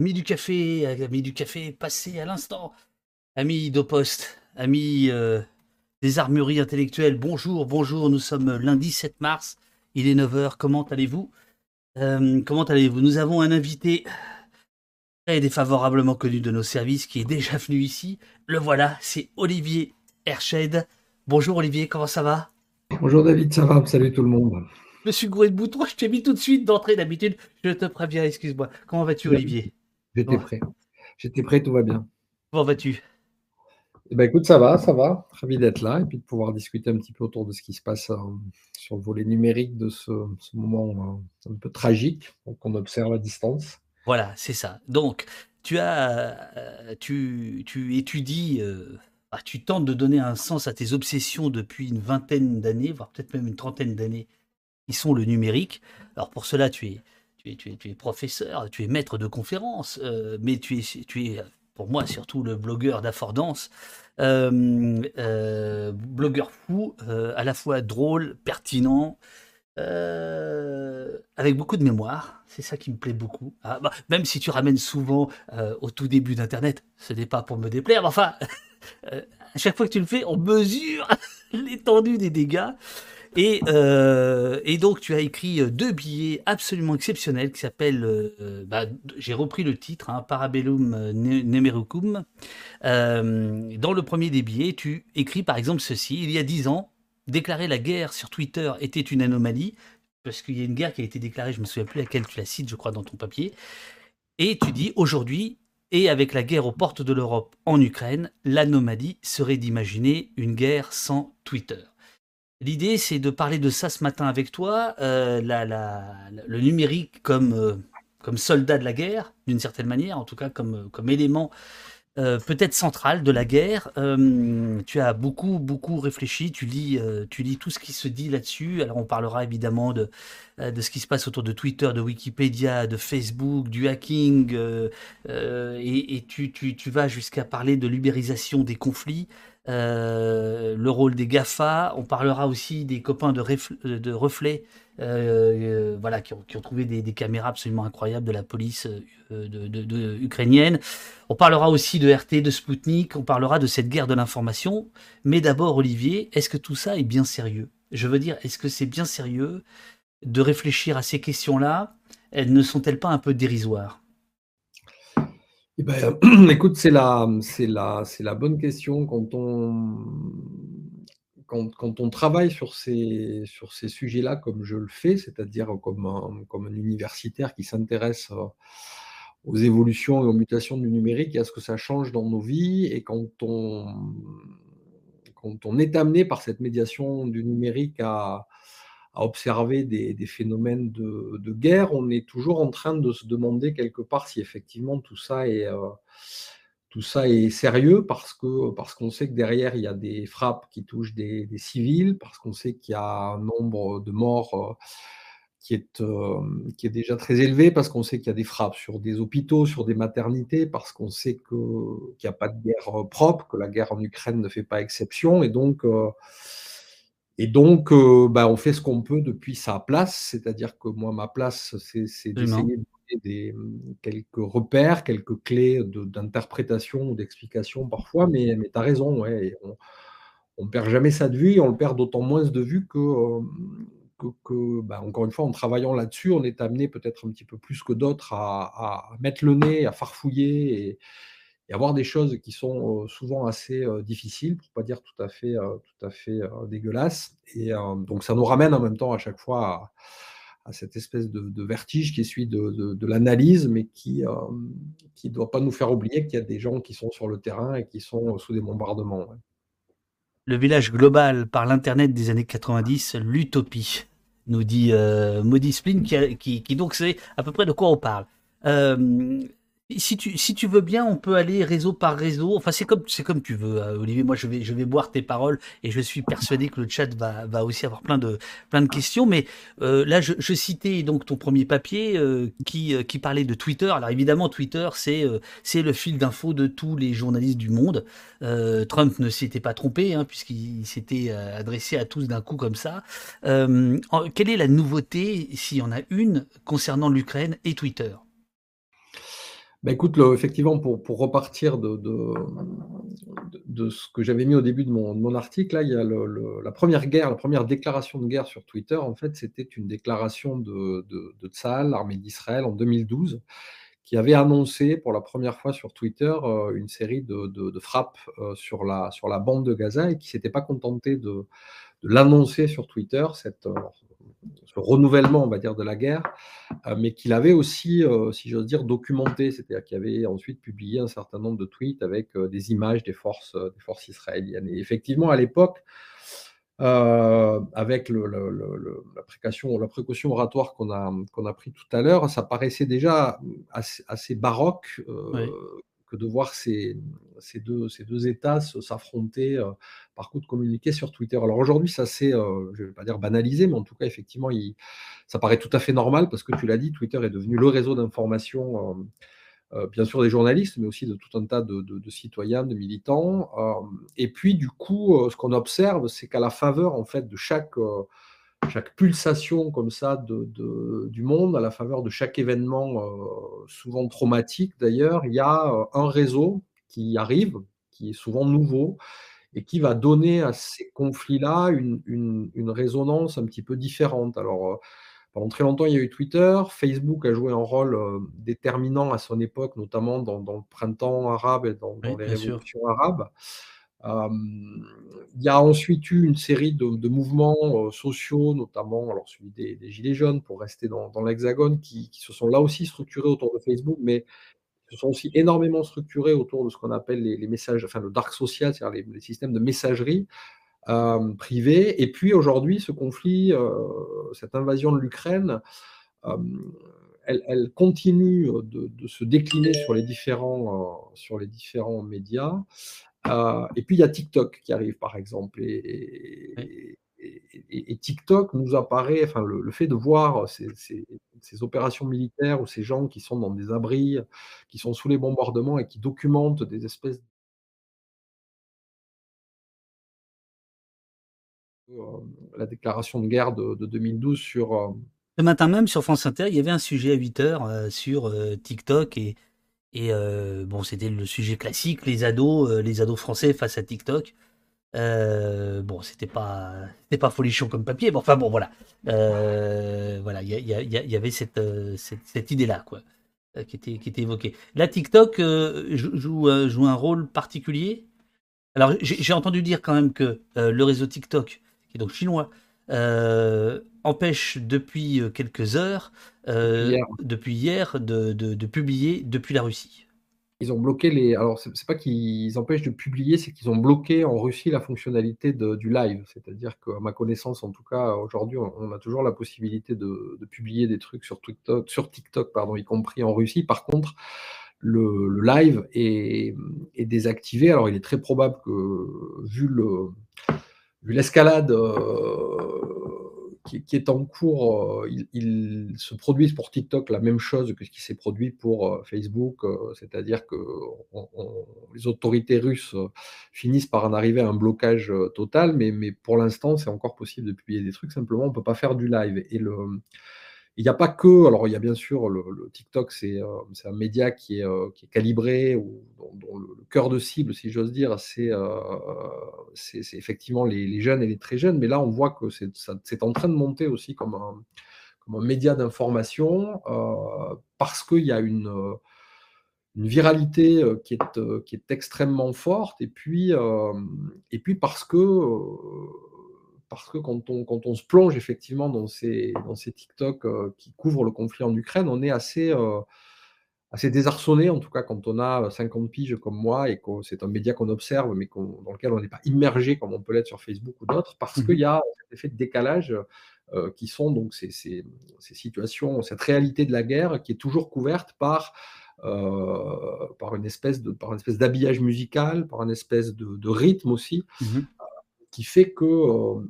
Amis du café, amis du café passé à l'instant, amis d'Opost, amis euh, des armureries intellectuelles, bonjour, bonjour, nous sommes lundi 7 mars, il est 9h, comment allez-vous? Euh, Comment allez-vous? Nous avons un invité très défavorablement connu de nos services qui est déjà venu ici, le voilà, c'est Olivier Herched. Bonjour Olivier, comment ça va? Bonjour David, ça va? Salut tout le monde. Je me suis gouré de boutons, je t'ai mis tout de suite d'entrée d'habitude, je te préviens, excuse-moi. Comment vas-tu Olivier? J'étais prêt. J'étais prêt, tout va bien. Comment vas-tu? Eh ben, écoute, ça va, ça va. Ravi d'être là et puis de pouvoir discuter un petit peu autour de ce qui se passe euh, sur le volet numérique de ce, moment euh, un peu tragique qu'on observe à distance. Voilà, c'est ça. Donc, tu as, euh, tu, tu étudies, bah, tu tentes de donner un sens à tes obsessions depuis une vingtaine d'années, voire peut-être même une trentaine d'années, qui sont le numérique. Alors pour cela, tu es, tu es, professeur, tu es maître de conférence, euh, mais tu es, pour moi, surtout le blogueur d'affordance. Euh, euh, blogueur fou, à la fois drôle, pertinent, avec beaucoup de mémoire. C'est ça qui me plaît beaucoup. Ah, bah, même si tu ramènes souvent au tout début d'Internet, ce n'est pas pour me déplaire, mais enfin, à chaque fois que tu le fais, on mesure l'étendue des dégâts. Euh, et, donc, tu as écrit euh, deux billets absolument exceptionnels qui s'appellent, euh, bah, j'ai repris le titre, hein, Parabellum Nemerucum. dans le premier des billets, tu écris par exemple ceci Il y a dix ans, déclarer la guerre sur Twitter était une anomalie, parce qu'il y a une guerre qui a été déclarée, je ne me souviens plus laquelle tu la cites, je crois, dans ton papier. Et tu dis aujourd'hui, et avec la guerre aux portes de l'Europe en Ukraine, l'anomalie serait d'imaginer une guerre sans Twitter. L'idée, c'est de parler de ça ce matin avec toi, euh, le numérique comme, euh, comme soldat de la guerre, d'une certaine manière, en tout cas comme, comme élément euh, peut-être central de la guerre. tu as beaucoup, beaucoup réfléchi, tu lis, tout ce qui se dit là-dessus. Alors on parlera évidemment de, ce qui se passe autour de Twitter, de Wikipédia, de Facebook, du hacking, et, et tu, tu, tu, vas jusqu'à parler de l'ubérisation des conflits. Euh, le rôle des GAFA. On parlera aussi des copains de, de reflets euh, voilà, qui ont, trouvé des, caméras absolument incroyables de la police euh, ukrainienne. On parlera aussi de RT, de Sputnik, on parlera de cette guerre de l'information. Mais d'abord, Olivier, est-ce que tout ça est bien sérieux? Je veux dire, est-ce que c'est bien sérieux de réfléchir à ces questions-là? Elles ne sont-elles pas un peu dérisoires? Eh ben, écoute, c'est la, c'est la, c'est la bonne question. Quand on, quand, on travaille sur ces, sur ces sujets-là, comme je le fais, c'est-à-dire comme un, comme un universitaire qui s'intéresse euh, aux évolutions et aux mutations du numérique et à ce que ça change dans nos vies, et quand on, quand on est amené par cette médiation du numérique à, à observer des, phénomènes de, guerre, on est toujours en train de se demander quelque part si effectivement tout ça est, euh, tout ça est sérieux parce que parce qu'on sait que derrière il y a des frappes qui touchent des, civils, parce qu'on sait qu'il y a un nombre de morts euh, qui est, euh, qui est déjà très élevé, parce qu'on sait qu'il y a des frappes sur des hôpitaux, sur des maternités, parce qu'on sait qu'il n'y a pas de guerre propre, que la guerre en Ukraine ne fait pas exception, et donc et donc, euh, bah, on fait ce qu'on peut depuis sa place, c'est-à-dire que moi, ma place, c'est d'essayer de donner des, mmh, quelques repères, quelques clés d'interprétation ou d'explication parfois, mais, mais tu as raison, ouais, on ne perd jamais ça de vue, et on le perd d'autant moins de vue que, que, bah, encore une fois, en travaillant là-dessus, on est amené peut-être un petit peu plus que d'autres à, à, mettre le nez, à farfouiller et, y avoir des choses qui sont souvent assez difficiles, pour pas dire tout à fait, tout à fait dégueulasses. Et donc ça nous ramène en même temps à chaque fois à, cette espèce de, vertige qui suit de, de, l'analyse, mais qui ne doit pas nous faire oublier qu'il y a des gens qui sont sur le terrain et qui sont sous des bombardements. Le village global par l'Internet des années 90, l'utopie, nous dit euh, Maudit qui, qui, donc sait à peu près de quoi on parle. Euh, si tu, si tu veux bien, on peut aller réseau par réseau. Enfin, c'est comme, c'est comme tu veux, euh, Olivier. Moi, je vais, je vais boire tes paroles et je suis persuadé que le chat va, va aussi avoir plein de, plein de questions. Mais euh, là, je, je, citais donc ton premier papier euh, qui, qui parlait de Twitter. Alors évidemment, Twitter, c'est, c'est le fil d'info de tous les journalistes du monde. Trump ne s'était pas trompé hein, puisqu'il s'était adressé à tous d'un coup comme ça. quelle est la nouveauté, s'il y en a une, concernant l'Ukraine et Twitter? Bah, écoute, le effectivement, pour pour repartir de de de ce que j'avais mis au début de mon mon article, là, il y a le le la première guerre, la première déclaration de guerre sur Twitter, en fait, c'était une déclaration de de Tsahal, l'armée d'Israël, en 2012, qui avait annoncé pour la première fois sur Twitter, heu, une série de frappes, heu, sur la sur la bande de Gaza et qui s'était pas contenté de l'annoncer sur Twitter, cette, heu, ce renouvellement, on va dire, de la guerre, euh, mais qu'il avait aussi, euh, si j'ose dire, documenté, c'est-à-dire qu'il avait ensuite publié un certain nombre de tweets avec euh, des images des forces, des forces israéliennes. Et effectivement, à l'époque, avec le, la, précaution, la, précaution, oratoire qu'on a, qu'on a pris tout à l'heure, ça paraissait déjà assez, baroque que de voir ces, ces, deux, ces deux États s'affronter euh, par coup de communiquer sur Twitter. Alors aujourd'hui, ça s'est, euh, je ne vais pas dire banalisé, mais en tout cas, effectivement, il, ça paraît tout à fait normal parce que tu l'as dit, Twitter est devenu le réseau d'information. Euh, bien sûr des journalistes, mais aussi de tout un tas de, de, citoyens, de militants. et puis, du coup, ce qu'on observe, c'est qu'à la faveur, en fait, de chaque chaque pulsation comme ça de, du monde, à la faveur de chaque événement, souvent traumatique d'ailleurs, il y a un réseau qui arrive, qui est souvent nouveau, et qui va donner à ces conflits-là une, une, résonance un petit peu différente. Alors, euh, pendant très longtemps, il y a eu Twitter, Facebook a joué un rôle déterminant à son époque, notamment dans, le printemps arabe et dans, les révolutions arabes. Il y a ensuite eu une série de, mouvements sociaux, notamment alors celui des, Gilets jaunes, pour rester dans, l'Hexagone, qui, se sont là aussi structurés autour de Facebook, mais se sont aussi énormément structurés autour de ce qu'on appelle les, messages, enfin le dark social, c'est-à-dire les, systèmes de messagerie privée. Et puis aujourd'hui, ce conflit, cette invasion de l'Ukraine, elle, continue de, se décliner sur les différents, sur les différents médias. Euh, et puis il y a TikTok qui arrive par exemple. TikTok nous apparaît, enfin le, fait de voir ces, opérations militaires ou ces gens qui sont dans des abris, qui sont sous les bombardements et qui documentent des espèces euh, la déclaration de guerre de, 2012 sur... Euh, Ce matin même sur France Inter, il y avait un sujet à 8 heures sur TikTok et, et euh, bon, c'était le sujet classique, les ados, euh, les ados français face à TikTok. Euh, bon, c'était pas, c'était pas folichon comme papier, mais enfin bon, voilà, voilà, il y, avait cette, cette, idée-là, quoi, qui était, qui était évoquée. Là, TikTok joue, joue un rôle particulier? Alors, j'ai entendu dire quand même que le réseau TikTok, qui est donc chinois, empêche depuis quelques heures euh, depuis hier, de, publier depuis la Russie. Ils ont bloqué les. Alors, c'est pas qu'ils empêchent de publier, c'est qu'ils ont bloqué en Russie la fonctionnalité du live. C'est-à-dire qu'à ma connaissance, en tout cas, aujourd'hui, on, a toujours la possibilité de, publier des trucs sur TikTok, sur TikTok, pardon, y compris en Russie. Par contre, le, live est, désactivé. Alors, il est très probable que, vu le vu qui, est en cours, euh, il, se produisent pour TikTok la même chose que ce qui s'est produit pour euh, Facebook, euh, c'est-à-dire que les autorités russes finissent par en arriver à un blocage total, mais, mais pour l'instant, c'est encore possible de publier des trucs, simplement, on ne peut pas faire du live. Et le, il n'y a pas que, alors il y a bien sûr le, TikTok, c'est un média qui est, qui est calibré, dont, le, cœur de cible, si j'ose dire, c'est effectivement les, jeunes et les très jeunes, mais là on voit que c'est en train de monter aussi comme un, comme un média d'information, parce qu'il y a une, une viralité qui est, qui est extrêmement forte, et puis, et puis parce que parce que quand on, quand on se plonge effectivement dans ces, dans ces TikTok euh, qui couvrent le conflit en Ukraine, on est assez, euh, assez désarçonné, en tout cas quand on a 50 piges comme moi et que c'est un média qu'on observe, mais dans lequel on n'est pas immergé comme on peut l'être sur Facebook ou d'autres, parce mmh qu'il y a cet effet de décalage euh, qui sont donc ces, ces, ces, situations, cette réalité de la guerre qui est toujours couverte par, par une espèce de par une espèce d'habillage musical, par une espèce de, de rythme aussi. Mmh qui fait qu'il euh,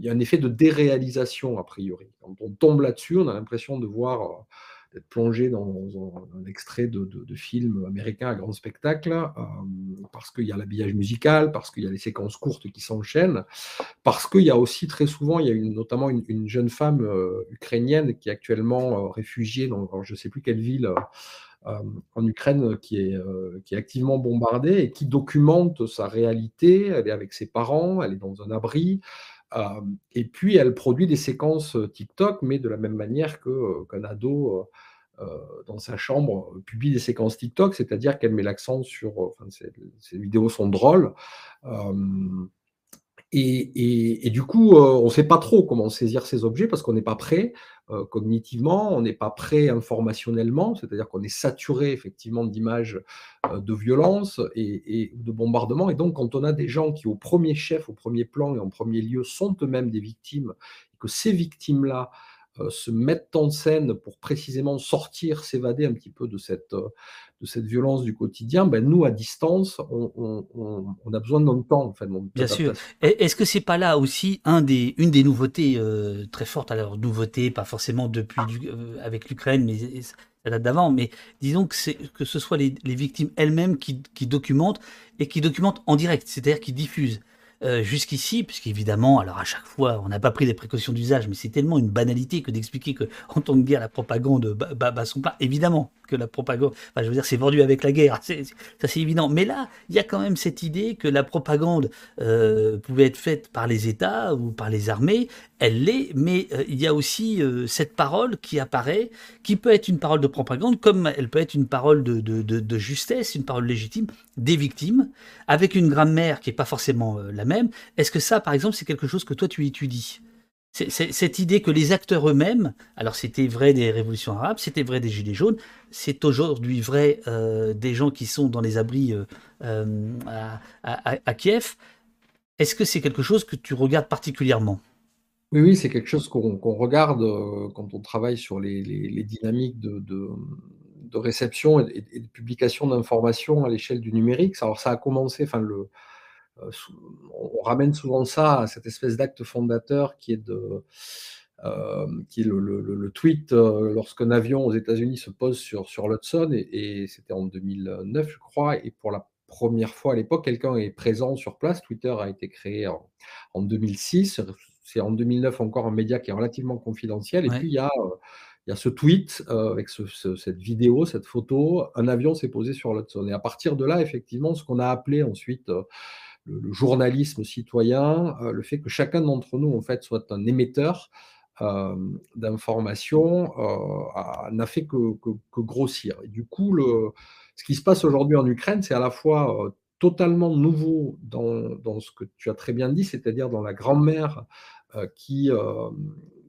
y a un effet de déréalisation a priori. Quand on tombe là-dessus, on a l'impression de voir, euh, d'être plongé dans, un, extrait de, de, film américain à grand spectacle, euh, parce qu'il y a l'habillage musical, parce qu'il y a les séquences courtes qui s'enchaînent, parce qu'il y a aussi très souvent, il y a notamment une, jeune femme ukrainienne qui est actuellement réfugiée dans je ne sais plus quelle ville en Ukraine qui est, qui est activement bombardée et qui documente sa réalité. Elle est avec ses parents, elle est dans un abri, et puis elle produit des séquences TikTok, mais de la même manière que, qu'un ado, dans sa chambre publie des séquences TikTok, c'est-à-dire qu'elle met l'accent sur, enfin, ces, vidéos sont drôles. Et, du coup, on ne sait pas trop comment saisir ces objets parce qu'on n'est pas prêt cognitivement, on n'est pas prêt informationnellement, c'est-à-dire qu'on est saturé effectivement d'images de violence et, de bombardement. Et donc, quand on a des gens qui, au premier chef, au premier plan et en premier lieu, sont eux-mêmes des victimes, et que ces victimes-là euh, se mettent en scène pour précisément sortir, s'évader un petit peu de cette, euh, de cette violence du quotidien, ben nous, à distance, on, a besoin de notre temps. En fait, Bien sûr. Est-ce que c'est pas là aussi un des, une des nouveautés euh, très fortes? Alors, nouveauté, pas forcément depuis avec l'Ukraine, mais ça date d'avant, mais disons que, que ce soit les, les victimes elles-mêmes qui, qui documentent et qui documentent en direct, c'est-à-dire qui diffusent. Euh, jusqu'ici, puisqu'évidemment, alors à chaque fois, on n'a pas pris des précautions d'usage, mais c'est tellement une banalité que d'expliquer que en temps de guerre, la propagande bat, son plein. Évidemment que la propagande, enfin, je veux dire, c'est vendu avec la guerre, ça c'est évident. Mais là, il y a quand même cette idée que la propagande euh, pouvait être faite par les États ou par les armées, elle l'est, mais euh, il y a aussi cette parole qui apparaît, qui peut être une parole de propagande, comme elle peut être une parole de justesse, une parole légitime des victimes, avec une grammaire qui n'est pas forcément la même. Est-ce que ça, par exemple, c'est quelque chose que toi tu étudies? Cette idée que les acteurs eux-mêmes, alors c'était vrai des révolutions arabes, c'était vrai des gilets jaunes, c'est aujourd'hui vrai euh, des gens qui sont dans les abris euh, euh, à, Kiev. Est-ce que c'est quelque chose que tu regardes particulièrement? Oui, oui, c'est quelque chose qu'on regarde quand on travaille sur les, dynamiques de, réception et, de publication d'informations à l'échelle du numérique. Alors ça a commencé, enfin le, on ramène souvent ça à cette espèce d'acte fondateur qui est de euh, qui est le, tweet euh, lorsqu'un avion aux États-Unis se pose sur, sur l'Hudson, et, c'était en 2009, je crois, et pour la première fois à l'époque, quelqu'un est présent sur place. Twitter a été créé en, 2006. C'est en 2009 encore un média qui est relativement confidentiel. Et puis, il y a, il y a ce tweet avec cette vidéo, cette photo. Un avion s'est posé sur l'Hudson. Et à partir de là, effectivement, ce qu'on a appelé ensuite le, journalisme citoyen, euh, le fait que chacun d'entre nous, en fait, soit un émetteur euh, d'informations, euh, n'a fait que, grossir. Et du coup, ce qui se passe aujourd'hui en Ukraine, c'est à la fois totalement nouveau dans, ce que tu as très bien dit, c'est-à-dire dans la grand-mère qui,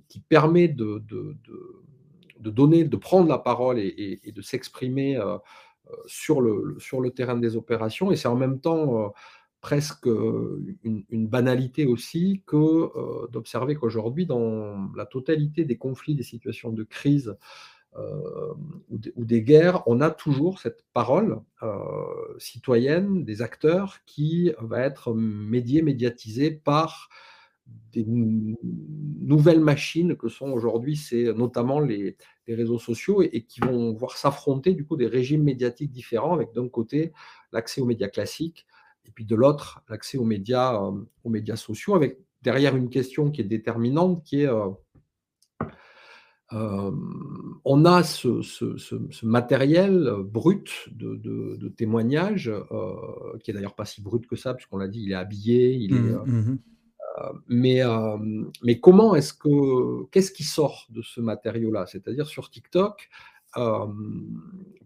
qui permet de, de, donner, de prendre la parole et, et de s'exprimer sur, le, sur le terrain des opérations. Et c'est en même temps presque une, banalité aussi que d'observer qu'aujourd'hui, dans la totalité des conflits, des situations de crise ou, des guerres, on a toujours cette parole citoyenne des acteurs qui va être médiée, médiatisée par des nouvelles machines que sont aujourd'hui, notamment les, réseaux sociaux et, qui vont voir s'affronter du coup des régimes médiatiques différents avec d'un côté l'accès aux médias classiques et puis de l'autre, l'accès aux médias, euh, aux médias sociaux, avec derrière une question qui est déterminante, qui est euh, euh, on a ce, matériel brut de, témoignage, qui est d'ailleurs pas si brut que ça, puisqu'on l'a dit, il est habillé, il est. Mmh, mmh mais, mais comment est-ce que qu'est-ce qui sort de ce matériau-là? C'est-à-dire sur TikTok,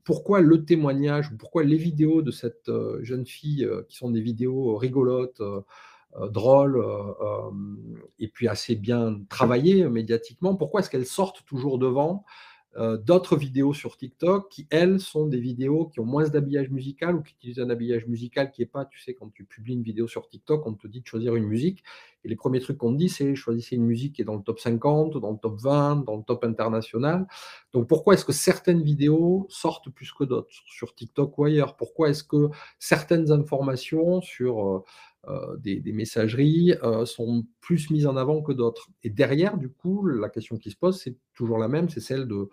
pourquoi le témoignage, pourquoi les vidéos de cette jeune fille, qui sont des vidéos rigolotes, drôles, et puis assez bien travaillées médiatiquement, pourquoi est-ce qu'elles sortent toujours devant euh, d'autres vidéos sur TikTok qui, elles, sont des vidéos qui ont moins d'habillage musical ou qui utilisent un habillage musical qui n'est pas, tu sais, quand tu publies une vidéo sur TikTok, on te dit de choisir une musique. Et les premiers trucs qu'on te dit, c'est choisissez une musique qui est dans le top 50, dans le top 20, dans le top international. Donc pourquoi est-ce que certaines vidéos sortent plus que d'autres sur TikTok ou ailleurs? Pourquoi est-ce que certaines informations sur euh, euh, des, messageries euh, sont plus mises en avant que d'autres. Et derrière, du coup, la question qui se pose, c'est toujours la même, c'est celle de,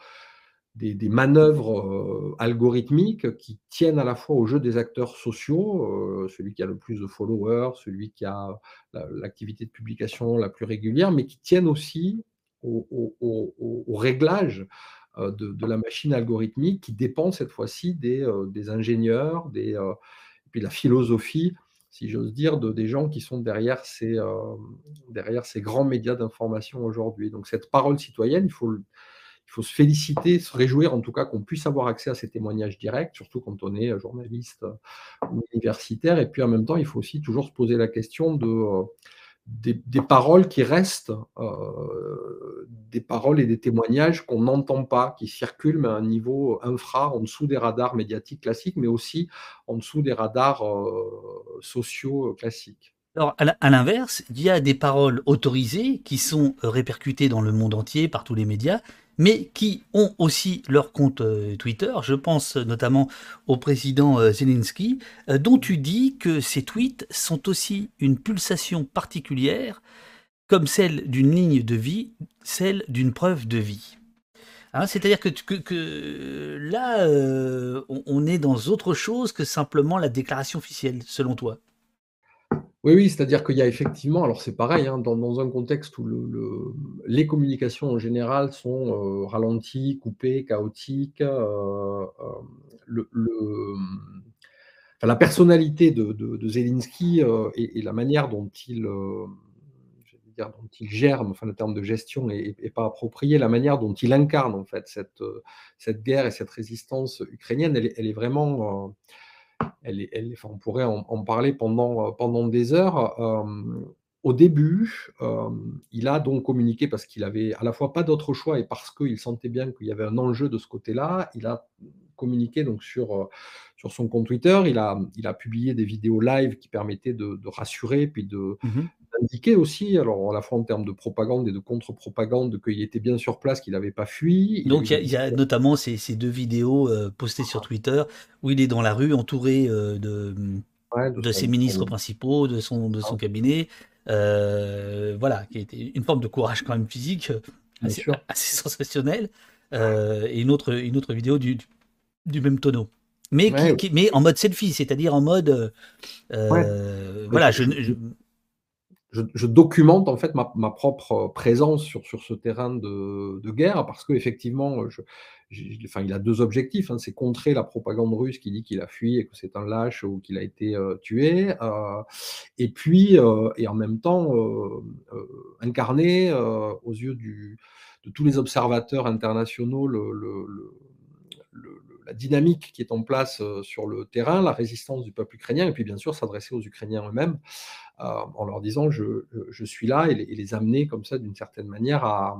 des, manœuvres euh, algorithmiques qui tiennent à la fois au jeu des acteurs sociaux, celui qui a le plus de followers, celui qui a l'activité de publication la plus régulière, mais qui tiennent aussi au, réglage de, de, la machine algorithmique qui dépend cette fois-ci des, des, ingénieurs, des, puis la philosophie, si j'ose dire, de, des gens qui sont derrière ces, derrière ces grands médias d'information aujourd'hui. Donc cette parole citoyenne, il faut il faut se féliciter, se réjouir en tout cas qu'on puisse avoir accès à ces témoignages directs, surtout quand on est euh, journaliste euh, ou universitaire. Et puis en même temps, il faut aussi toujours se poser la question de, euh, des, paroles qui restent, des paroles et des témoignages qu'on n'entend pas, qui circulent mais à un niveau infra, en dessous des radars médiatiques classiques, mais aussi en dessous des radars sociaux classiques. Alors, à l'inverse, il y a des paroles autorisées qui sont répercutées dans le monde entier par tous les médias, mais qui ont aussi leur compte euh, Twitter. Je pense notamment au président euh, Zelensky, euh, dont tu dis que ces tweets sont aussi une pulsation particulière, comme celle d'une ligne de vie, celle d'une preuve de vie. Hein, c'est-à-dire que, que, là, on est dans autre chose que simplement la déclaration officielle, selon toi? Oui, c'est-à-dire qu'il y a effectivement, alors c'est pareil, hein, dans, un contexte où les communications en général sont euh, ralenties, coupées, chaotiques, euh, euh, la personnalité de, Zelensky et, la manière dont il, dire, dont il gère, enfin le terme de gestion n'est pas approprié, la manière dont il incarne en fait cette guerre et cette résistance ukrainienne, elle est vraiment elle on pourrait en, parler pendant, euh, pendant des heures. au début, il a donc communiqué parce qu'il avait à la fois pas d'autre choix et parce qu'il sentait bien qu'il y avait un enjeu de ce côté-là. Il a communiqué donc sur, euh, sur son compte Twitter. Il a, il a publié des vidéos live qui permettaient de, rassurer, puis de, mmh d'indiquer aussi, alors à la fois en termes de propagande et de contre-propagande, qu'il était bien sur place, qu'il n'avait pas fui. Donc il y, a notamment ces, ces, deux vidéos euh, postées sur Twitter où il est dans la rue entouré euh, de, de, ses ministres principaux, de son, de son ah. cabinet. voilà, qui était une forme de courage quand même physique assez, assez sensationnel. et une autre, une autre vidéo du, du même tonneau. Mais, qui, mais en mode selfie, c'est-à-dire en mode. Euh, euh, voilà, je, je... documente en fait ma, ma, propre présence sur, sur ce terrain de, de guerre parce qu'effectivement, je, enfin, il a deux objectifs hein, c'est contrer la propagande russe qui dit qu'il a fui et que c'est un lâche ou qu'il a été euh, tué, et puis, et en même temps, incarner aux yeux du, de tous les observateurs internationaux le, le, le la dynamique qui est en place euh, sur le terrain, la résistance du peuple ukrainien, et puis bien sûr s'adresser aux Ukrainiens eux-mêmes euh, en leur disant je, suis là et les, amener comme ça d'une certaine manière à,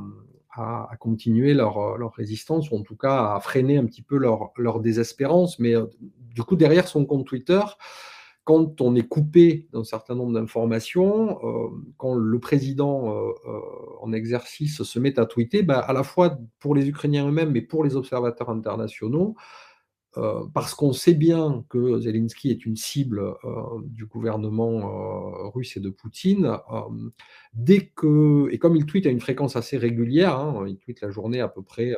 continuer leur, leur, résistance ou en tout cas à freiner un petit peu leur, leur désespérance. Mais euh, du coup, derrière son compte Twitter, quand on est coupé d'un certain nombre d'informations, euh, quand le président euh, euh, en exercice se met à tweeter, bah, à la fois pour les Ukrainiens eux-mêmes, mais pour les observateurs internationaux, parce qu'on sait bien que Zelensky est une cible du gouvernement russe et de Poutine, dès que, et comme il tweet à une fréquence assez régulière, hein, il tweet la journée à peu près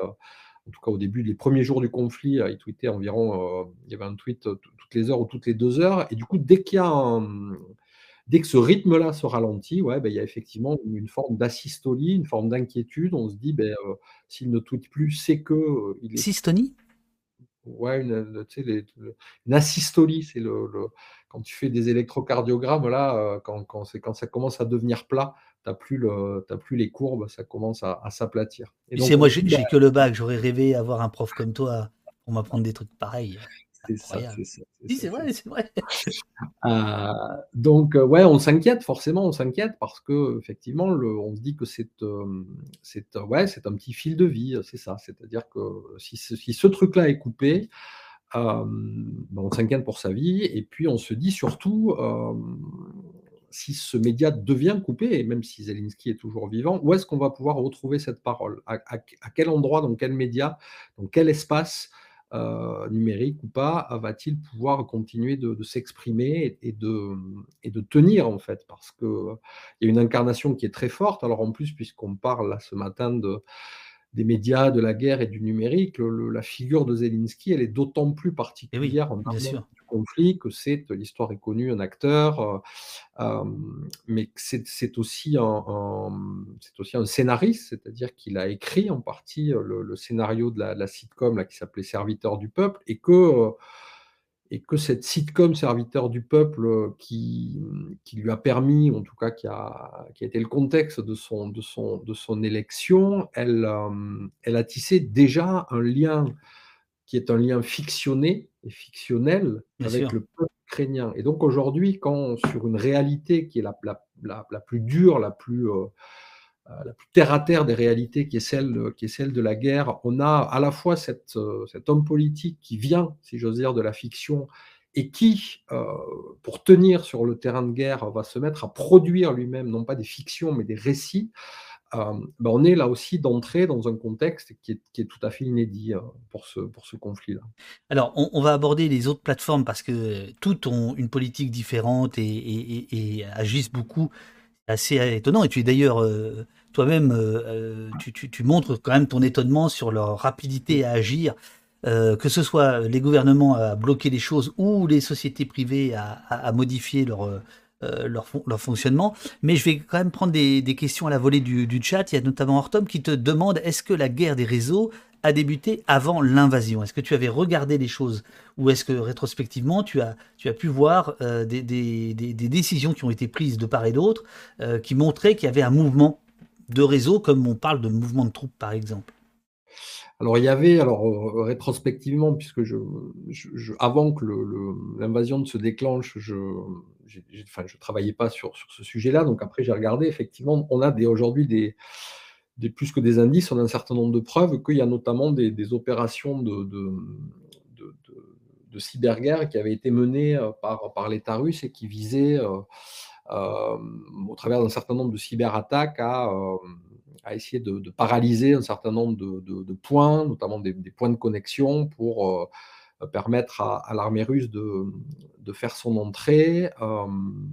en tout cas au début, les premiers jours du conflit, il tweetait environ, euh, il y avait un tweet euh, toutes les heures ou toutes les deux heures. Et du coup, dès qu'il y a que ce rythme-là se ralentit, ouais, ben, il y a effectivement une forme d'asystolie, une forme d'inquiétude. On se dit, ben, euh, s'il ne tweet plus, c'est que. est... Systonie? Ouais, une, une asystolie, c'est le, quand tu fais des électrocardiogrammes, là, quand, quand, quand ça commence à devenir plat, tu n'as plus, plus, les courbes, ça commence à, s'aplatir. Tu sais, moi, j'ai que le bac, j'aurais rêvé avoir un prof comme toi pour m'apprendre des trucs pareils. C'est ça, c'est ça. Oui, c'est vrai, c'est vrai. Euh, donc, euh, ouais, on s'inquiète, forcément, on s'inquiète parce que, effectivement, le, on se dit que c'est euh, c'est ouais, un petit fil de vie, c'est ça. C'est-à-dire que si, si ce truc-là est coupé, ben, on s'inquiète pour sa vie et puis on se dit surtout si ce média devient coupé, et même si Zelensky est toujours vivant, où est-ce qu'on va pouvoir retrouver cette parole? À, quel endroit, dans quel média, dans quel espace euh, numérique ou pas, va-t-il pouvoir continuer de, s'exprimer et, de, et de tenir en fait? Parce qu'il y a une incarnation qui est très forte. Alors en plus, puisqu'on parle là ce matin de, des médias, de la guerre et du numérique, la figure de Zelensky, elle est d'autant plus eh particulière en termes conflit, que c'est l'histoire est connue, un acteur, heu, mais que c'est aussi un scénariste, c'est-à-dire qu'il a écrit en partie le scénario de la sitcom qui s'appelait Serviteur du peuple et que, et que cette sitcom Serviteur du peuple, qui, lui a permis, en tout cas qui a été le contexte de son élection, elle a tissé déjà un lien qui est un lien fictionné et fictionnel Bien avec sûr. le peuple ukrainien et donc aujourd'hui, quand sur une réalité qui est la la la la plus dure, la plus, heu, heu, la plus terre à terre des réalités qui est celle, qui est celle de la guerre, on a à la fois cet, heu, cet homme politique qui vient, si j'ose dire, de la fiction et qui, heu, pour tenir sur le terrain de guerre, va se mettre à produire lui-même, non pas des fictions, mais des récits. Hem, bah, on est là aussi d'entrée dans un contexte qui est tout à fait inédit, heu, pour ce pour ce conflit-là. Alors, on va aborder les autres plateformes parce que toutes ont une politique différente et agissent beaucoup. Assez étonnant et tu es d'ailleurs, heu, toi-même, tu montres quand même ton étonnement sur leur rapidité à agir, que ce soit les gouvernements à bloquer les choses ou les sociétés privées à à modifier leur, heu, leur leur fonctionnement. Mais je vais quand même prendre des des questions à la volée du du chat. Il y a notamment Hortom qui te demande: «Est-ce que la guerre des réseaux a débuté avant l'invasion?» est-ce que tu avais regardé les choses? Ou est-ce que rétrospectivement tu as tu as pu voir, heu, des des des décisions qui ont été prises de part et d'autre, heu, qui montraient qu'il y avait un mouvement de réseau comme on parle de mouvement de troupes, par exemple? Alors il y avait alors, heu, rétrospectivement puisque avant que l'invasion ne se déclenche, je je travaillais pas sur ce sujet-là, donc après j'ai regardé effectivement, on a aujourd'hui des plus que des indices, on a un certain nombre de preuves qu'il y a notamment des opérations de cyberguerre qui avaient été menées, heu, par l'État russe et qui visaient, heu, hem, au travers d'un certain nombre de cyberattaques à, à essayer de paralyser un certain nombre de points, notamment des points de connexion pour, heu, permettre à l'armée russe de, faire son entrée, hem,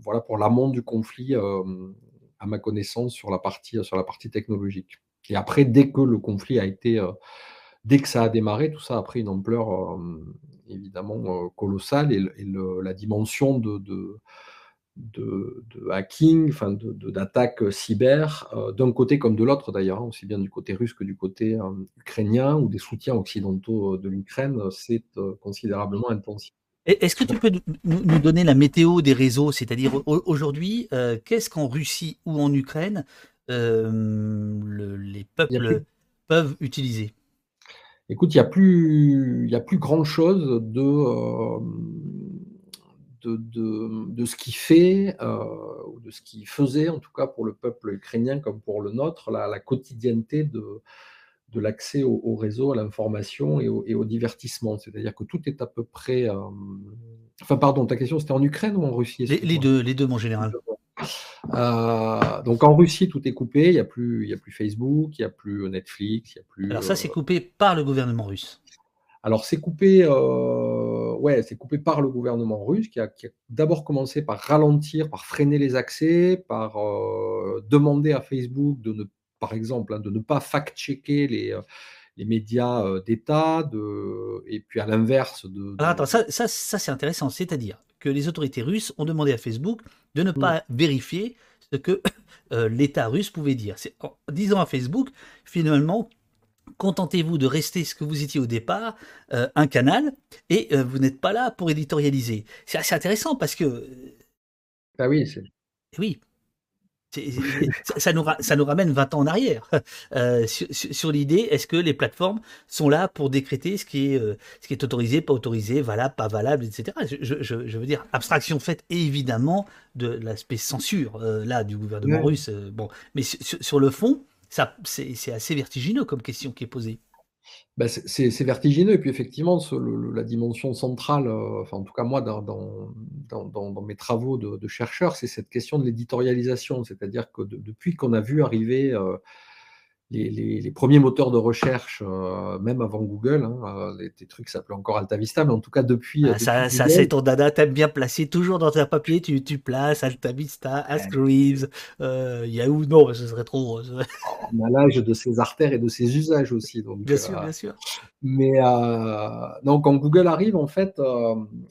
voilà pour l'amont du conflit, hem, à ma connaissance sur la partie, sur la partie technologique. Et après dès que le conflit a été, dès que ça a démarré, tout ça a pris une ampleur, évidemment, colossale et la dimension de de hacking, enfin de de d'attaque cyber, heu, d'un côté comme de l'autre d'ailleurs, hein, aussi bien du côté russe que du côté, hem, ukrainien ou des soutiens occidentaux, heu, de l'Ukraine, heu, considérablement intensifié. Et est-ce que tu peux nous donner la météo des réseaux? C'est-à-dire au aujourd'hui, qu'est-ce qu'en Russie ou en Ukraine, le les peuples peuvent utiliser? Écoute, il y a plus il y a plus grand chose de, de de de ce qui fait, heu, ou de ce qui faisait en tout cas pour le peuple ukrainien comme pour le nôtre, la la quotidienneté de de l'accès au au réseau, à l'information et au et au divertissement. C'est-à-dire que tout est à peu près, hem enfin pardon, ta question c'était en Ukraine ou en Russie? Les. 2, les 2 mon général. Heu, donc en Russie, tout est coupé, il y a plus il y a plus Facebook, il y a plus Netflix, il y a plus, Alors ça, c'est coupé par le gouvernement russe? Alors c'est coupé, ouais, c'est coupé par le gouvernement russe qui a qui a d'abord commencé par ralentir, par freiner les accès, par, heu, demander à Facebook de ne par exemple, hein, de ne pas fact checker les, heu, les médias, heu, d'État, de et puis à l'inverse de Alors attends, ça ça ça c'est intéressant. C'est-à-dire que les autorités russes ont demandé à Facebook de ne Mmh. pas vérifier ce que, l'État russe pouvait dire. C'est en disant à Facebook, finalement: «Contentez-vous de rester ce que vous étiez au départ, heu, un canal et heu, vous n'êtes pas là pour éditorialiser». C'est assez intéressant parce que, heu Ah oui, c'est Eh oui. Ça ça nous ça nous ramène 20 ans en arrière, sur l'idée, est-ce que les plateformes sont là pour décréter ce qui est, heu, ce qui est autorisé, pas autorisé, valable, pas valable et cetera? Je je je je veux dire, abstraction faite évidemment de l'aspect censure, là, du gouvernement Ouais. russe, bon, mais su su sur le fond, c'est assez vertigineux comme question qui est posée. Bah, c'est vertigineux et puis effectivement la dimension centrale, enfin en tout cas moi dans mes travaux de chercheur, c'est cette question de l'éditorialisation. C'est-à-dire que de depuis qu'on a vu arriver, heu, les, premiers moteurs de recherche, euh, même avant Google, hein, euh, des trucs s'appelaient encore AltaVista, mais en tout cas depuis. Ah, ça, ça c'est ton dada, t'aimes bien placer toujours dans un papier, tu, tu places AltaVista, Ask Reeves, euh, Yahoo, non, ce serait trop. On a l'âge de ses artères et de ses usages aussi. Donc, bien sûr, bien sûr. Mais donc, quand Google arrive, en fait,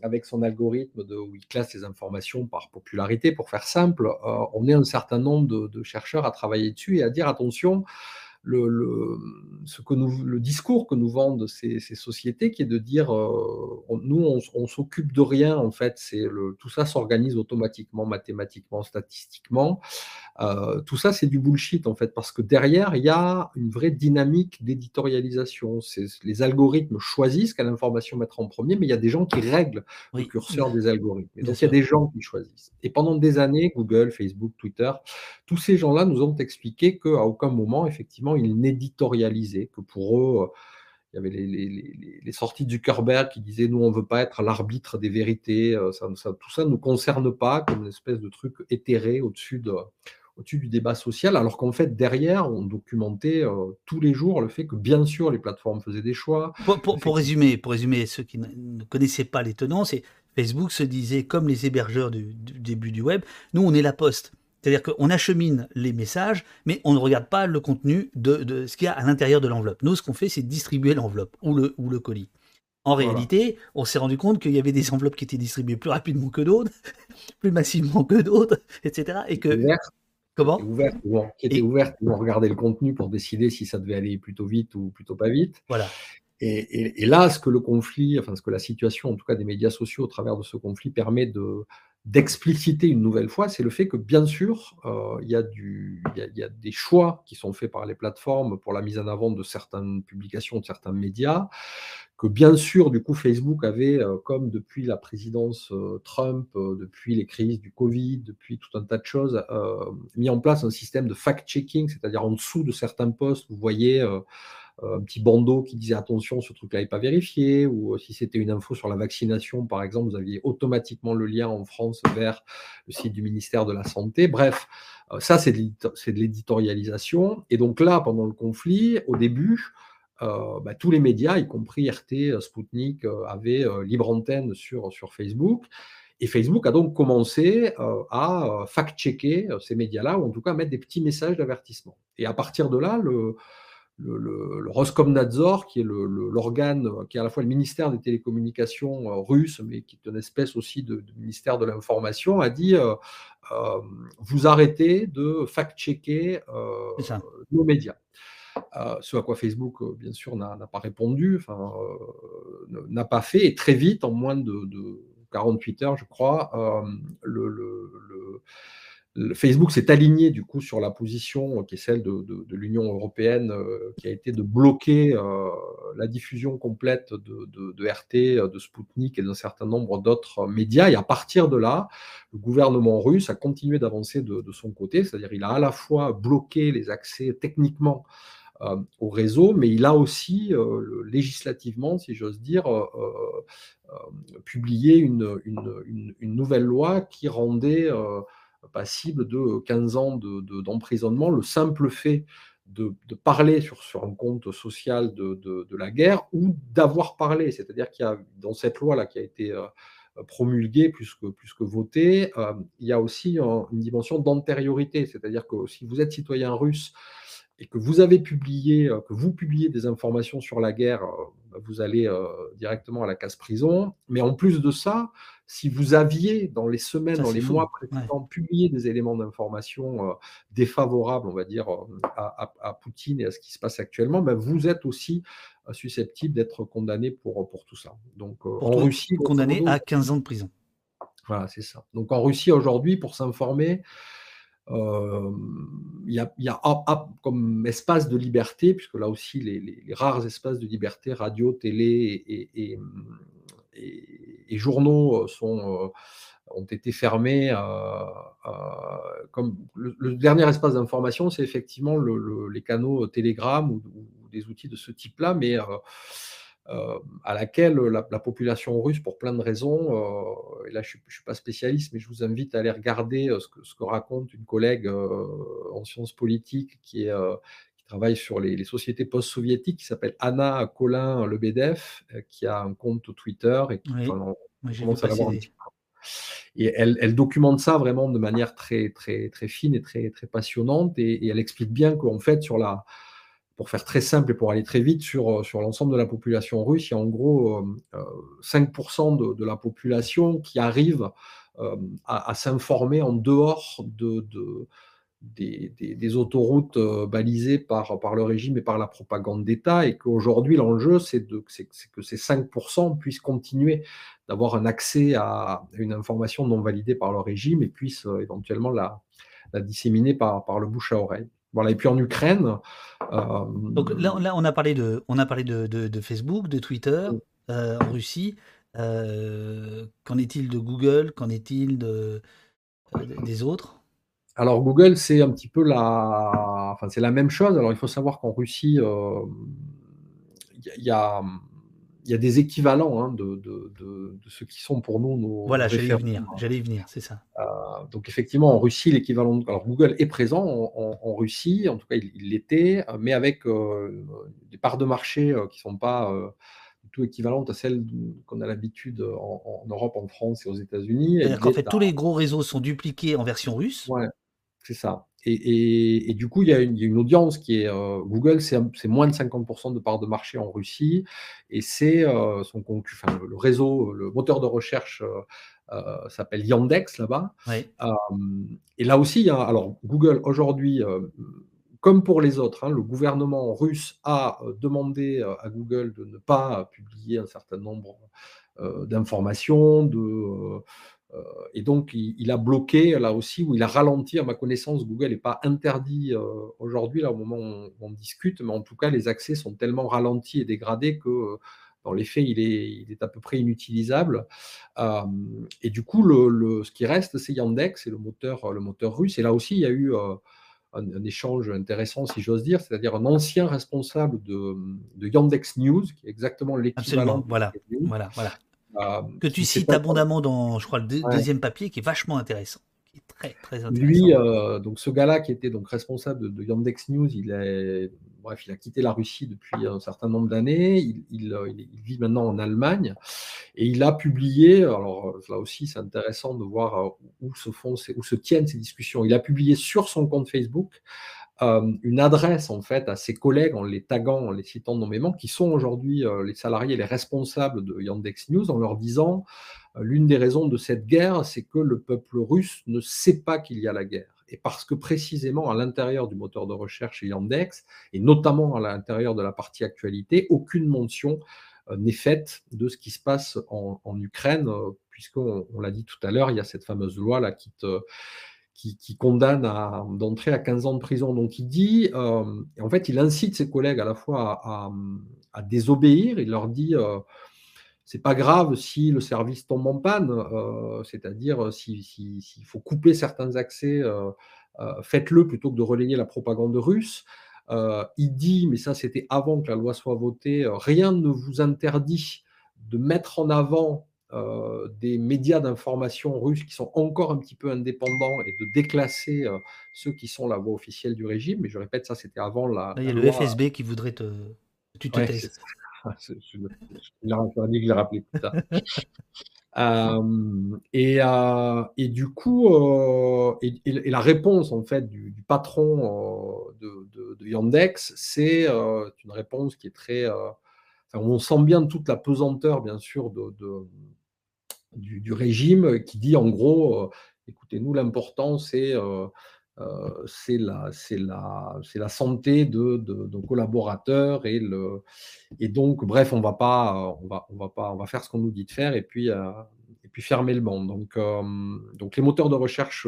avec son algorithme de, où il classe les informations par popularité, pour faire simple, on est un certain nombre de, de chercheurs à travailler dessus et à dire attention, le, ce que nous, le discours que nous vendent ces, ces sociétés, qui est de dire euh, nous, on, on s'occupe de rien, en fait, c'est le, tout ça s'organise automatiquement, mathématiquement, statistiquement. Euh, tout ça, c'est du bullshit, en fait, parce que derrière, il y a une vraie dynamique d'éditorialisation. Les algorithmes choisissent quelle information mettre en premier, mais il y a des gens qui règlent le curseur des algorithmes. Et donc, il y a des gens qui choisissent. Et pendant des années, Google, Facebook, Twitter, tous ces gens-là nous ont expliqué qu'à aucun moment, effectivement, ils n'éditorialisaient, que pour eux, il y avait les, sorties du Zuckerberg qui disaient nous, on ne veut pas être l'arbitre des vérités, euh, ça, tout ça ne nous concerne pas comme une espèce de truc éthéré au-dessus de, au-dessus du débat social, alors qu'en fait, derrière, on documentait euh, tous les jours le fait que, bien sûr, les plateformes faisaient des choix. Pour, résumer, pour résumer, ceux qui ne connaissaient pas les tenants, c'est Facebook se disait, comme les hébergeurs du début du web, nous, on est la poste. C'est-à-dire qu'on achemine les messages, mais on ne regarde pas le contenu de, ce qu'il y a à l'intérieur de l'enveloppe. Nous, ce qu'on fait, c'est distribuer l'enveloppe ou le, ou le colis. En réalité, on s'est rendu compte qu'il y avait des enveloppes qui étaient distribuées plus rapidement que d'autres, plus massivement que d'autres, etc. Et que Comment Qui étaient ouvertes, qui regarder le contenu pour décider si ça devait aller plutôt vite ou plutôt pas vite. Voilà. Et, et, là, ce que le conflit, enfin ce que la situation, en tout cas des médias sociaux au travers de ce conflit, permet de, d'expliciter une nouvelle fois, c'est le fait que, bien sûr, euh, il y, y, y, a des choix qui sont faits par les plateformes pour la mise en avant de certaines publications, de certains médias, que bien sûr, du coup, Facebook avait, euh, comme depuis la présidence euh, Trump, depuis les crises du Covid, depuis tout un tas de choses, mis en place un système de fact-checking, c'est-à-dire en dessous de certains posts, vous voyez un petit bandeau qui disait attention, ce truc-là n'est pas vérifié, ou euh, si c'était une info sur la vaccination, par exemple, vous aviez automatiquement le lien en France vers le site du ministère de la Santé. Bref, euh, ça, c'est de l'éditorialisation. Et donc là, pendant le conflit, au début, bah, tous les médias, y compris RT, Sputnik, avaient libre antenne sur, sur Facebook. Et Facebook a donc commencé à fact-checker ces médias-là, ou en tout cas mettre des petits messages d'avertissement. Et à partir de là, le, le, le, le, Roskomnadzor, qui est l'organe, qui est à la fois le ministère des télécommunications euh, russe, mais qui est une espèce aussi de, ministère de l'information, a dit euh, euh, vous arrêtez de fact-checker nos médias. ce à quoi Facebook, bien sûr, n'a pas répondu, n'a pas fait, et très vite, en moins de, de 48 heures, je crois, le, Facebook s'est aligné du coup sur la position euh, qui est celle de, l'Union européenne, euh, qui a été de bloquer euh, la diffusion complète de, RT, de Sputnik et d'un certain nombre d'autres médias. Et à partir de là, le gouvernement russe a continué d'avancer de, son côté, c'est-à-dire il a à la fois bloqué les accès techniquement au réseau, mais il a aussi législativement, si j'ose dire, publié une, une, nouvelle loi qui rendait passible de 15 ans d'emprisonnement. le simple fait de, parler sur, un compte social de, la guerre ou d'avoir parlé. C'est-à-dire qu'il y a dans cette loi-là qui a été euh, promulguée plus que, votée, euh, il y a aussi une dimension d'antériorité. C'est-à-dire que si vous êtes citoyen russe et que vous avez publié, euh, que vous publiez des informations sur la guerre, vous allez directement à la case prison. Mais en plus de ça, si vous aviez, dans les semaines, dans les mois précédents, publié des éléments d'information euh, défavorables, on va dire, euh, à, Poutine et à ce qui se passe actuellement, ben, vous êtes aussi euh, susceptible d'être condamné pour, pour tout ça. Donc, en Russie. Condamné à 15 ans de prison. Voilà, c'est ça. Donc, en Russie, aujourd'hui, pour s'informer, il y a, y a comme espace de liberté, puisque là aussi, les, rares espaces de liberté, radio, télé et, et et, journaux euh, sont, euh, ont été fermés. Euh, comme le, dernier espace d'information, c'est effectivement les canaux Telegram ou, des outils de ce type-là, mais à laquelle la, population russe, pour plein de raisons, et là je ne suis, pas spécialiste, mais je vous invite à aller regarder ce que, ce que raconte une collègue en sciences politiques qui est travaille sur les, sociétés post-soviétiques, qui s'appelle Anna Colin Lebedev, qui a un compte Twitter et qui commence à l'avoir et elle, elle, documente ça vraiment de manière très, très, très fine et très, très passionnante. Et, elle explique bien qu'en fait, sur la, pour faire très simple et pour aller très vite, sur, sur l'ensemble de la population russe, il y a en gros 5% euh, de, de, la population qui arrive euh, à, s'informer en dehors de, de des, des, autoroutes euh, balisées par, par le régime et par la propagande d'État, et qu'aujourd'hui l'enjeu, c'est que ces 5% puissent continuer d'avoir un accès à une information non validée par le régime et puissent euh, éventuellement la, la disséminer par, par le bouche à oreille. Voilà. Et puis en Ukraine. Euh, Donc là, là, on a parlé de, on a parlé de, de, Facebook, de Twitter euh, en Russie. qu'en est-il de Google? Qu'en est-il de, des autres? Alors Google, c'est un petit peu la, enfin c'est la même chose. Alors il faut savoir qu'en Russie, il y, a y a des équivalents hein, de, de, de, ceux qui sont pour nous nos. Voilà, j'allais y venir, j'allais venir, c'est ça. Euh, donc effectivement, en Russie, l'équivalent. Alors Google est présent en, Russie, en tout cas il l'était, mais avec euh, des parts de marché euh, qui ne sont pas du tout équivalentes à celles qu'on a l'habitude en, Europe, en France et aux États-Unis. C'est-à-dire qu'en fait, tous les gros réseaux sont dupliqués en version russe. Ouais, c'est ça. Et, du coup, il y, a une, audience qui est euh, Google, c'est moins de 50% de part de marché en Russie, et c'est euh, son enfin, le, réseau, le moteur de recherche euh, s'appelle Yandex là-bas. et là aussi, alors Google aujourd'hui, comme pour les autres, hein, le gouvernement russe a demandé à Google de ne pas publier un certain nombre d'informations, de et donc, il, a bloqué là aussi, ou il a ralenti, à ma connaissance, Google n'est pas interdit euh, aujourd'hui, là au moment où on, discute, mais en tout cas, les accès sont tellement ralentis et dégradés que euh, dans les faits, il est, à peu près inutilisable. et du coup, le, ce qui reste, c'est Yandex, c'est le moteur, le moteur russe. Et là aussi, il y a eu un, échange intéressant, si j'ose dire, c'est-à-dire un ancien responsable de, Yandex News, qui est exactement l'équivalent. Voilà, voilà, voilà. Euh, que tu cites abondamment dans, je crois, le deuxième papier, qui est vachement intéressant. Qui est très, très intéressant. Lui, euh, donc ce gars-là qui était donc responsable de, Yandex News, il, est, bref, il a quitté la Russie depuis un certain nombre d'années. Il, il, il, vit maintenant en Allemagne et il a publié. Alors là aussi, c'est intéressant de voir euh, où se font, où se tiennent ces discussions. Il a publié sur son compte Facebook euh, une adresse en fait à ses collègues en les taguant, en les citant nommément, qui sont aujourd'hui euh, les salariés, les responsables de Yandex News, en leur disant euh, l'une des raisons de cette guerre, c'est que le peuple russe ne sait pas qu'il y a la guerre. Et parce que précisément à l'intérieur du moteur de recherche Yandex, et notamment à l'intérieur de la partie actualité, aucune mention n'est faite de ce qui se passe en, Ukraine, puisqu'on on, l'a dit tout à l'heure, il y a cette fameuse loi là qui te qui, condamne à, d'entrer à 15 ans de prison. Donc il dit, euh, en fait, il incite ses collègues à la fois à, désobéir. Il leur dit, euh, c'est pas grave si le service tombe en panne, euh, c'est-à-dire s'il faut couper certains accès, faites-le plutôt que de relayer la propagande russe. il dit, mais ça c'était avant que la loi soit votée, rien ne vous interdit de mettre en avant euh, des médias d'information russes qui sont encore un petit peu indépendants et de déclasser euh, ceux qui sont la voix officielle du régime. Mais je répète, ça c'était avant la. il y a le FSB qui voudrait te. Tu te ouais, taises. Je, je, dit que je l'ai rappelé plus tard. euh, et, euh, et, du coup, et, et, la réponse en fait du, du patron de, de, de, Yandex, c'est une réponse qui est très. on sent bien toute la pesanteur, bien sûr, de, du, régime qui dit en gros, euh, écoutez, nous, l'important, c'est euh, euh, la, la, la, santé de, nos collaborateurs et, le, et donc, bref, on va pas, on va, on va pas, on va faire ce qu'on nous dit de faire et puis, et puis fermer le banc. Donc, donc, les moteurs de recherche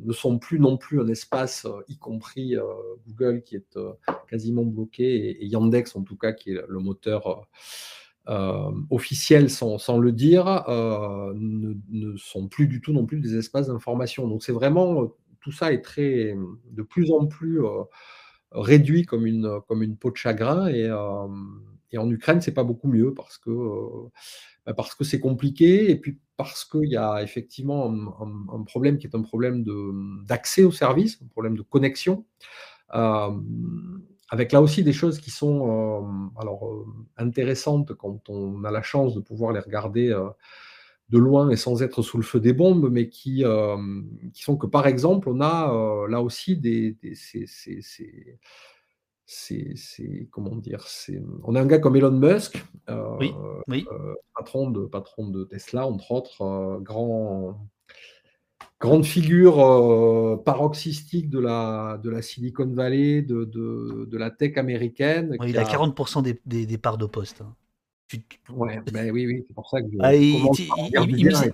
ne sont plus non plus un espace, y compris Google qui est quasiment bloqué et, Yandex en tout cas qui est le moteur euh, officiels sans, le dire euh, ne, sont plus du tout non plus des espaces d'information. Donc c'est vraiment euh, tout ça est très de plus en plus réduit comme une comme une peau de chagrin et, en Ukraine c'est pas beaucoup mieux parce que bah, parce que c'est compliqué et puis parce qu'il y a effectivement un, problème qui est un problème d'accès aux services, un problème de connexion. Avec là aussi des choses qui sont, hem, alors, heu, intéressantes quand on a la chance de pouvoir les regarder, heu, de loin et sans être sous le feu des bombes, mais qui, qui sont que, par exemple, on a, là aussi des c'est c'est comment dire? C'est, on a un gars comme Elon Musk, Oui, oui. patron de patron de Tesla, entre autres, grand grande figure, heu, paroxystique de la de la Silicon Valley, de de de la tech américaine Ouais, il a a 40 des des des parts de poste, hein. Tu Ouais, beh, oui, oui, c'est pour ça que ah, je je il il mise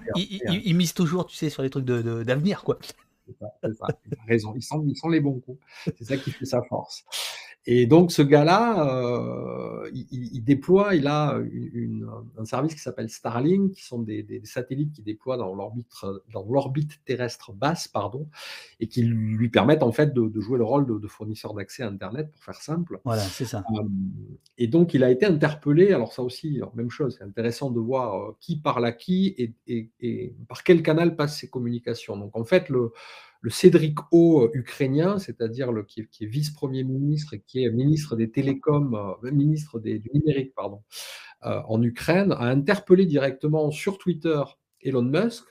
il mise toujours, tu sais, sur les trucs de de d'avenir, quoi. C'est ça, c'est ça, il a raison, il sent il sent les bons coups. C'est ça qui fait sa force et donc ce gars-là, heu, il il déploie, il a une un service qui s'appelle Starlink, qui sont des des satellites qu'il déploie dans l'orbite terrestre basse, pardon et qui lui permettent, en fait, de de jouer le rôle de de fournisseur d'accès à internet, pour faire simple. Voilà, c'est ça. Hem et donc il a été interpellé, alors ça aussi, alors même chose, c'est intéressant de voir, heu, qui parle à qui et et et par quel canal passent ces communications. Donc en fait, le le Cédric O ukrainien, c'est-à-dire qui est vice-premier ministre et qui est ministre des télécoms, heu, ministre du numérique, pardon, heu, en Ukraine, a interpellé directement sur Twitter Elon Musk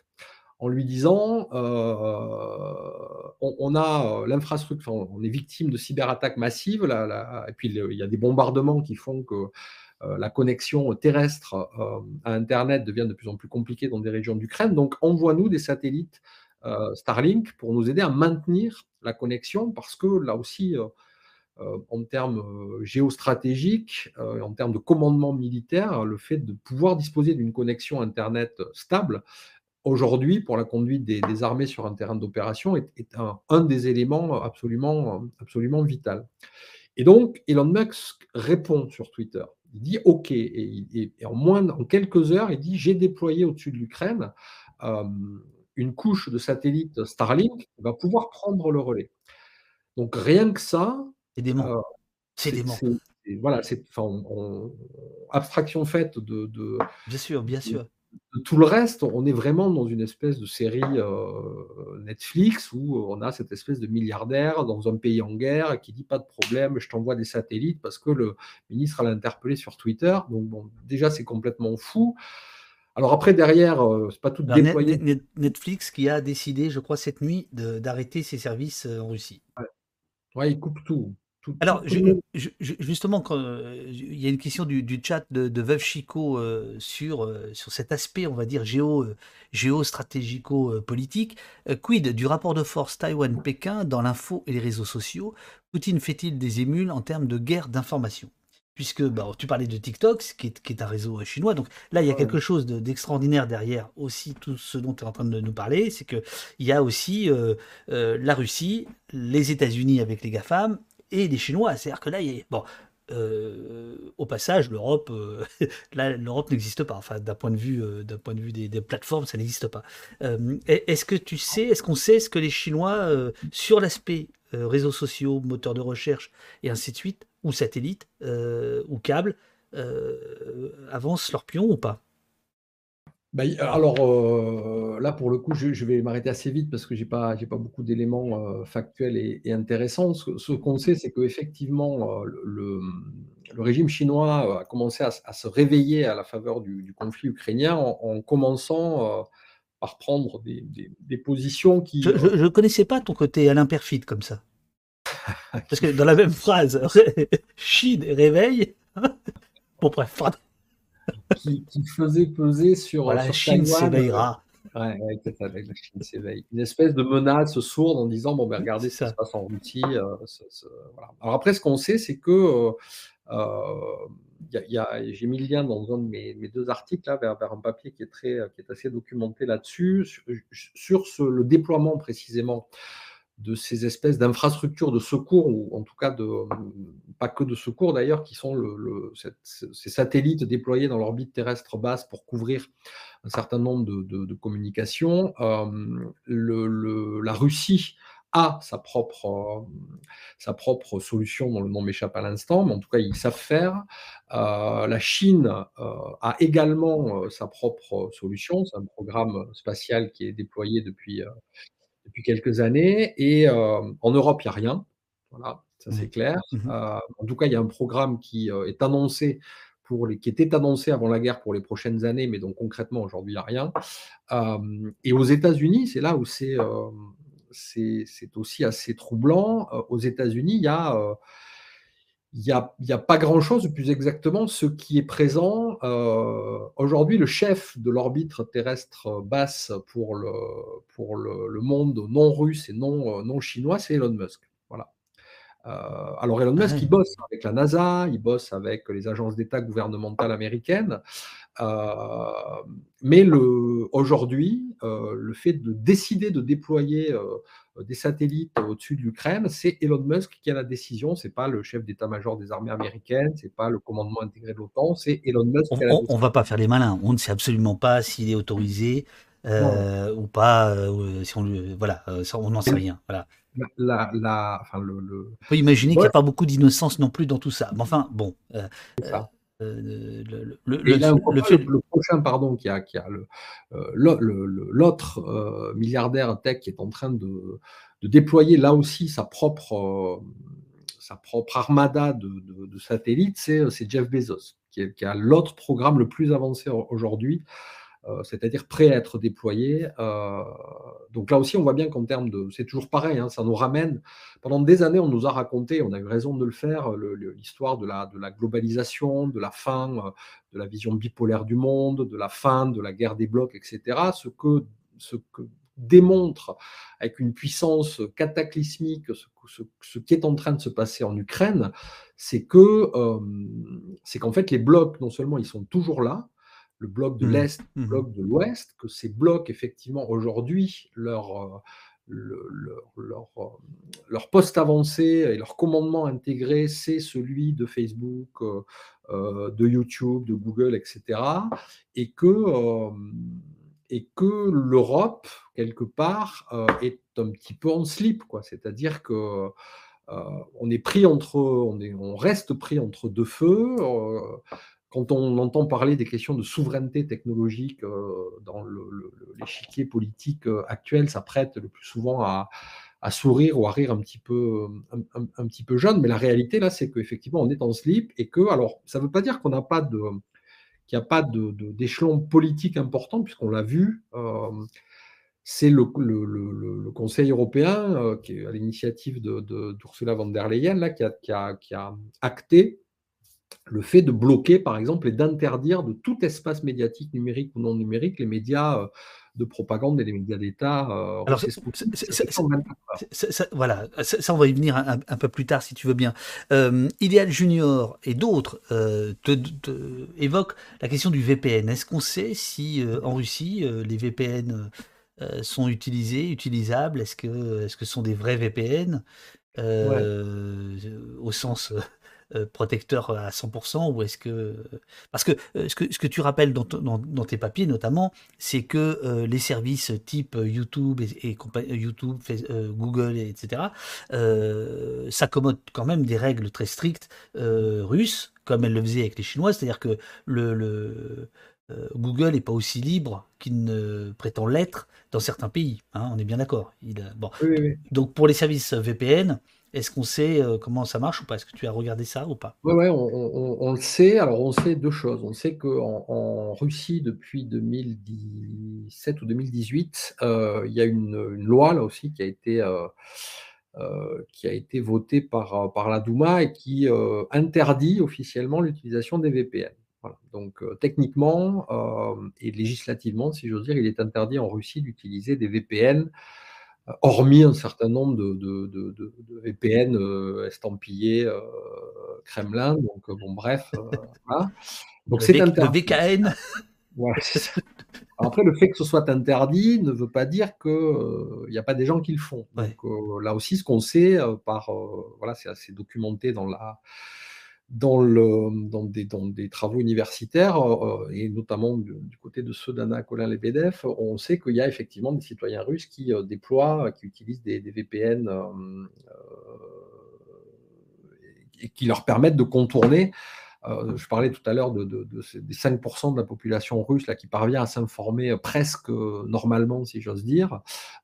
en lui disant, «On a, heu, l'infrastruc enfin, on est victime de cyberattaques massives, la et puis il y a des bombardements qui font que, la connexion terrestre, à internet devient de plus en plus compliquée dans des régions d'Ukraine, donc envoie-nous des satellites, Starlink pour nous aider à maintenir la connexion». Parce que là aussi, heu heu, en termes, géostratégiques, en termes de commandement militaire, le fait de pouvoir disposer d'une connexion internet stable, aujourd'hui, pour la conduite des armées sur un terrain d'opération est un des éléments absolument, absolument vital et donc Elon Musk répond sur Twitter. Il dit: «OK» et en moins en quelques heures, il dit: «J'ai déployé au-dessus de l'Ukraine, une couche de satellites Starlink va pouvoir prendre le relais». Donc rien que ça, C'est dément, heu, c'est dément. voilà, c'est abstraction faite de de Bien sûr, bien sûr. de tout le reste, on est vraiment dans une espèce de série, heu, Netflix où on a cette espèce de milliardaire dans un pays en guerre qui dit: «Pas de problème, je t'envoie des satellites» parce que le ministre l'a interpellé sur Twitter. Donc bon, déjà, c'est complètement fou. Alors après derrière, heu, c'est pas tout Alors déployé Net Net Netflix qui a décidé, je crois, cette nuit d'arrêter ses services, heu, en Russie. Ouais. Ouais, il coupe tout, Alors tout je justement quand, heu, il y a une question du du chat de de Veuve Chicot, heu, sur, sur cet aspect, on va dire géo, heu, géostratégico, heu, politique. Heu, quid du rapport de force Taïwan-Pékin dans l'info et les réseaux sociaux? Poutine fait-il des émules en termes de guerre d'information? Puisque, bah, tu parlais de TikTok, qui est qui est un réseau, heu, chinois, donc là, il y a quelque chose de d'extraordinaire derrière aussi tout ce dont tu es en train de nous parler. C'est qu'il y a aussi, heu heu, la Russie, les États-Unis avec les GAFAM et les Chinois. C'est-à-dire que là, il y a bon, au passage, l'Europe, là, l'Europe n'existe pas. Enfin, d'un point de vue, d'un point de vue des des plateformes, ça n'existe pas. Est-ce que tu sais, est-ce qu'on sait ce que les Chinois, sur l'aspect, heu, réseaux sociaux, moteurs de recherche et ainsi de suite, ou satellites, heu, ou câbles, heu, avancent leurs pions ou pas? Bah, alors, là, pour le coup, je vais m'arrêter assez vite parce que j'ai pas pas beaucoup d'éléments, factuels et intéressants. Ce qu'on sait, c'est qu'effectivement, le le, régime chinois, a commencé à se réveiller à la faveur du conflit ukrainien en en commençant, par prendre des des des positions qui, heu je connaissais pas ton côté Alain Peyrefitte comme ça. Parce que dans la même phrase, ré Chine et réveil. Bon bref, qui qui faisait peser sur, Voilà, sur Chine s'éveillera. ouais, ouais, ça, la Chine s'éveille. Une espèce de menace sourde en disant: «Bon, ben, regardez c'est ce qui se ça. passe en Russie, heu, ce ce» voilà. Alors après, ce qu'on sait, c'est que, a j'ai mis le lien dans un de mes 2 articles là vers un papier qui est très, qui est assez documenté là-dessus, j sur le déploiement précisément de ces espèces d'infrastructures de secours ou en tout cas de, mmh, pas que de secours d'ailleurs, qui sont ces satellites déployés dans l'orbite terrestre basse pour couvrir un certain nombre de communications. La Russie a sa propre, hem, sa propre solution dont le nom m'échappe à l'instant, mais en tout cas, ils savent faire. Heu, la Chine, heu, a également, sa propre solution. C'est un programme spatial qui est déployé depuis, depuis quelques années et en Europe, il y a rien. Voilà. ça c'est clair. Mmh en tout cas, il y a un programme qui est annoncé pour les, qui était annoncé avant la guerre pour les prochaines années, mais donc concrètement aujourd'hui il n'y a rien. et aux États-Unis, c'est là où c'est c'est aussi assez troublant. aux États-Unis, il y a il n'y a, a, pas grand-chose, plus exactement, ce qui est présent. Euh, Aujourd'hui, le chef de l'orbite terrestre basse pour le, pour le, le monde non russe et non, non chinois, c'est Elon Musk. Voilà. Euh, alors Elon Musk, il bosse avec la NASA, il bosse avec les agences d'État gouvernementales américaines, euh, mais aujourd'hui, euh, le fait de décider de déployer des satellites au-dessus de l'Ukraine, c'est Elon Musk qui a la décision. C'est pas le chef d'état-major des armées américaines, c'est pas le commandement intégré de l'OTAN, c'est Elon Musk. On, qui a la on, va pas faire les malins. On ne sait absolument pas s'il est autorisé euh, ou pas. Euh, si on, voilà, on n'en sait rien. Voilà la, la, enfin, le, On peut imaginer qu'il n'y a pas beaucoup d'innocence non plus dans tout ça. Mais enfin, bon. Euh, euh, le, le, prochain, pardon, qui a, qui a l'autre euh, milliardaire tech qui est en train de, de, déployer là aussi sa propre, sa propre armada de, de satellites, c'est Jeff Bezos, qui, qui a l'autre programme le plus avancé aujourd'hui euh, c'est-à-dire prêt à être déployé. Euh, donc là aussi, on voit bien qu'en termes de... C'est toujours pareil, hein, ça nous ramène... Pendant des années, on nous a raconté, on a eu raison de le faire, l'histoire de la, de la globalisation, de la fin euh, de la vision bipolaire du monde, de la fin de la guerre des blocs, etc. Ce que, ce que démontre avec une puissance cataclysmique ce, ce, qui est en train de se passer en Ukraine, c'est que c'est qu'en fait les blocs non seulement ils sont toujours là, le bloc de mmh. l'Est, le mmh. bloc de l'Ouest, que ces blocs, effectivement, aujourd'hui, leur, euh, leur, euh, leur, poste avancé et leur commandement intégré, c'est celui de Facebook, euh, de YouTube, de Google, etc. Et que, et que l'Europe, quelque part, est un petit peu en slip, quoi. C'est-à-dire que on est pris entre, on, est, on reste pris entre deux feux quand on entend parler des questions de souveraineté technologique euh, dans l'échiquier politique euh, actuel, ça prête le plus souvent à, sourire ou à rire un petit peu, un, petit peu jeune. Mais la réalité, là, c'est qu'effectivement, on est en slip et que, alors, ça ne veut pas dire qu'on n'a pas de qu'il n'y a pas d'échelon politique important, puisqu'on l'a vu, euh, c'est le, Conseil européen, qui est à l'initiative d'Ursula von der Leyen, là, qui a acté le fait de bloquer, par exemple, et d'interdire de tout espace médiatique numérique ou non numérique les médias euh, de propagande et les médias d'État. Euh, Alors, voilà, ça, on va y venir un, peu plus tard si tu veux bien. Euh, Ideal Junior et d'autres euh, évoquent la question du VPN. Est-ce qu'on sait si en Russie les VPN sont utilisés, utilisables? Est-ce que, est -ce que ce sont des vrais VPN au sens euh, protecteur à 100% ou est-ce que parce que euh, ce que ce que tu rappelles dans, dans, tes papiers notamment c'est que euh, les services type YouTube et, YouTube Google etc s'accommodent quand même des règles très strictes russes comme elles le faisaient avec les Chinois c'est-à-dire que le, le Google n'est pas aussi libre qu'il ne prétend l'être dans certains pays. Hein, on est bien d'accord. Bon. Donc pour les services VPN, est-ce qu'on sait euh, comment ça marche ou pas? Est-ce que tu as regardé ça ou pas? Oui, ouais, on, le sait. Alors, on sait deux choses. On sait qu'en en Russie, depuis 2017 ou 2018, euh, il y a une, loi, là aussi, qui a été, euh, qui a été votée par, par la Douma et qui interdit officiellement l'utilisation des VPN. Donc, techniquement et législativement, si j'ose dire, il est interdit en Russie d'utiliser des VPN hormis un certain nombre de, VPN euh, estampillés euh, Kremlin. Donc, euh, bon, bref. voilà. Donc, c'est interdit. VKN Après, le fait que ce soit interdit ne veut pas dire qu'il n'y a pas des gens qui le font. Donc, là aussi, ce qu'on sait, par, voilà, c'est assez documenté dans la, dans, des, travaux universitaires, euh, et notamment du, côté de ceux d'Anna Colin-Lebedev, on sait qu'il y a effectivement des citoyens russes qui euh, déploient, qui utilisent des, VPN euh, et qui leur permettent de contourner je parlais tout à l'heure de, de, des 5% de la population russe là, qui parvient à s'informer presque normalement, si j'ose dire.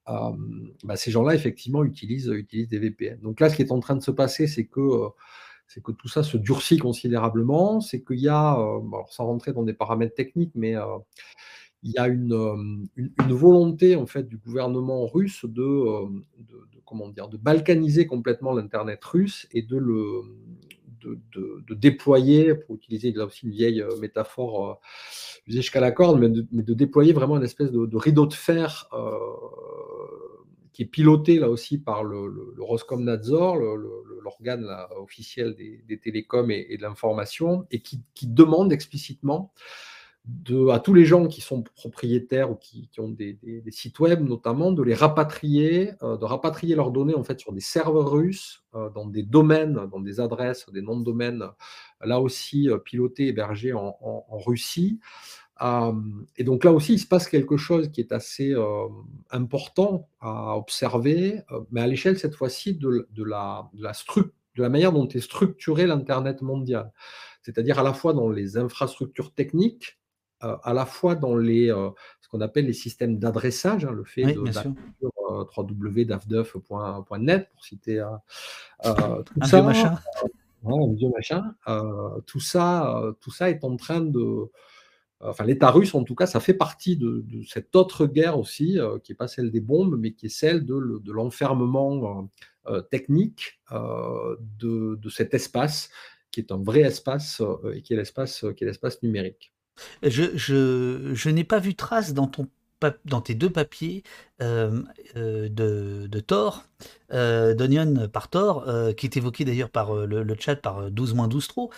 Bah, ces gens-là, effectivement, utilisent des VPN. Donc là, ce qui est en train de se passer, c'est que c'est que tout ça se durcit considérablement, c'est qu'il y a, sans rentrer dans des paramètres techniques, mais il y a une, une, volonté en fait du gouvernement russe de, comment dire, de balkaniser complètement l'internet russe et de le de, déployer, pour utiliser là aussi une vieille métaphore euh, usée jusqu'à la corde, mais de, déployer vraiment une espèce de, rideau de fer euh, qui est piloté là aussi par le, le, le Roskomnadzor, l'organe officiel des, télécoms et, de l'information, et qui, qui, demande explicitement à tous les gens qui sont propriétaires ou qui, ont des, sites web notamment, de les rapatrier, euh, de rapatrier leurs données en fait sur des serveurs russes, euh, dans des domaines, dans des adresses, des noms de domaines, là aussi euh, pilotés, hébergés en, Russie. Et donc là aussi, il se passe quelque chose qui est assez important à observer, mais à l'échelle cette fois-ci de, la, de, la de la manière dont est structuré l'Internet mondial. C'est-à-dire à la fois dans les infrastructures techniques, euh, à la fois dans les, euh, ce qu'on appelle les systèmes d'adressage, hein, le fait de sur euh, www.dafdeuf.net pour citer tout ça, vieux machin. un vieux machin. tout ça, tout ça est en train de, enfin l'État russe en tout cas, ça fait partie de, cette autre guerre aussi, qui n'est pas celle des bombes, mais qui est celle de, l'enfermement technique de, cet espace, qui est un vrai espace et qui est l'espace, numérique. Je, je, n'ai pas vu trace dans, dans tes deux papiers euh, euh, de, de Thor, euh, d'Onion par Thor, euh, qui est évoqué d'ailleurs par le, chat par 12-12 trop,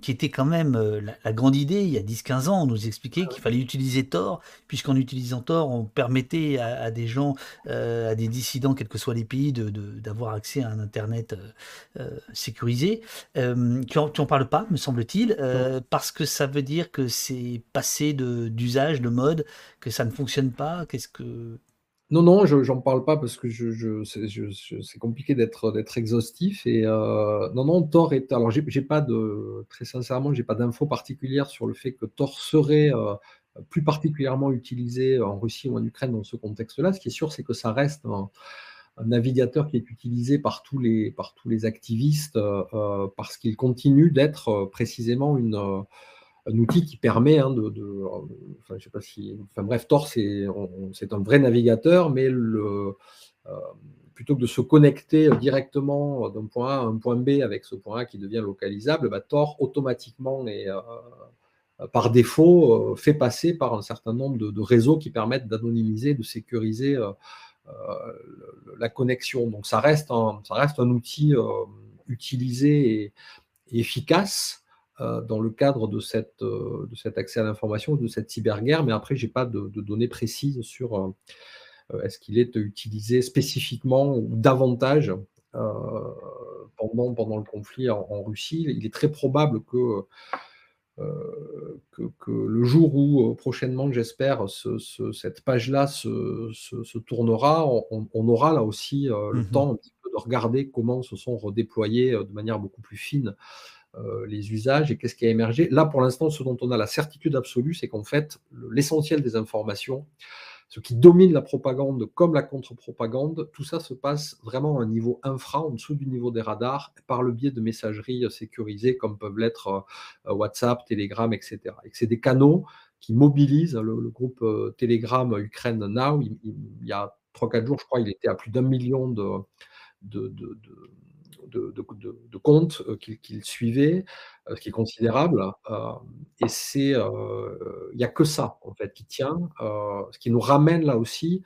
qui était quand même la, grande idée il y a 10-15 ans. On nous expliquait qu'il fallait utiliser Tor, puisqu'en utilisant Tor, on permettait à, des gens, à des dissidents, quels que soient les pays, d'avoir de, accès à un Internet sécurisé. tu n'en parles pas, me semble-t-il, parce que ça veut dire que c'est passé d'usage, de, de mode, que ça ne fonctionne pas. Qu'est-ce que non, non, je n'en parle pas parce que je, c'est compliqué d'être exhaustif. Et euh, non, non, Thor est. Alors, j'ai pas de. Très sincèrement, j'ai pas d'infos particulières sur le fait que Thor serait euh, plus particulièrement utilisé en Russie ou en Ukraine dans ce contexte-là. Ce qui est sûr, c'est que ça reste un, navigateur qui est utilisé par tous les, par tous les activistes euh, parce qu'il continue d'être précisément une un outil qui permet hein, de, enfin, je sais pas si, enfin bref, Tor c'est un vrai navigateur, mais le, euh, plutôt que de se connecter directement d'un point A à un point B avec ce point A qui devient localisable, bah, Tor automatiquement et euh, par défaut euh, fait passer par un certain nombre de, réseaux qui permettent d'anonymiser, de sécuriser la connexion. Donc ça reste un, ça reste un outil utilisé et efficace dans le cadre de, cette, euh, de cet accès à l'information, de cette cyberguerre, mais après, je n'ai pas de, données précises sur euh, est-ce qu'il est utilisé spécifiquement ou davantage pendant, pendant le conflit en, Russie. Il est très probable que, que, le jour où prochainement, j'espère, cette page-là se, se, tournera, on, aura là aussi le mmh temps de regarder comment se sont redéployés de manière beaucoup plus fine euh, les usages et qu'est-ce qui a émergé. Là, pour l'instant, ce dont on a la certitude absolue, c'est qu'en fait, l'essentiel des informations, ce qui domine la propagande comme la contre-propagande, tout ça se passe vraiment à un niveau infra, en dessous du niveau des radars, par le biais de messageries sécurisées comme peuvent l'être euh, WhatsApp, Telegram, etc. Et c'est des canaux qui mobilisent le, groupe euh, Telegram Ukraine Now. Il, y a 3-4 jours, je crois, il était à plus d'un million de, comptes euh, qu'il suivait, euh, ce qui est considérable. Euh, et c'est, il n'y a que ça en fait qui tient, ce qui nous ramène là aussi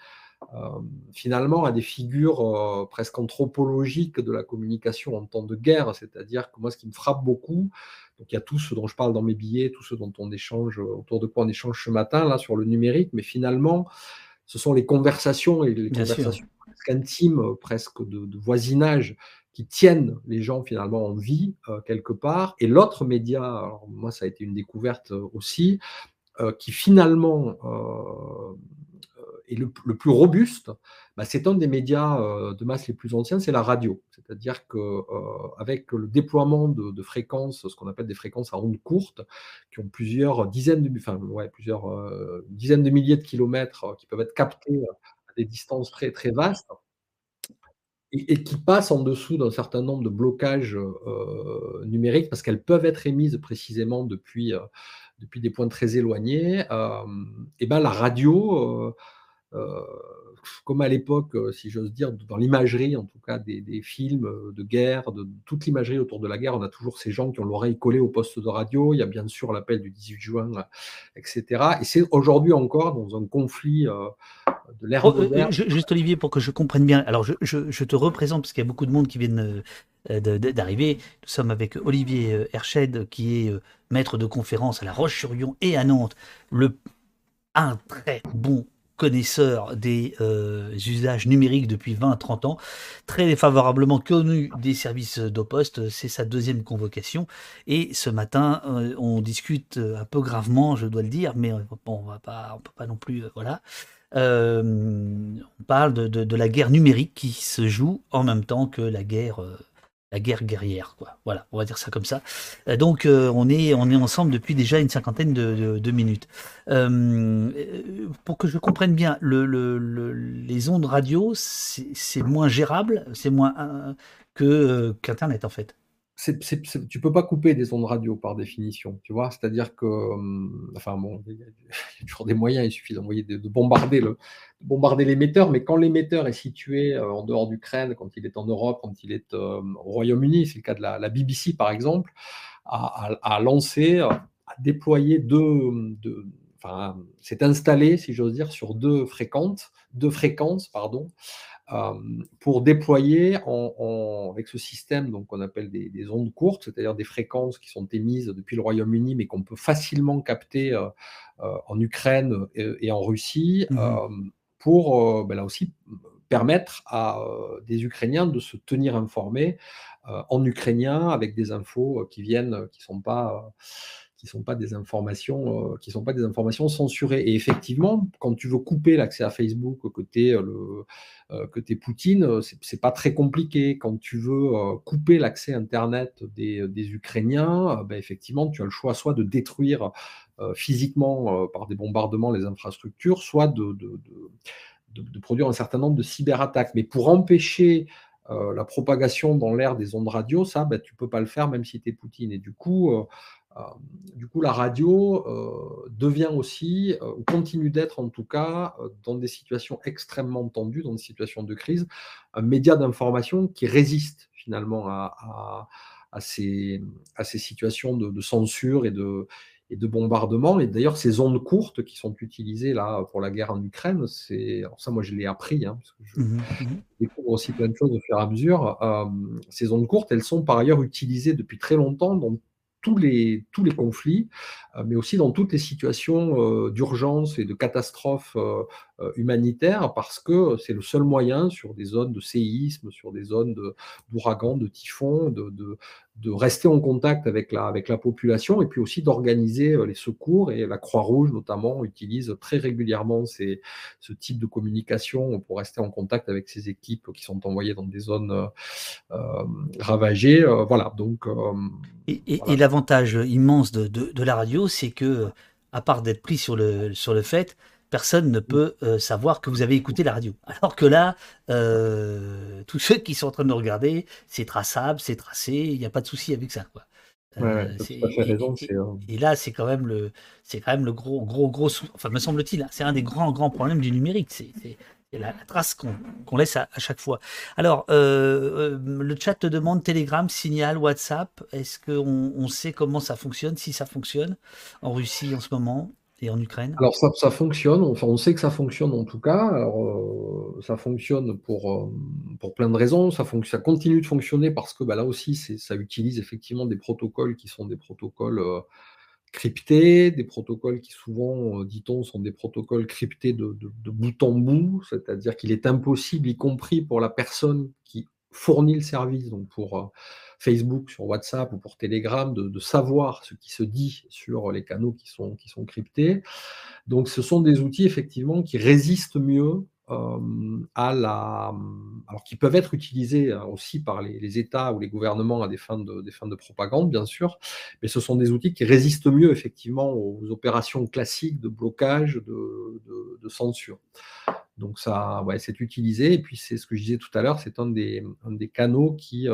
finalement à des figures presque anthropologiques de la communication en temps de guerre, c'est-à-dire que moi ce qui me frappe beaucoup, donc il y a tout ce dont je parle dans mes billets, tout ce dont on échange, autour de quoi on échange ce matin là sur le numérique, mais finalement ce sont les conversations et les conversations presque intimes, presque de voisinage qui tiennent les gens finalement en vie euh, quelque part. Et l'autre média, alors moi ça a été une découverte euh, aussi, euh, qui finalement et le, plus robuste, bah, c'est un des médias de masse les plus anciens, c'est la radio. C'est-à-dire qu'avec le déploiement de, fréquences, ce qu'on appelle des fréquences à ondes courtes, qui ont plusieurs dizaines de, plusieurs dizaines de milliers de kilomètres, qui peuvent être captés à des distances très, très vastes, et, qui passent en dessous d'un certain nombre de blocages numériques, parce qu'elles peuvent être émises précisément depuis depuis des points très éloignés, et ben la radio, comme à l'époque, si j'ose dire, dans l'imagerie, en tout cas des, films de guerre, de toute l'imagerie autour de la guerre, on a toujours ces gens qui ont l'oreille collée au poste de radio. Il y a bien sûr l'appel du 18 juin, etc. Et c'est aujourd'hui encore dans un conflit de l'ère oh, Juste Olivier, pour que je comprenne bien. Alors je, je te représente parce qu'il y a beaucoup de monde qui viennent euh, d'arriver. Nous sommes avec Olivier euh, Herched, qui est euh, maître de conférence à La Roche-sur-Yon et à Nantes, le, un très bon connaisseur des usages numériques depuis 20-30 ans, très favorablement connu des services d'Oposte, c'est sa deuxième convocation. Et ce matin, on discute un peu gravement, je dois le dire, mais bon, on va pas, on peut pas non plus, voilà. on parle de, de, la guerre numérique qui se joue en même temps que la guerre la guerre guerrière, quoi. Voilà, on va dire ça comme ça. Euh, donc euh, on est on est ensemble depuis déjà une cinquantaine de, minutes. Euh, pour que je comprenne bien, le, les ondes radio, c'est moins gérable, c'est moins que qu'Internet en fait c'est, tu peux pas couper des ondes radio par définition, tu vois? C'est-à-dire que, hum, enfin bon, il y, a toujours des moyens. Il suffit d'envoyer de, bombarder le, bombarder l'émetteur, mais quand l'émetteur est situé euh, en dehors d'Ukraine, quand il est en Europe, quand il est euh, au Royaume-Uni, c'est le cas de la, BBC par exemple, a, lancé, euh, a déployé deux, deux enfin, s'est installé, si j'ose dire, sur deux fréquences, deux fréquences, pardon, pour déployer avec ce système qu'on appelle des, ondes courtes, c'est-à-dire des fréquences qui sont émises depuis le Royaume-Uni, mais qu'on peut facilement capter euh, euh, en Ukraine et, en Russie, mmh pour euh, ben là aussi permettre à des Ukrainiens de se tenir informés en ukrainien avec des infos qui viennent, qui ne sont pas qui sont pas des informations, euh, qui sont pas des informations censurées. Et effectivement, quand tu veux couper l'accès à Facebook côté euh, le euh, côté Poutine, c'est pas très compliqué. Quand tu veux couper l'accès Internet des, des Ukrainiens, ben effectivement, tu as le choix soit de détruire physiquement par des bombardements les infrastructures, soit de, de, de, produire un certain nombre de cyberattaques. Mais pour empêcher la propagation dans l'air des ondes radio, ça, ben, tu ne peux pas le faire même si tu es Poutine. Et du coup, du coup, la radio euh, devient aussi, euh, ou continue d'être en tout cas, dans des situations extrêmement tendues, dans des situations de crise, un média d'information qui résiste finalement à, ces, situations de, censure et de, bombardement. Et d'ailleurs, ces ondes courtes qui sont utilisées là pour la guerre en Ukraine, c'est ça, moi, je l'ai appris, hein, parce que je, mmh mmh découvre aussi plein de choses au fur et à mesure. ces ondes courtes, elles sont par ailleurs utilisées depuis très longtemps dans tous les, tous les conflits, euh, mais aussi dans toutes les situations euh, d'urgence et de catastrophes euh, humanitaires, parce que c'est le seul moyen sur des zones de séisme, sur des zones d'ouragan, de, de typhon, de, de rester en contact avec la, avec la population et puis aussi d'organiser euh, les secours. Et la Croix-Rouge, notamment, utilise très régulièrement ces, ce type de communication pour rester en contact avec ces équipes qui sont envoyées dans des zones euh, ravagées. Voilà, donc. et, et, l'avantage immense de, la radio, c'est que, à part d'être pris sur le, sur le fait, personne ne peut euh, savoir que vous avez écouté la radio. Alors que là, euh, tous ceux qui sont en train de nous regarder, c'est traçable, c'est tracé, il n'y a pas de souci avec ça. Quoi. Euh, et, là, c'est quand même le, c'est quand même le gros, gros, gros, enfin, me semble-t-il, hein, c'est un des grands, grands problèmes du numérique. C'est la, trace qu'on laisse à, chaque fois. Alors, le chat te demande Telegram, Signal, WhatsApp. Est-ce qu'on on sait comment ça fonctionne, si ça fonctionne en Russie en ce moment? En Ukraine Alors ça, fonctionne, on sait que ça fonctionne en tout cas. Alors, euh, ça fonctionne pour, euh, pour plein de raisons. Ça, continue de fonctionner parce que bah, là aussi ça utilise effectivement des protocoles qui sont des protocoles euh, cryptés, des protocoles qui souvent, dit-on, sont des protocoles cryptés de bout en bout, c'est-à-dire qu'il est impossible, y compris pour la personne qui fournit le service, donc pour Facebook, sur WhatsApp ou pour Telegram, de, savoir ce qui se dit sur les canaux qui sont, qui sont cryptés. Donc ce sont des outils effectivement qui résistent mieux à la, alors qui peuvent être utilisés hein, aussi par les, États ou les gouvernements à des fins, de, des fins de propagande, bien sûr, mais ce sont des outils qui résistent mieux effectivement aux opérations classiques de blocage, de, de censure. Donc ça, ouais, c'est utilisé, et puis c'est ce que je disais tout à l'heure, c'est un des, canaux qui,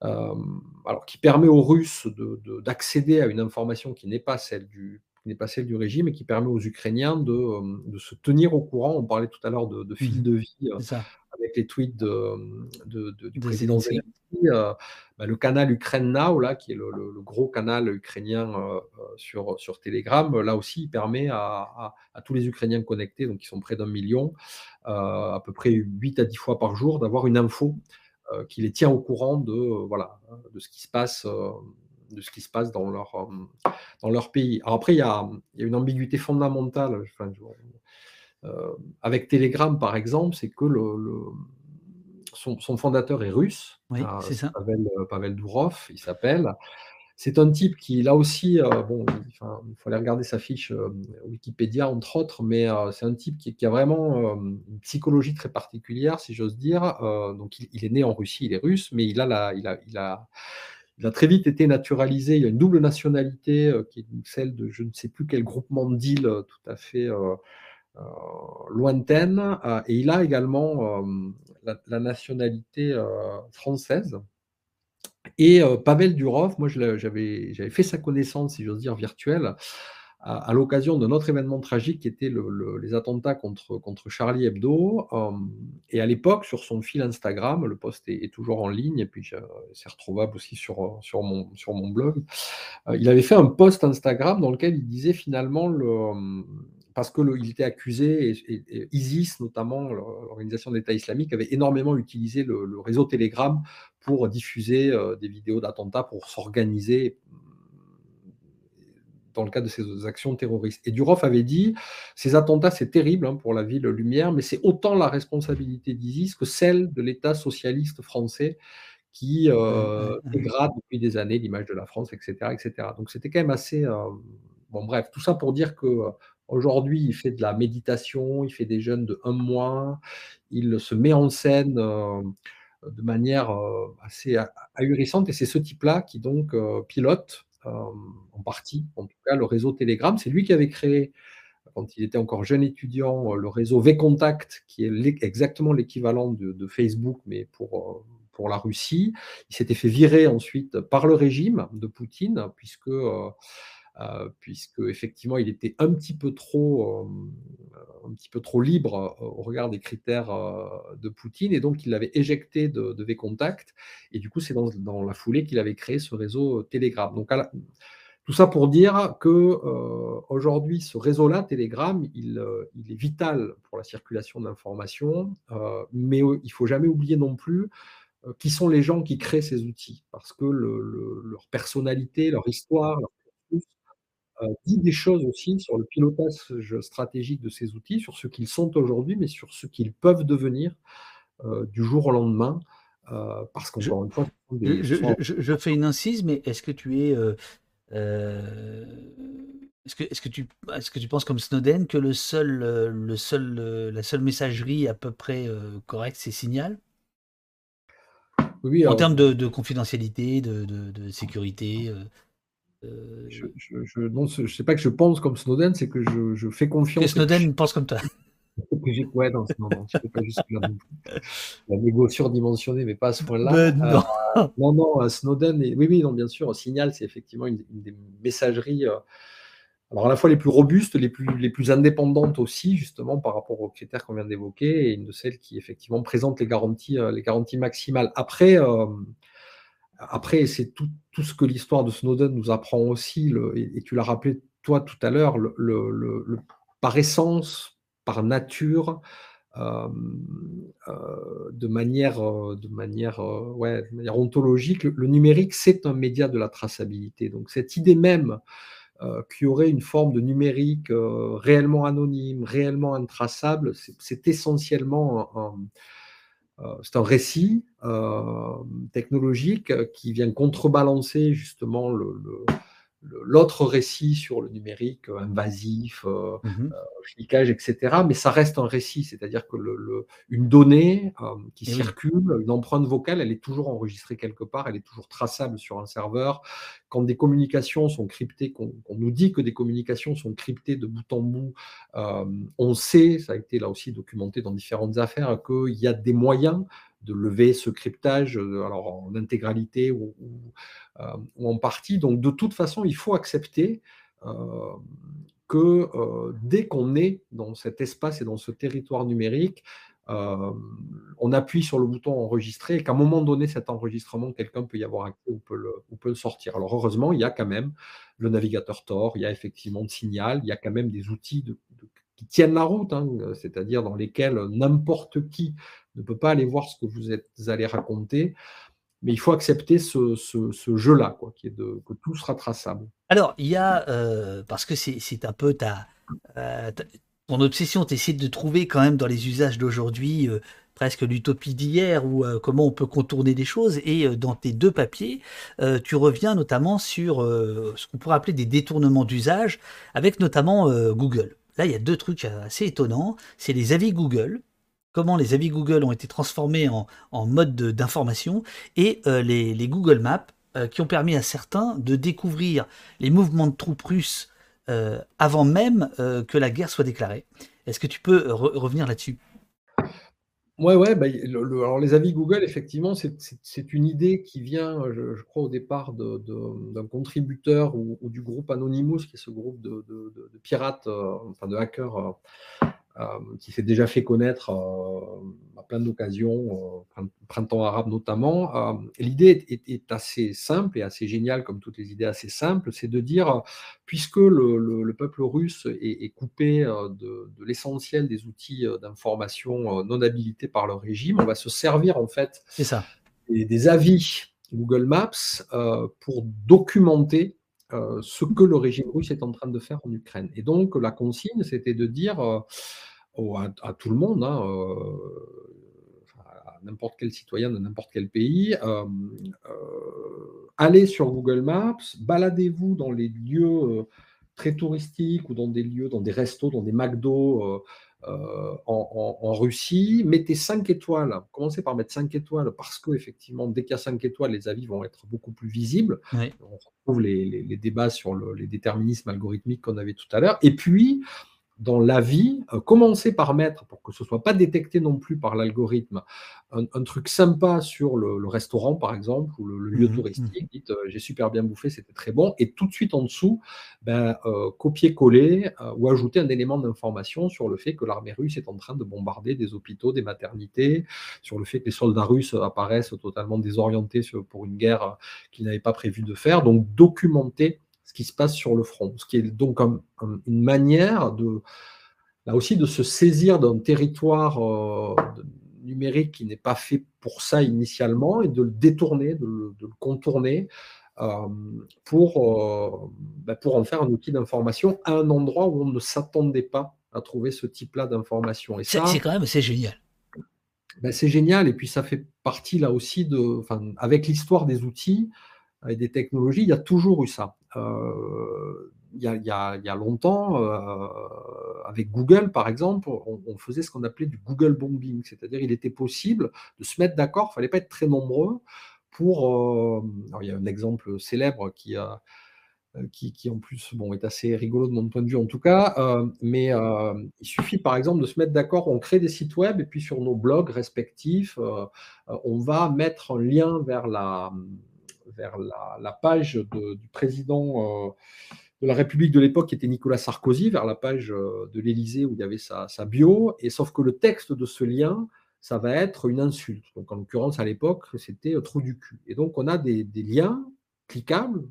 alors, qui permet aux Russes d'accéder à une information qui n'est pas celle du n'est pas celle du régime et qui permet aux Ukrainiens de, de, se tenir au courant. On parlait tout à l'heure de, de fil de vie avec les tweets du président Zelensky. Bah, le canal Ukraine Now, là, qui est le, gros canal ukrainien sur, sur Telegram, là aussi, il permet à, à, tous les Ukrainiens connectés, donc qui sont près d'un million, à peu près 8 à 10 fois par jour, d'avoir une info euh, qui les tient au courant de, euh, voilà, de ce qui se passe euh, de ce qui se passe dans leur, dans leur pays. Alors après, il y a, il y a une ambiguïté fondamentale. avec Telegram, par exemple, c'est que le, son, son, fondateur est russe. Oui, c'est ça. Pavel, Pavel Durov, il s'appelle. C'est un type qui, là aussi, euh, bon, enfin, il faut aller regarder sa fiche euh, Wikipédia, entre autres, mais euh, c'est un type qui, a vraiment une psychologie très particulière, si j'ose dire. donc, il, est né en Russie, il est russe, mais il a, la, il, a, il, a, il a très vite été naturalisé. Il a une double nationalité qui est celle de je ne sais plus quel groupement d'îles tout à fait lointaine. et il a également la, nationalité française. Et Pavel Durov, moi j'avais fait sa connaissance, si j'ose dire, virtuelle, à, l'occasion d'un autre événement tragique qui était les attentats contre, contre Charlie Hebdo. et à l'époque, sur son fil Instagram, le post est, toujours en ligne, et puis c'est retrouvable aussi sur, sur, mon, sur mon blog. il avait fait un post Instagram dans lequel il disait finalement le parce qu'il était accusé, et, ISIS notamment, l'organisation d'État islamique, avait énormément utilisé le, réseau Telegram pour diffuser euh, des vidéos d'attentats, pour s'organiser dans le cadre de ces actions terroristes. Et Durov avait dit, ces attentats, c'est terrible hein, pour la ville Lumière, mais c'est autant la responsabilité d'ISIS que celle de l'État socialiste français qui euh, dégrade depuis des années l'image de la France, etc. etc. Donc c'était quand même assez... Euh, bon bref, tout ça pour dire que Aujourd'hui, il fait de la méditation, il fait des jeûnes de un mois, il se met en scène euh, de manière euh, assez ahurissante et c'est ce type-là qui donc euh, pilote en partie, en tout cas, le réseau Telegram. C'est lui qui avait créé, quand il était encore jeune étudiant, le réseau V-Contact, qui est exactement l'équivalent de, Facebook, mais pour, pour la Russie. Il s'était fait virer ensuite par le régime de Poutine, puisque euh, puisque effectivement il était un petit peu trop, euh, un petit peu trop libre euh, au regard des critères de Poutine, et donc il l'avait éjecté de, V-Contact, et du coup c'est dans, la foulée qu'il avait créé ce réseau Telegram. Donc tout ça pour dire que aujourd'hui, ce réseau-là, Telegram, il, il, est vital pour la circulation d'informations, mais il faut jamais oublier non plus qui sont les gens qui créent ces outils, parce que leur personnalité, leur histoire, leur euh, dit des choses aussi sur le pilotage stratégique de ces outils, sur ce qu'ils sont aujourd'hui, mais sur ce qu'ils peuvent devenir euh, du jour au lendemain. Euh, parce qu'encore une fois, je, fais une incise, mais est-ce que tu es. est-ce que, tu, est que tu penses comme Snowden que le seul, le seul, la seule messagerie à peu près correcte, c'est Signal? Oui, En termes de, confidentialité, de, de sécurité euh, je, je, non, je sais pas que je pense comme Snowden, c'est que je, je, fais confiance. Que Snowden pense comme toi. ouais, non, non, non, je pas juste la, la négo surdimensionnée, mais pas à ce point-là. Euh, non. non, euh, Snowden, et, oui, oui, non, bien sûr, Signal, c'est effectivement une, des messageries, alors à la fois les plus robustes, les plus, les plus indépendantes aussi, justement, par rapport aux critères qu'on vient d'évoquer, et une de celles qui, effectivement, présente les garanties, les garanties maximales. Après, après, c'est tout, ce que l'histoire de Snowden nous apprend aussi, et, tu l'as rappelé toi tout à l'heure, par essence, par nature, euh, euh, de, manière, euh, de, manière, ouais, de manière ontologique, le, numérique, c'est un média de la traçabilité. Donc cette idée même qu'il y aurait une forme de numérique réellement anonyme, réellement intraçable, c'est essentiellement un c'est un récit technologique qui vient contrebalancer justement le l'autre récit sur le numérique euh, invasif, euh, Mmh euh, flicage, etc. Mais ça reste un récit, c'est-à-dire que le, une donnée qui Et oui. circule, une empreinte vocale, elle est toujours enregistrée quelque part, elle est toujours traçable sur un serveur. Quand des communications sont cryptées, qu'on nous dit que des communications sont cryptées de bout en bout, on sait, ça a été là aussi documenté dans différentes affaires, qu'il y a des moyens de lever ce cryptage, alors en intégralité ou, euh, ou en partie. Donc de toute façon, il faut accepter euh, que euh, dès qu'on est dans cet espace et dans ce territoire numérique, on appuie sur le bouton enregistrer et qu'à un moment donné, cet enregistrement, quelqu'un peut y avoir accès ou peut, le, ou peut le sortir. Alors heureusement, il y a quand même le navigateur Tor, il y a effectivement le signal, il y a quand même des outils qui tiennent la route, hein, c'est-à-dire dans lesquels n'importe qui ne peut pas aller voir ce que vous êtes allé raconter mais il faut accepter ce, jeu-là, quoi, qui est de, que tout sera traçable. Alors, il y a, euh, parce que c'est un peu ta, euh, ton obsession, tu essaies de trouver quand même dans les usages d'aujourd'hui euh, presque l'utopie d'hier ou comment on peut contourner des choses. Et dans tes deux papiers, tu reviens notamment sur ce qu'on pourrait appeler des détournements d'usage, avec notamment Google. Là, il y a deux trucs assez étonnants. C'est les avis Google, comment les avis Google ont été transformés en, mode d'information et euh, les, Google Maps euh, qui ont permis à certains de découvrir les mouvements de troupes russes euh, avant même que la guerre soit déclarée. Est-ce que tu peux revenir là-dessus? Ouais, ouais, bah, alors les avis Google, effectivement, c'est une idée qui vient, je, crois, au départ d'un contributeur ou, du groupe Anonymous, qui est ce groupe de, pirates, enfin de hackers qui s'est déjà fait connaître euh, à plein d'occasions, euh, printemps arabe notamment. L'idée est, assez simple et assez géniale, comme toutes les idées assez simples, c'est de dire, puisque le, peuple russe est, coupé de, l'essentiel des outils d'information non habilités par le régime, on va se servir en fait ça. Des, avis Google Maps pour documenter ce que le régime russe est en train de faire en Ukraine. Et donc la consigne, c'était de dire à, tout le monde, hein, euh, à n'importe quel citoyen de n'importe quel pays, euh, euh, allez sur Google Maps, baladez-vous dans les lieux très touristiques ou dans des lieux, dans des restos, dans des McDo. En, Russie, mettez 5 étoiles. Commencez par mettre 5 étoiles parce que effectivement, dès qu'il y a 5 étoiles, les avis vont être beaucoup plus visibles. On retrouve les, débats sur les déterminismes algorithmiques qu'on avait tout à l'heure. Et puis, dans la vie, euh, commencer par mettre, pour que ce ne soit pas détecté non plus par l'algorithme, un, truc sympa sur le, restaurant, par exemple, ou le, lieu mmh touristique. Mmh. Dites, euh, j'ai super bien bouffé, c'était très bon. Et tout de suite en dessous, ben, euh, copier-coller ou ajouter un élément d'information sur le fait que l'armée russe est en train de bombarder des hôpitaux, des maternités, sur le fait que les soldats russes apparaissent totalement désorientés pour une guerre qu'ils n'avaient pas prévu de faire. Donc, documenter ce qui se passe sur le front. Ce qui est donc une manière de, là aussi, de se saisir d'un territoire euh, numérique qui n'est pas fait pour ça initialement et de le détourner, de le, contourner euh, pour, euh, ben, pour en faire un outil d'information à un endroit où on ne s'attendait pas à trouver ce type-là d'information. Et ça, c'est quand même c'est génial. Ben, c'est génial et puis ça fait partie là aussi de, avec l'histoire des outils et des technologies, il y a toujours eu ça. Euh, il, y a, longtemps, euh, avec Google par exemple, on, faisait ce qu'on appelait du Google bombing, c'est-à-dire il était possible de se mettre d'accord, il ne fallait pas être très nombreux pour... Euh, il y a un exemple célèbre qui. Qui, en plus bon, est assez rigolo de mon point de vue en tout cas, mais il suffit par exemple de se mettre d'accord, on crée des sites web et puis sur nos blogs respectifs, on va mettre un lien vers la, vers la, page du président euh, de la République de l'époque, qui était Nicolas Sarkozy, vers la page euh, de l'Élysée où il y avait sa, bio, et sauf que le texte de ce lien, ça va être une insulte. Donc en l'occurrence, à l'époque, c'était euh, trop du cul. Et donc on a des, liens cliquables,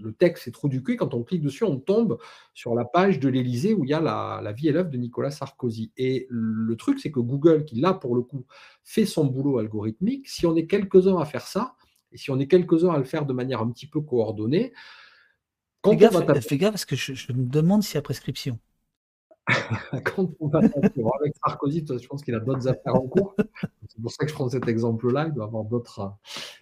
le texte est trop du cul, quand on clique dessus, on tombe sur la page de l'Élysée où il y a la, la vie et l'œuvre de Nicolas Sarkozy. Et le truc, c'est que Google, qui là, pour le coup, fait son boulot algorithmique, si on est quelques-uns à faire ça, et si on est quelques-uns à le faire de manière un petit peu coordonnée, quand fais, gaffe, fais gaffe parce que je, me demande s'il y a prescription. quand on va avec Sarkozy, je pense qu'il a d'autres affaires en cours. C'est pour ça que je prends cet exemple-là. Il doit avoir d'autres. Euh.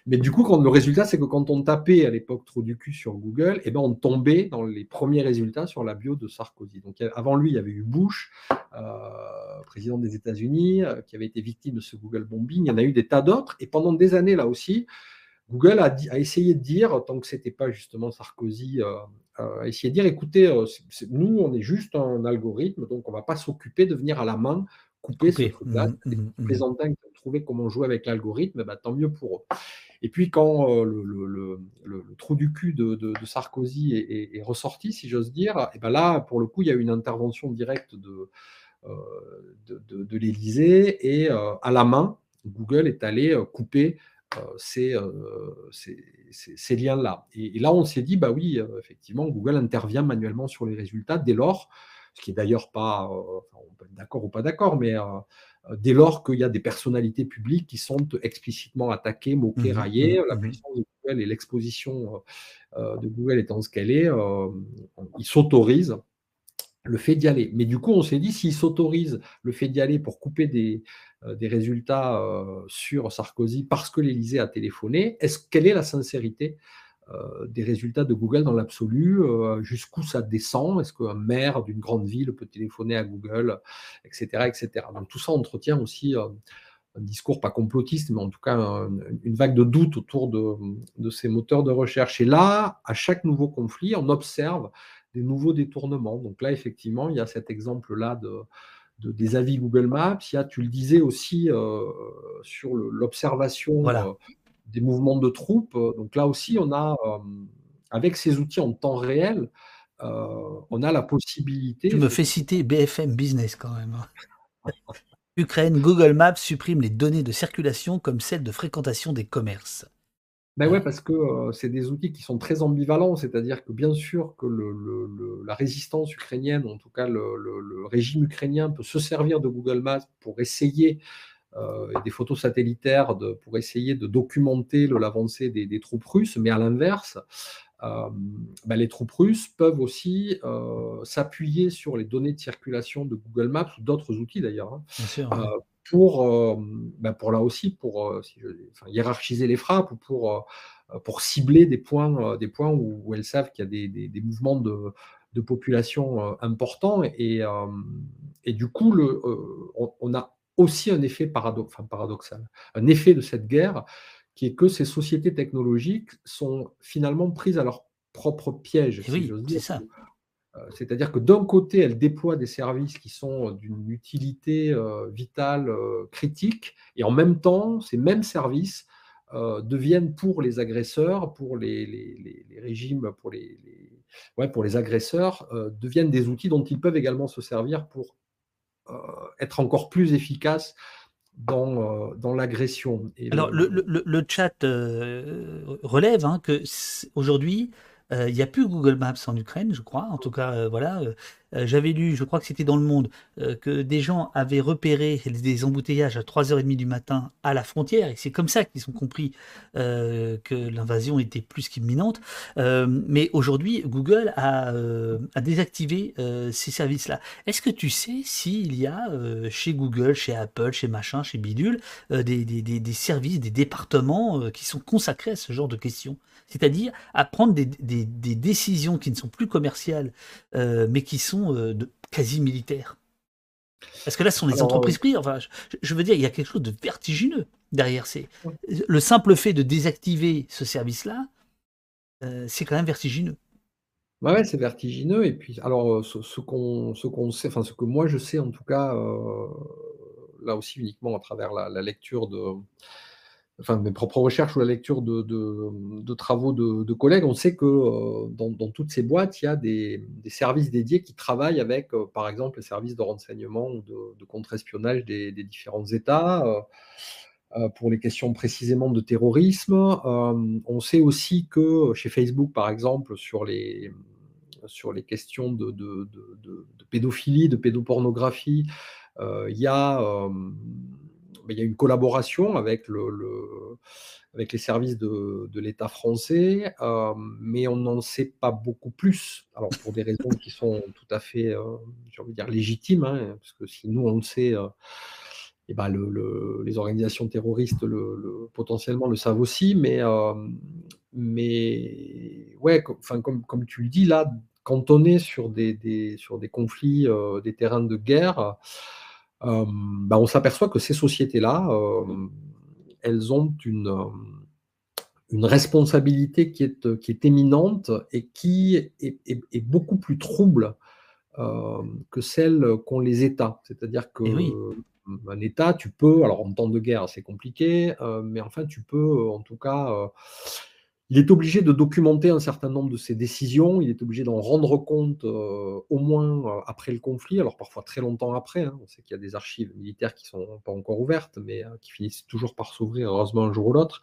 Mais du coup, quand, le résultat, c'est que quand on tapait à l'époque trop du cul sur Google, eh ben, on tombait dans les premiers résultats sur la bio de Sarkozy. Donc, avant lui, il y avait eu Bush, euh, président des États-Unis, euh, qui avait été victime de ce Google bombing. Il y en a eu des tas d'autres. Et pendant des années, là aussi, Google a, essayé de dire, tant que ce n'était pas justement Sarkozy, euh, a essayé de dire, écoutez, nous, on est juste un algorithme, donc on ne va pas s'occuper de venir à la main couper, ce truc-là. Mmh, mmh, mmh. les mmh. qui ont trouvé comment jouer avec l'algorithme, bah, tant mieux pour eux. Et puis quand le, trou du cul de, Sarkozy est, ressorti, si j'ose dire, et ben là, pour le coup, il y a eu une intervention directe de, euh, de, l'Élysée et euh, à la main, Google est allé euh, couper ces, ces, liens-là. Et, là, on s'est dit, bah oui, effectivement, Google intervient manuellement sur les résultats dès lors, ce qui est d'ailleurs pas, on peut être d'accord ou pas d'accord, mais dès lors qu'il y a des personnalités publiques qui sont explicitement attaquées, moquées, mmh raillées, mmh la mmh puissance de Google et l'exposition de Google étant ce qu'elle est, ils s'autorisent le fait d'y aller. Mais du coup, on s'est dit, s'il s'autorise le fait d'y aller pour couper des, euh, des résultats euh, sur Sarkozy parce que l'Élysée a téléphoné, est-ce quelle est la sincérité euh, des résultats de Google dans l'absolu Jusqu'où ça descend? Est-ce qu'un maire d'une grande ville peut téléphoner à Google, etc., etc. Donc tout ça entretient aussi un discours pas complotiste, mais en tout cas une vague de doute autour de, de ces moteurs de recherche. Et là, à chaque nouveau conflit, on observe des nouveaux détournements. Donc là, effectivement, il y a cet exemple-là de, des avis Google Maps. Il y a, tu le disais aussi, euh, sur l'observation euh, des mouvements de troupes. Donc là aussi, on a, euh, avec ces outils en temps réel, on a la possibilité. Tu me fais citer BFM Business quand même. Hein. Ukraine, Google Maps supprime les données de circulation comme celles de fréquentation des commerces. Ben ouais, parce que c'est des outils qui sont très ambivalents, c'est-à-dire que bien sûr que la résistance ukrainienne, en tout cas le, régime ukrainien peut se servir de Google Maps pour essayer des photos satellitaires pour essayer de documenter l'avancée des, troupes russes, mais à l'inverse, ben les troupes russes peuvent aussi s'appuyer sur les données de circulation de Google Maps ou d'autres outils d'ailleurs hein, pour, euh, ben pour là aussi, pour euh, hiérarchiser les frappes ou pour, euh, pour cibler des points, des points où, elles savent qu'il y a des, des, mouvements de, de, population importants. Et, et du coup, le, on, a aussi un effet paradoxal, un effet de cette guerre qui est que ces sociétés technologiques sont finalement prises à leur propre piège. oui, c'est ça. Euh, c'est-à-dire que d'un côté, elle déploie des services qui sont d'une utilité euh, vitale euh, critique, et en même temps, ces mêmes services deviennent pour les agresseurs, pour les, régimes, pour les, ouais, pour les agresseurs, deviennent des outils dont ils peuvent également se servir pour être encore plus efficaces dans, dans l'agression. Alors, le, le, chat relève hein, que aujourd'hui, il n'y a plus Google Maps en Ukraine, je crois. En tout cas, voilà. J'avais lu, je crois que c'était dans le monde, que des gens avaient repéré des embouteillages à 3h30 du matin à la frontière. Et c'est comme ça qu'ils ont compris que l'invasion était plus qu'imminente. mais aujourd'hui, Google a, désactivé ces services-là. Est-ce que tu sais s'il y a chez Google, chez Apple, chez machin, chez Bidule, des, services, des départements qui sont consacrés à ce genre de questions? C'est-à-dire à prendre des, décisions qui ne sont plus commerciales, euh, mais qui sont euh, quasi militaires. Parce que là, ce sont des entreprises privées. Enfin, je, veux dire, il y a quelque chose de vertigineux derrière. C'est le simple fait de désactiver ce service-là, euh, c'est quand même vertigineux. Ouais, c'est vertigineux. Et puis, alors, ce, qu'on, ce qu'on sait, enfin, ce que moi je sais en tout cas, là aussi uniquement à travers la lecture de, enfin mes propres recherches ou la lecture de, travaux de, collègues, on sait que euh, dans, toutes ces boîtes, il y a des, services dédiés qui travaillent avec, euh, par exemple, les services de renseignement ou de, contre-espionnage des, différents États. Euh, pour les questions précisément de terrorisme. on sait aussi que chez Facebook, par exemple, sur les, sur les questions de, pédophilie, de pédopornographie, il y a il y a une collaboration avec, le, avec les services de, l'État français, euh, mais on n'en sait pas beaucoup plus. Alors pour des raisons qui sont tout à fait, euh, de dire, légitimes, hein, parce que si nous on le sait, et eh ben les organisations terroristes le, potentiellement le savent aussi, mais, mais ouais, comme, comme tu le dis là, quand on est sur des, sur des conflits, des terrains de guerre, bah, on s'aperçoit que ces sociétés-là, elles ont une, une responsabilité qui est, qui est éminente et qui est, beaucoup plus trouble que celle qu'ont les États. C'est-à-dire que un État, tu peux, alors en temps de guerre, c'est compliqué, mais enfin, tu peux en tout cas il est obligé de documenter un certain nombre de ses décisions, il est obligé d'en rendre compte euh, au moins euh, après le conflit, alors parfois très longtemps après. Hein. On sait qu'il y a des archives militaires qui ne sont pas encore ouvertes, mais euh, qui finissent toujours par s'ouvrir, heureusement, un jour ou l'autre.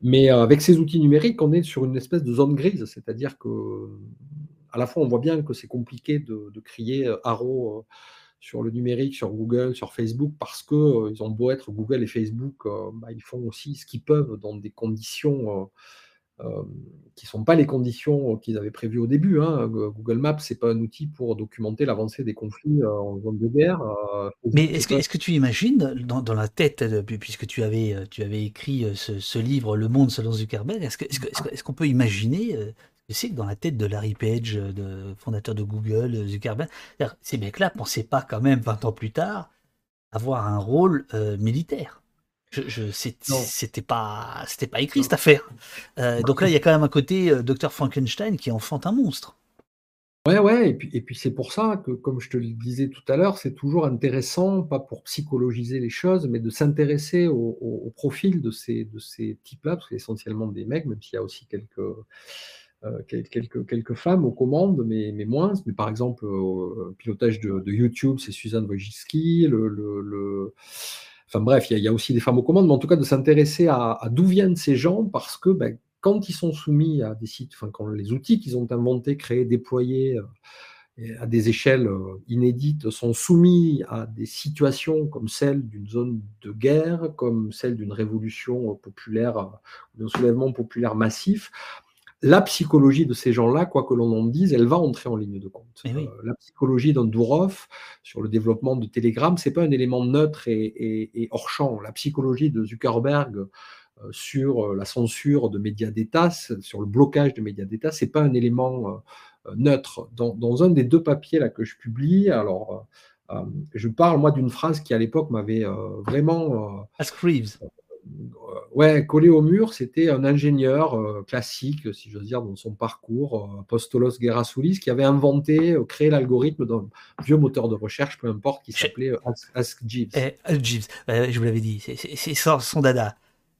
Mais avec ces outils numériques, on est sur une espèce de zone grise, c'est-à-dire que à la fois on voit bien que c'est compliqué de, crier haro sur le numérique, sur Google, sur Facebook, parce qu'ils ont beau être Google et Facebook, bah, ils font aussi ce qu'ils peuvent dans des conditions qui ne sont pas les conditions qu'ils avaient prévues au début. Hein. Google Maps, ce n'est pas un outil pour documenter l'avancée des conflits en zone de guerre. Mais est-ce que, est que, tu imagines, dans, la tête, puisque tu avais, tu avais écrit ce, livre Le Monde selon Zuckerberg, est-ce qu'on est est peut imaginer c'est que dans la tête de Larry Page, de, fondateur de Google, Zuckerberg, ces mecs-là ne pensaient pas quand même 20 ans plus tard avoir un rôle militaire je, c'était pas, c'était pas écrit cette affaire. Euh, donc là, il y a quand même un côté euh, Docteur Frankenstein qui enfante un monstre. Ouais, ouais, et puis, et puis c'est pour ça que, comme je te le disais tout à l'heure, c'est toujours intéressant, pas pour psychologiser les choses, mais de s'intéresser au, profil de ces, de ces types-là, parce que essentiellement des mecs, même s'il y a aussi quelques, euh, quelques, quelques femmes aux commandes, mais, mais moins. Mais par exemple, au pilotage de, YouTube, c'est Suzanne Wojcicki, le, le Enfin bref, il y, a aussi des femmes aux commandes, mais en tout cas de s'intéresser à, d'où viennent ces gens, parce que ben, quand ils sont soumis à des sites, enfin quand les outils qu'ils ont inventés, créés, déployés euh, à des échelles euh, inédites sont soumis à des situations comme celle d'une zone de guerre, comme celle d'une révolution euh, populaire, d'un soulèvement populaire massif, la psychologie de ces gens-là, quoi que l'on en dise, elle va entrer en ligne de compte. Euh, la psychologie d'un Durov sur le développement de Telegram, c'est pas un élément neutre et, hors champ. La psychologie de Zuckerberg euh, sur euh, la censure de médias d'État, sur le blocage de médias d'État, c'est pas un élément neutre. Dans, un des deux papiers là que je publie, alors je parle moi d'une phrase qui à l'époque m'avait vraiment Ask Reeves ouais, collé au mur, c'était un ingénieur euh, classique, si j'ose dire, dans son parcours, euh, Apostolos Gerasoulis, qui avait inventé, euh, créé l'algorithme d'un vieux moteur de recherche, peu importe, qui s'appelait Ask, Jeeves. Eh, Ask Jeeves, je vous l'avais dit, c'est son dada.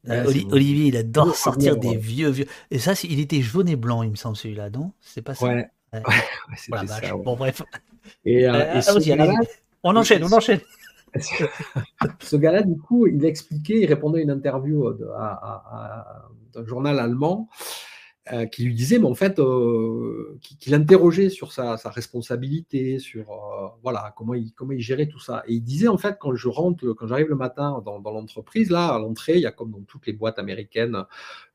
Olivier, il adore sortir des vieux, vieux. Et ça, il était jaune et blanc, il me semble, celui-là, non? C'est pas ça? Ouais. c'était ça, Bon, bref. Et, on enchaîne, on enchaîne. Ce gars-là, du coup, il expliquait, il répondait à une interview d'un journal allemand euh, qui lui disait, mais en fait, euh, qui, l'interrogeait sur sa, responsabilité, sur euh, voilà comment il, comment il gérait tout ça. Et il disait, en fait, quand je rentre, quand j'arrive le matin dans, l'entreprise, là, à l'entrée, il y a comme dans toutes les boîtes américaines,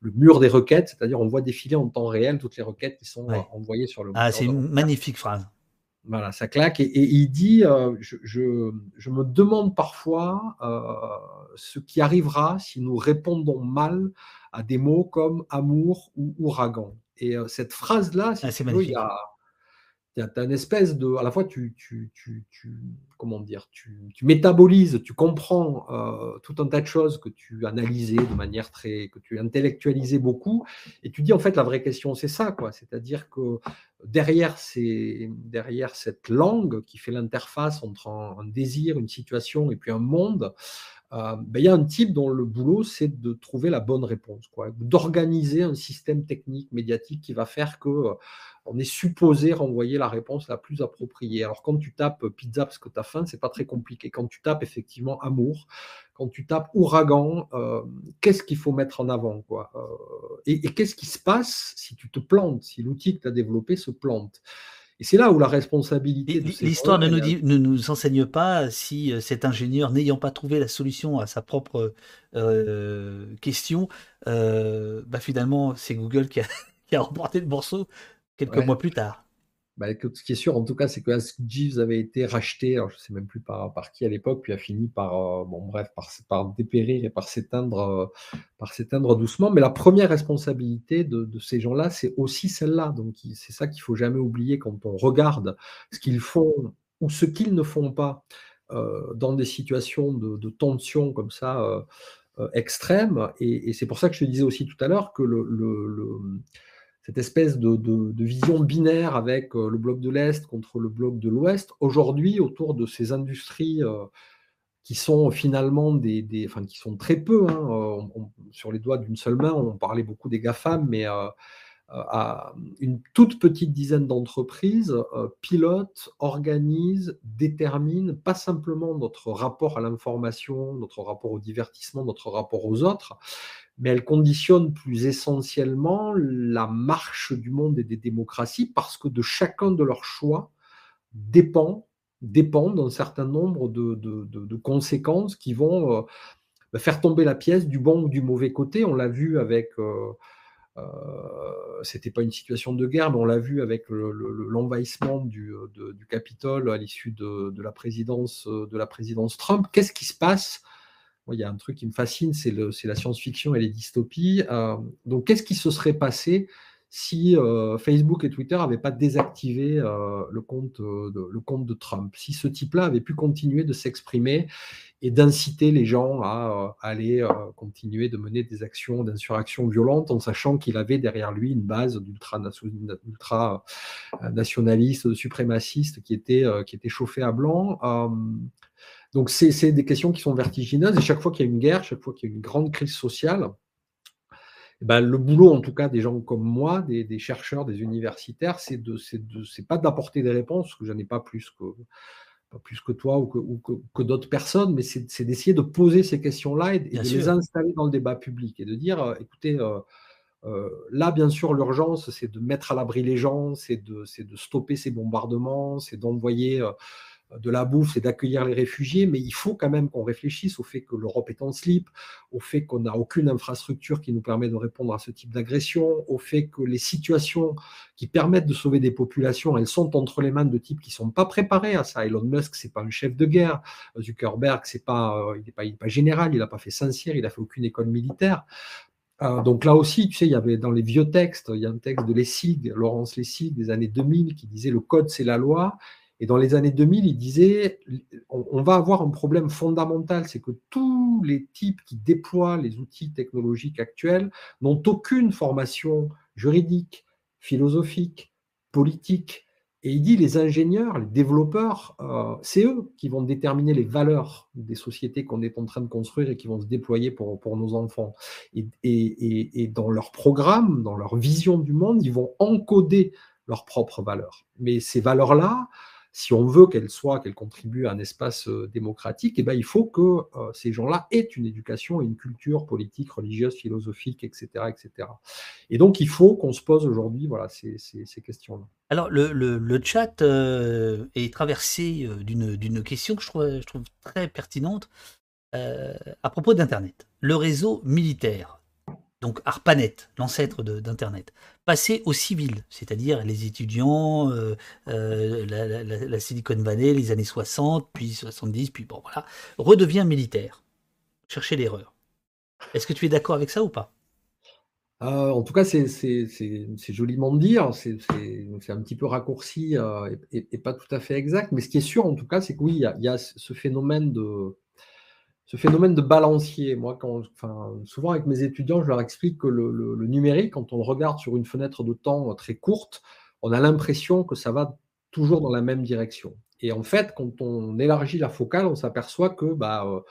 le mur des requêtes, c'est-à-dire on voit défiler en temps réel toutes les requêtes qui sont envoyées sur le. Ah, c'est une magnifique phrase. Voilà, ça claque. Et, il dit, euh, je, me demande parfois euh, ce qui arrivera si nous répondons mal à des mots comme amour ou ouragan. Et euh, cette phrase-là, ah, c'est magnifique tu as une espèce de. À la fois, tu, tu, tu, comment dire, tu, métabolises, tu comprends euh, tout un tas de choses que tu analysais de manière très. que tu intellectualisais beaucoup, et tu dis en fait, la vraie question, c'est ça, quoi. C'est-à-dire que derrière, ces, derrière cette langue qui fait l'interface entre un, désir, une situation et puis un monde, euh, ben, il y a un type dont le boulot, c'est de trouver la bonne réponse, d'organiser un système technique, médiatique qui va faire que euh, on est supposé renvoyer la réponse la plus appropriée. Alors quand tu tapes pizza parce que tu as faim, c'est pas très compliqué. Quand tu tapes effectivement amour, quand tu tapes ouragan, euh, qu'est-ce qu'il faut mettre en avant quoi Et, et qu'est-ce qui se passe si tu te plantes, si l'outil que tu as développé se plante? Et c'est là où la responsabilité L'histoire ne, nous ne nous enseigne pas si cet ingénieur, n'ayant pas trouvé la solution à sa propre question, bah finalement, c'est Google qui a, qui a remporté le morceau quelques mois plus tard. Bah, ce qui est sûr, en tout cas, c'est que Jeeves avait été racheté, je ne sais même plus par, qui à l'époque, puis a fini par, euh, bon, bref, par, dépérir et par s'éteindre, euh, par s'éteindre doucement. Mais la première responsabilité de, ces gens-là, c'est aussi celle-là. Donc, c'est ça qu'il faut jamais oublier quand on regarde ce qu'ils font ou ce qu'ils ne font pas euh, dans des situations de, tension comme ça extrêmes. Et, c'est pour ça que je te disais aussi tout à l'heure que le cette espèce de, vision binaire avec euh, le bloc de l'Est contre le bloc de l'Ouest, aujourd'hui, autour de ces industries euh, qui sont finalement des, enfin, qui sont très peu, hein, euh, sur les doigts d'une seule main, on parlait beaucoup des GAFAM, mais à une toute petite dizaine d'entreprises pilotent, organisent, déterminent pas simplement notre rapport à l'information, notre rapport au divertissement, notre rapport aux autres, mais elles conditionnent plus essentiellement la marche du monde et des démocraties parce que de chacun de leurs choix dépend, dépend d'un certain nombre de, conséquences qui vont euh, bah, faire tomber la pièce du bon ou du mauvais côté. On l'a vu avec, euh, euh, c'était pas une situation de guerre, mais on l'a vu avec l'envahissement du, du, Capitole à l'issue de, la présidence, de la présidence Trump. Qu'est-ce qui se passe il y a un truc qui me fascine, c'est la science-fiction et les dystopies. Euh, donc, qu'est-ce qui se serait passé si euh, Facebook et Twitter n'avaient pas désactivé euh, le, compte, de, de Trump? Si ce type-là avait pu continuer de s'exprimer et d'inciter les gens à, aller continuer de mener des actions d'insurrection violente en sachant qu'il avait derrière lui une base d'ultra-nationalistes, suprémacistes qui était, qui était chauffée à blanc donc, c'est des questions qui sont vertigineuses. Et chaque fois qu'il y a une guerre, chaque fois qu'il y a une grande crise sociale, eh ben, le boulot, en tout cas, des gens comme moi, des, chercheurs, des universitaires, c'est de, de pas d'apporter des réponses, parce que je n'en ai pas plus que, pas plus que toi ou que, que, d'autres personnes, mais c'est d'essayer de poser ces questions-là et, de les installer dans le débat public et de dire, euh, écoutez, euh, euh, là, bien sûr, l'urgence, c'est de mettre à l'abri les gens, c'est de, de, stopper ces bombardements, c'est d'envoyer de la bouffe, c'est d'accueillir les réfugiés, mais il faut quand même qu'on réfléchisse au fait que l'Europe est en slip, au fait qu'on n'a aucune infrastructure qui nous permet de répondre à ce type d'agression, au fait que les situations qui permettent de sauver des populations, elles sont entre les mains de types qui ne sont pas préparés à ça. Elon Musk, c'est pas un chef de guerre. Zuckerberg, c'est pas, euh, il n'est pas, pas, général, il n'a pas fait Saint-Cyr, il n'a fait aucune école militaire. Euh, donc là aussi, tu sais, il y avait dans les vieux textes, il y a un texte de Lessig, Laurence Lessig, des années 2000, qui disait le code c'est la loi, et dans les années 2000, il disait, on, va avoir un problème fondamental, c'est que tous les types qui déploient les outils technologiques actuels n'ont aucune formation juridique, philosophique, politique. Et il dit, les ingénieurs, les développeurs, euh, c'est eux qui vont déterminer les valeurs des sociétés qu'on est en train de construire et qui vont se déployer pour, nos enfants. Et dans leur programme, dans leur vision du monde, ils vont encoder leurs propres valeurs. Mais ces valeurs-là, si on veut qu'elle soit, qu'elle contribue à un espace euh, démocratique, eh ben, il faut que euh, ces gens-là aient une éducation et une culture politique, religieuse, philosophique, etc. etc. Et donc, il faut qu'on se pose aujourd'hui voilà, ces, questions-là. Alors, le, chat euh, est traversé d'une question que je trouve très pertinente à propos d'Internet. Le réseau militaire donc ARPANET, l'ancêtre d'Internet, passer aux civils, c'est-à-dire les étudiants, euh, euh, la, Silicon Valley, les années 60, puis 70, puis bon voilà, redevient militaire. Chercher l'erreur. Est-ce que tu es d'accord avec ça ou pas? Euh, en tout cas, c'est joliment de dire, c'est un petit peu raccourci et, pas tout à fait exact, mais ce qui est sûr, en tout cas, c'est que oui, il y, a ce phénomène de, ce phénomène de balancier. Moi, quand, souvent avec mes étudiants, je leur explique que le, numérique, quand on le regarde sur une fenêtre de temps très courte, on a l'impression que ça va toujours dans la même direction. Et en fait, quand on élargit la focale, on s'aperçoit que bah, euh,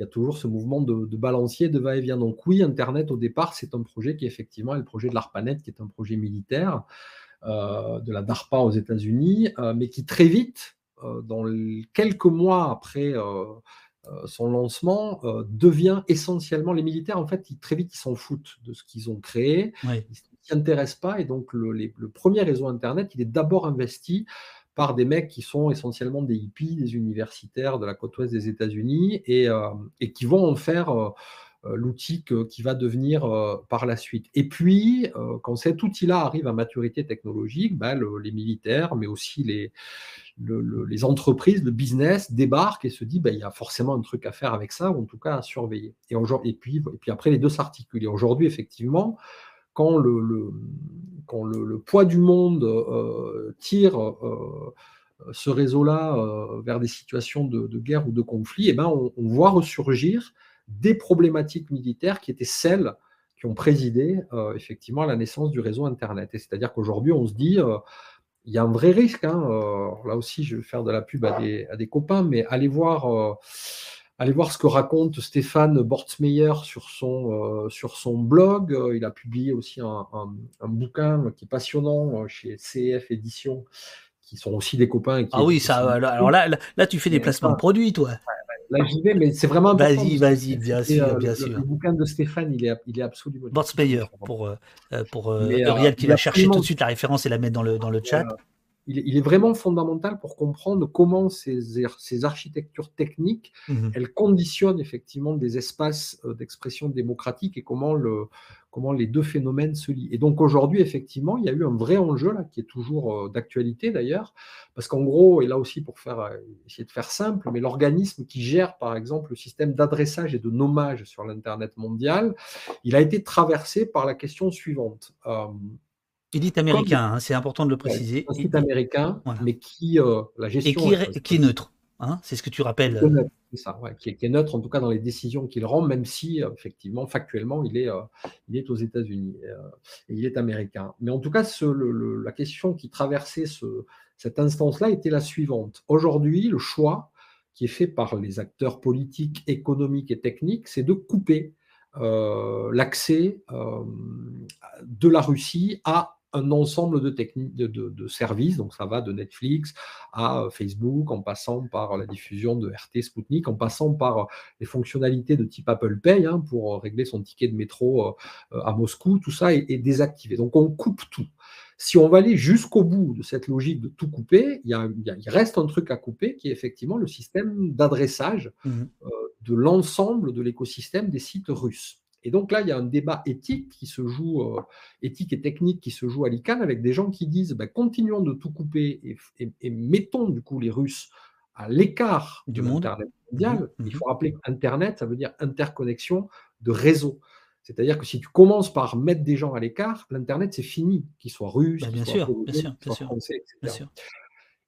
il y a toujours ce mouvement de, balancier, de va-et-vient. Donc oui, Internet, au départ, c'est un projet qui effectivement est le projet de l'ARPANET, qui est un projet militaire euh, de la DARPA aux États-Unis, euh, mais qui très vite, dans quelques mois après son lancement euh, devient essentiellement les militaires en fait ils, très vite ils s'en foutent de ce qu'ils ont créé ils s'y intéressent pas. Et donc, le, le premier réseau Internet, il est d'abord investi par des mecs qui sont essentiellement des hippies, des universitaires de la côte ouest des États-Unis, et, euh, et, qui vont en faire euh, euh, l'outil qui va devenir par la suite. Et puis, quand cet outil-là arrive à maturité technologique, ben, les militaires, mais aussi les, les entreprises, le business débarquent et se disent ben, il y a forcément un truc à faire avec ça, ou en tout cas à surveiller. Et, et, puis, et puis après, les deux s'articulent. Aujourd'hui, effectivement, quand le, poids du monde euh, tire euh, ce réseau-là euh, vers des situations de, guerre ou de conflit, eh ben on, voit ressurgir des problématiques militaires qui étaient celles qui ont présidé effectivement à la naissance du réseau Internet. Et c'est-à-dire qu'aujourd'hui, on se dit, il y a un vrai risque. Hein, là aussi, je vais faire de la pub à des, à des copains, mais allez voir Allez voir ce que raconte Stéphane Bortsmeyer sur son, euh, sur son blog. Euh, il a publié aussi un, bouquin qui est passionnant euh, chez CF Éditions, qui sont aussi des copains. ah oui, ça, alors là, là, tu fais des placements de produits, toi. Là, j'y vais, mais c'est vraiment Vas-y, vas-y, bien sûr, bien sûr. Le, bouquin de Stéphane, il est, il est absolument. Bortsmeyer, pour, pour Uriel qui va chercher tout de suite la référence et la mettre dans le, dans le chat il, est vraiment fondamental pour comprendre comment ces, ces architectures techniques, mmh elles conditionnent effectivement des espaces euh, d'expression démocratique et comment, le, comment les deux phénomènes se lient. Et donc aujourd'hui, effectivement, il y a eu un vrai enjeu là, qui est toujours euh, d'actualité d'ailleurs, parce qu'en gros, et là aussi pour faire, euh, essayer de faire simple, mais l'organisme qui gère par exemple le système d'adressage et de nommage sur l'Internet mondial, il a été traversé par la question suivante. Il est américain, hein, c'est important de le préciser. Un site américain, mais qui euh, la gestion et qui est, neutre. Hein, c'est ce que tu rappelles. C'est ça, qui, est, neutre en tout cas dans les décisions qu'il rend, même si euh, effectivement factuellement il est, euh, il est aux États-Unis et il est américain. Mais en tout cas, la question qui traversait ce, cette instance-là était la suivante. Aujourd'hui, le choix qui est fait par les acteurs politiques, économiques et techniques, c'est de couper l'accès de la Russie à un ensemble de, techniques, de, services, donc ça va de Netflix à Facebook, en passant par la diffusion de RT Sputnik, en passant par les fonctionnalités de type Apple Pay hein, pour régler son ticket de métro euh, à Moscou, tout ça est, désactivé. Donc on coupe tout. Si on va aller jusqu'au bout de cette logique de tout couper, il, y a, il reste un truc à couper qui est effectivement le système d'adressage mmh euh, de l'ensemble de l'écosystème des sites russes. Et donc là, il y a un débat éthique qui se joue, euh, éthique et technique qui se joue à l'ICANN avec des gens qui disent ben, continuons de tout couper et, mettons du coup les Russes à l'écart du monde Internet mondial. Mmh, mmh. Il faut rappeler qu'Internet, ça veut dire interconnexion de réseau. C'est-à-dire que si tu commences par mettre des gens à l'écart, l'Internet, c'est fini, qu'ils soient russes, bah, qu'ils soient, français, etc.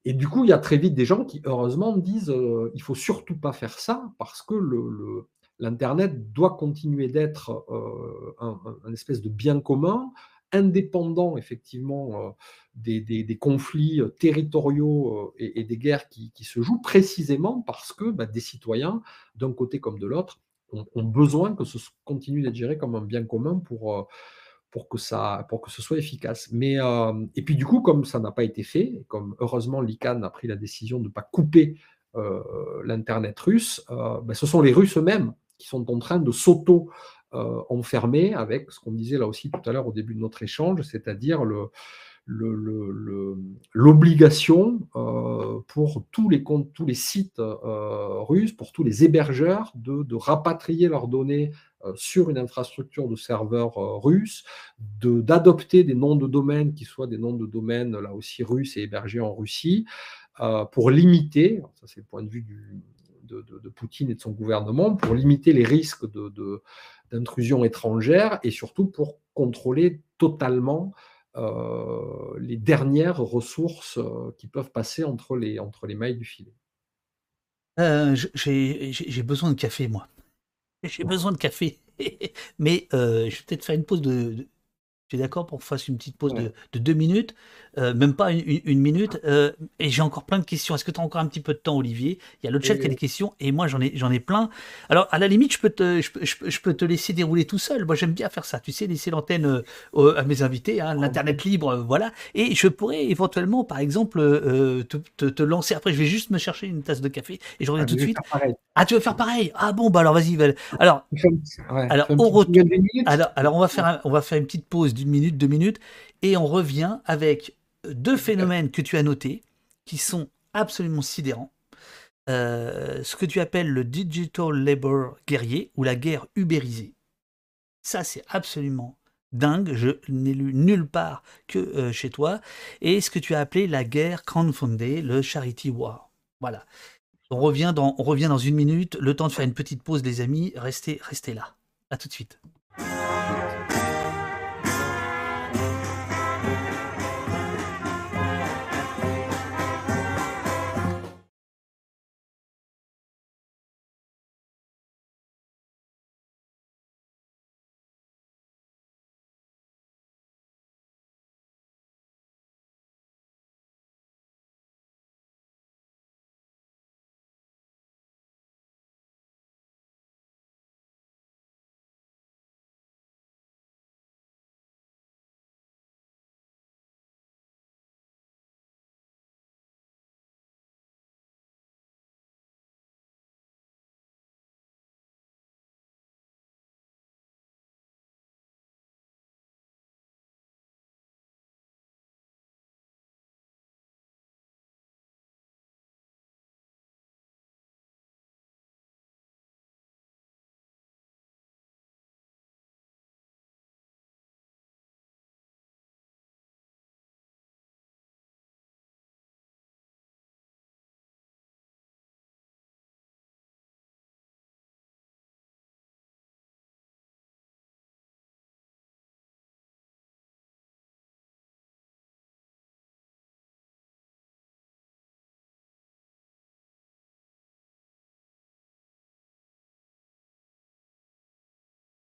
Et du coup, il y a très vite des gens qui, heureusement, disent euh, il faut surtout pas faire ça parce que le, l'Internet doit continuer d'être euh, un, espèce de bien commun, indépendant effectivement euh, des, conflits euh, territoriaux et, des guerres qui, se jouent, précisément parce que bah, des citoyens, d'un côté comme de l'autre, ont, besoin que ce continue d'être géré comme un bien commun pour, pour, que, ça, pour que ce soit efficace. Mais, et puis du coup, comme ça n'a pas été fait, comme heureusement l'ICANN a pris la décision de ne pas couper l'Internet russe, bah, ce sont les Russes eux-mêmes qui sont en train de s'auto-enfermer avec ce qu'on disait là aussi tout à l'heure au début de notre échange, c'est-à-dire l'obligation euh, pour tous les comptes, tous les sites euh, russes, pour tous les hébergeurs, de, rapatrier leurs données euh, sur une infrastructure de serveurs russes, d'adopter des noms de domaine qui soient des noms de domaine là aussi russes et hébergés en Russie, pour limiter, ça c'est le point de vue du, de, Poutine et de son gouvernement pour limiter les risques d'intrusion étrangère et surtout pour contrôler totalement euh, les dernières ressources euh, qui peuvent passer entre les, entre les mailles du filet. Euh, j'ai besoin de café, moi. J'ai besoin de café. Mais je vais peut-être faire une pause de, tu es d'accord pour qu'on fasse une petite pause de, deux minutes, euh, même pas une, minute. Euh, et j'ai encore plein de questions. Est-ce que tu as encore un petit peu de temps, Olivier? Il y a le chat qui a des questions et moi j'en ai, j'en ai plein. Alors à la limite, je peux, te, je, peux te laisser dérouler tout seul. Moi j'aime bien faire ça. Tu sais, laisser l'antenne euh, à mes invités, hein, l'internet libre, voilà. Et je pourrais éventuellement, par exemple, te, te, lancer. Après, je vais juste me chercher une tasse de café et je reviens ah, tout de suite. Ah, tu veux faire pareil? Ah bon, bah alors vas-y. Alors, alors, on retourne. Alors, alors on va faire, on va faire une petite pause d'une minute, deux minutes, et on revient avec deux phénomènes que tu as notés, qui sont absolument sidérants. Euh, ce que tu appelles le digital labor guerrier ou la guerre ubérisée. Ça, c'est absolument dingue. Je n'ai lu nulle part que euh, chez toi. Et ce que tu as appelé la guerre crowdfundée, le charity war. Voilà. On revient, dans, on revient dans une minute. Le temps de faire une petite pause, les amis. Restez, restez là. À tout de suite.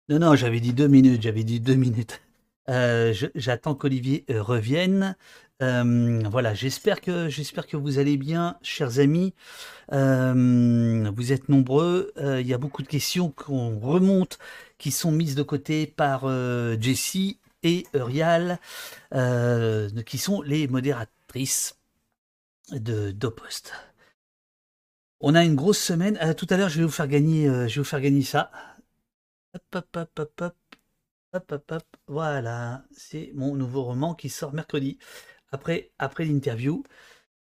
Non, non, j'avais dit deux minutes, j'avais dit deux minutes. Euh, j'attends qu'Olivier euh, revienne. Euh, voilà, j'espère que j'espère que vous allez bien, chers amis. vous êtes nombreux. Il y a beaucoup de questions qu'on remonte, qui sont mises de côté par Jessie et Eurial, qui sont les modératrices de d'Opost. On a une grosse semaine. tout à l'heure, je vais vous faire gagner, je vais vous faire gagner ça. Voilà, c'est mon nouveau roman qui sort mercredi. Après, après l'interview,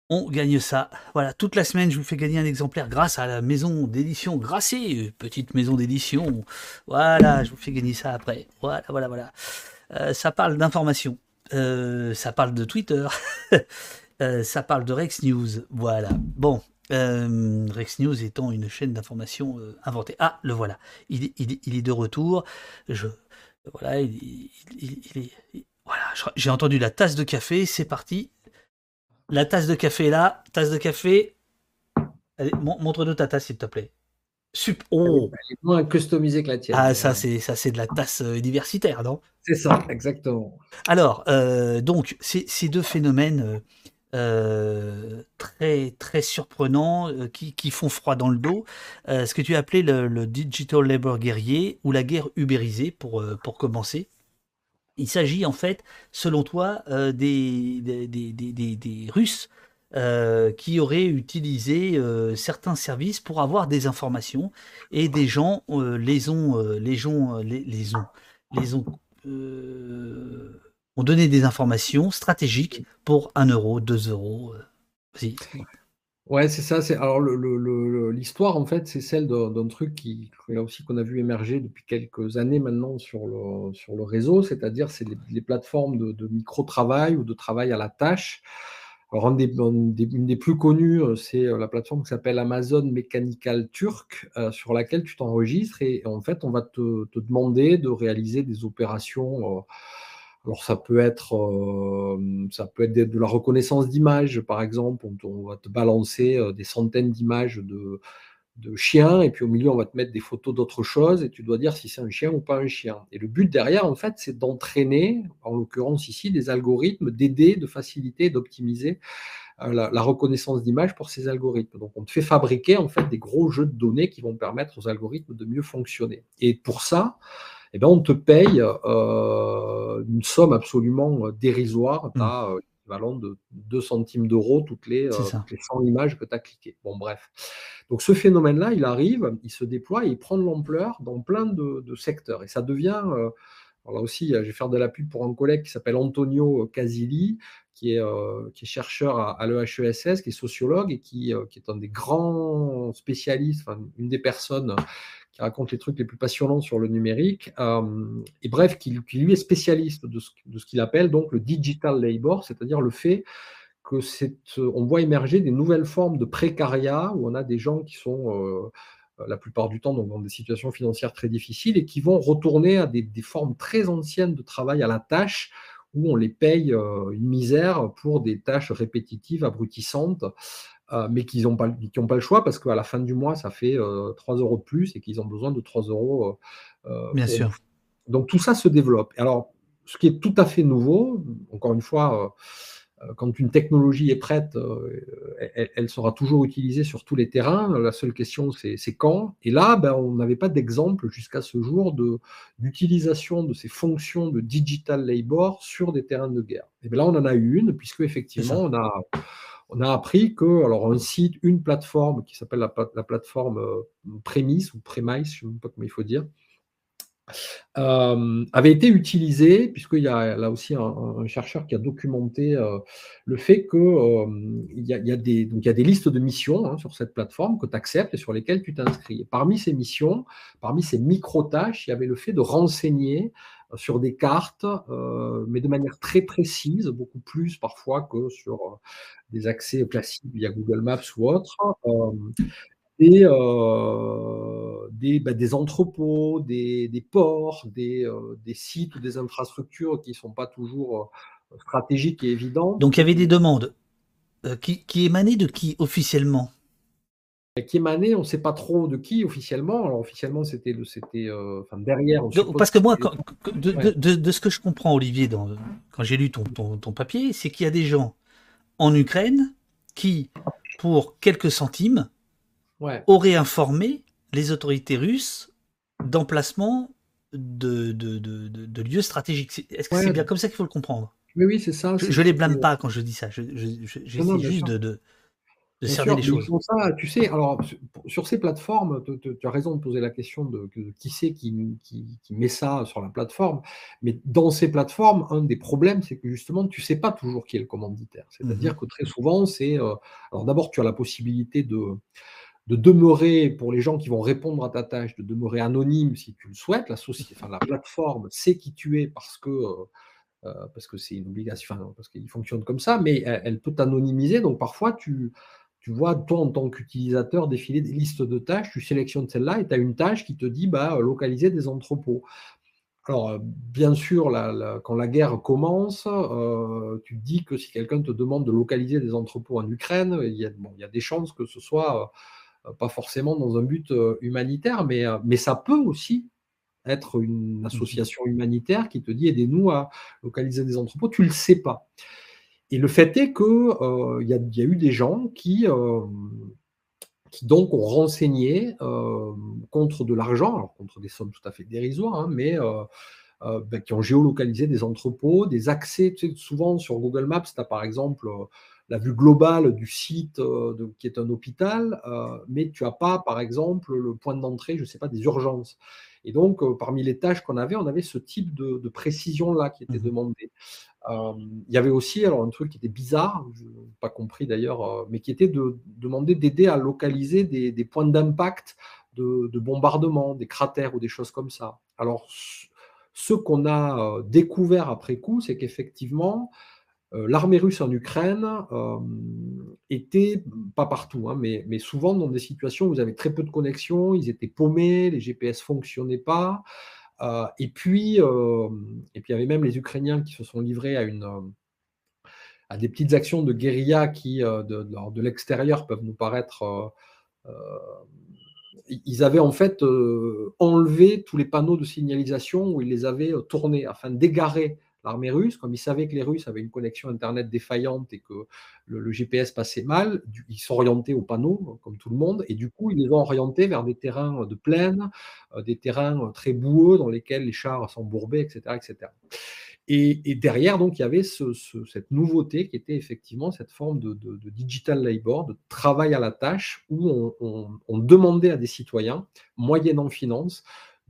on gagne ça. Voilà, toute la semaine, je vous fais gagner un exemplaire grâce à la maison d'édition Grasset, petite maison d'édition. Voilà, je vous fais gagner ça après. Voilà, voilà, voilà. Euh, ça parle d'information. Euh, ça parle de Twitter. Euh, ça parle de Rex News. Voilà. Bon, euh, Rex News étant une chaîne d'information euh, inventée. Ah, le voilà. Il, est de retour. Je, voilà, il, est, voilà. J'ai entendu la tasse de café. C'est parti. La tasse de café est là. Tasse de café. Allez, montre-nous ta tasse, s'il te plaît. Super. Oh. Elle est moins customisée que la tienne. Ah, ça, c'est ça, c'est de la tasse euh, universitaire, non? C'est ça, exactement. Alors, donc, ces deux phénomènes euh, très très surprenants euh, qui, qui, font froid dans le dos. Euh, ce que tu as appelé le, digital labor guerrier ou la guerre ubérisée pour, pour commencer. Il s'agit en fait, selon toi, des, des, des, des, Russes qui auraient utilisé certains services pour avoir des informations et des gens les ont les gens les, ont les ont on donnait des informations stratégiques pour 1 euro, 2 euros. Euh, ouais, c'est ça. Alors l'histoire en fait, c'est celle d'un truc qui là aussi qu'on a vu émerger depuis quelques années maintenant sur le sur le réseau, c'est-à-dire c'est les, plateformes de, micro travail ou de travail à la tâche. Alors, une des, plus connues, euh, c'est euh, la plateforme qui s'appelle Amazon Mechanical Turk, sur laquelle tu t'enregistres et, en fait, on va te, demander de réaliser des opérations. Alors ça peut être, euh, ça peut être de, la reconnaissance d'images, par exemple. On, va te balancer euh, des centaines d'images de, chiens, et puis au milieu, on va te mettre des photos d'autres choses, et tu dois dire si c'est un chien ou pas un chien. Et le but derrière, en fait, c'est d'entraîner, en l'occurrence ici, des algorithmes, d'aider, de faciliter, d'optimiser euh, la, reconnaissance d'images pour ces algorithmes. Donc on te fait fabriquer, en fait, des gros jeux de données qui vont permettre aux algorithmes de mieux fonctionner. Et pour ça, eh ben, on te paye euh, une somme absolument euh, dérisoire. Tu as mmh. euh, l'équivalent de 2 centimes d'euros toutes, les, 100 images que tu as cliquées. Bon, bref. Donc ce phénomène-là, il arrive, il se déploie et il prend de l'ampleur dans plein de, secteurs. Et ça devient Alors là aussi, je vais faire de la pub pour un collègue qui s'appelle Antonio Casilli, qui est, qui est chercheur à, l'EHESS, qui est sociologue et qui, qui, est un des grands spécialistes, enfin, une des personnes qui raconte les trucs les plus passionnants sur le numérique. et bref, qui, lui est spécialiste de ce, de ce qu'il appelle donc le digital labor, c'est-à-dire le fait que c'est, on voit émerger des nouvelles formes de précariat où on a des gens qui sont la plupart du temps dans des situations financières très difficiles et qui vont retourner à des, formes très anciennes de travail à la tâche où on les paye euh, une misère pour des tâches répétitives, abrutissantes, euh, mais qu'ils n'ont pas, pas le choix parce qu'à la fin du mois, ça fait 3 euh, euros de plus et qu'ils ont besoin de 3 euros. Bien sûr. Donc tout ça se développe. Alors, ce qui est tout à fait nouveau, encore une fois, euh, quand une technologie est prête, euh, elle, sera toujours utilisée sur tous les terrains. La seule question, c'est quand. Et là, ben, on n'avait pas d'exemple jusqu'à ce jour d'utilisation de, ces fonctions de digital labor sur des terrains de guerre. Et bien là, on en a eu une, puisque effectivement, on a, on a appris que alors un site, une plateforme qui s'appelle la, la, plateforme euh, Premise ou Premise, je ne sais pas comment il faut dire, euh, avait été utilisé, puisqu'il y a là aussi un, chercheur qui a documenté euh, le fait qu'il euh, y, a, des, y a des listes de missions hein, sur cette plateforme que tu acceptes et sur lesquelles tu t'inscris. Parmi ces missions, parmi ces micro-tâches, il y avait le fait de renseigner sur des cartes, mais de manière très précise, beaucoup plus parfois que sur des accès classiques via Google Maps ou autre, euh, des, bah, des, entrepôts, des, des ports, des, euh, des, sites ou des infrastructures qui ne sont pas toujours euh, stratégiques et évidentes. Donc il y avait des demandes qui, qui, émanaient de qui officiellement? Qui on ne sait pas trop de qui officiellement. Alors officiellement, c'était c'était enfin, derrière. parce que moi, de, de, de, ce que je comprends, Olivier, dans, quand j'ai lu ton, ton, ton papier, c'est qu'il y a des gens en Ukraine qui, pour quelques centimes, aurait informé les autorités russes d'emplacement de, lieux stratégiques. Est-ce que c'est bien comme ça qu'il faut le comprendre? Oui, oui, c'est ça. Je ne les blâme pas quand je dis ça. J'essaie juste de, de, cerner les choses. Ça, tu sais, alors sur ces plateformes, tu as raison de poser la question de, qui c'est qui, qui, met ça sur la plateforme. Mais dans ces plateformes, un des problèmes, c'est que justement, tu ne sais pas toujours qui est le commanditaire. C'est-à-dire mmh que très souvent, c'est. Euh, alors d'abord, tu as la possibilité de de demeurer, pour les gens qui vont répondre à ta tâche, de demeurer anonyme si tu le souhaites. La, société, enfin, la plateforme sait qui tu es parce que euh, euh, parce que c'est une obligation, parce qu'il fonctionne comme ça, mais elle, peut t'anonymiser. Donc parfois, tu, tu vois, toi, en tant qu'utilisateur, défiler des listes de tâches, tu sélectionnes celle-là et tu as une tâche qui te dit bah, localiser des entrepôts. Alors, bien sûr, quand la guerre commence, euh, tu te dis que si quelqu'un te demande de localiser des entrepôts en Ukraine, il y a, bon, il y a des chances que ce soit euh, pas forcément dans un but euh, humanitaire, mais, euh, mais ça peut aussi être une mmh association humanitaire qui te dit aidez-nous à localiser des entrepôts, tu ne le sais pas. Et le fait est qu'il y, a eu des gens qui, qui donc ont renseigné contre de l'argent, contre des sommes tout à fait dérisoires, hein, mais ben, qui ont géolocalisé des entrepôts, des accès. souvent sur Google Maps, tu as par exemple la vue globale du site euh, qui est un hôpital, euh, mais tu n'as pas, par exemple, le point d'entrée, je ne sais pas, des urgences. Et donc, euh, parmi les tâches qu'on avait, on avait ce type de, précision-là qui était mmh demandé. Il y avait aussi alors un truc qui était bizarre, je n'ai pas compris d'ailleurs, mais qui était de demander d'aider à localiser des, points d'impact de, de, bombardement, des cratères ou des choses comme ça. Alors, ce qu'on a découvert après coup, c'est qu'effectivement, l'armée russe en Ukraine euh, était, pas partout, hein, mais, souvent dans des situations où vous avez très peu de connexion, ils étaient paumés, les GPS ne fonctionnaient pas. Euh, et, puis, il y avait même les Ukrainiens qui se sont livrés à des petites actions de guérilla qui, de, de, l'extérieur, peuvent nous paraître ils avaient en fait enlevé tous les panneaux de signalisation où ils les avaient tournés afin d'égarer l'armée russe, comme ils savaient que les Russes avaient une connexion Internet défaillante et que le, GPS passait mal, ils s'orientaient au panneau, comme tout le monde, et du coup, ils les ont orientés vers des terrains de plaine, euh, des terrains euh, très boueux dans lesquels les chars s'embourbaient, etc. etc. Et, derrière, donc, il y avait cette nouveauté qui était effectivement cette forme de, digital labor, de travail à la tâche, où on, on demandait à des citoyens, moyennant finance,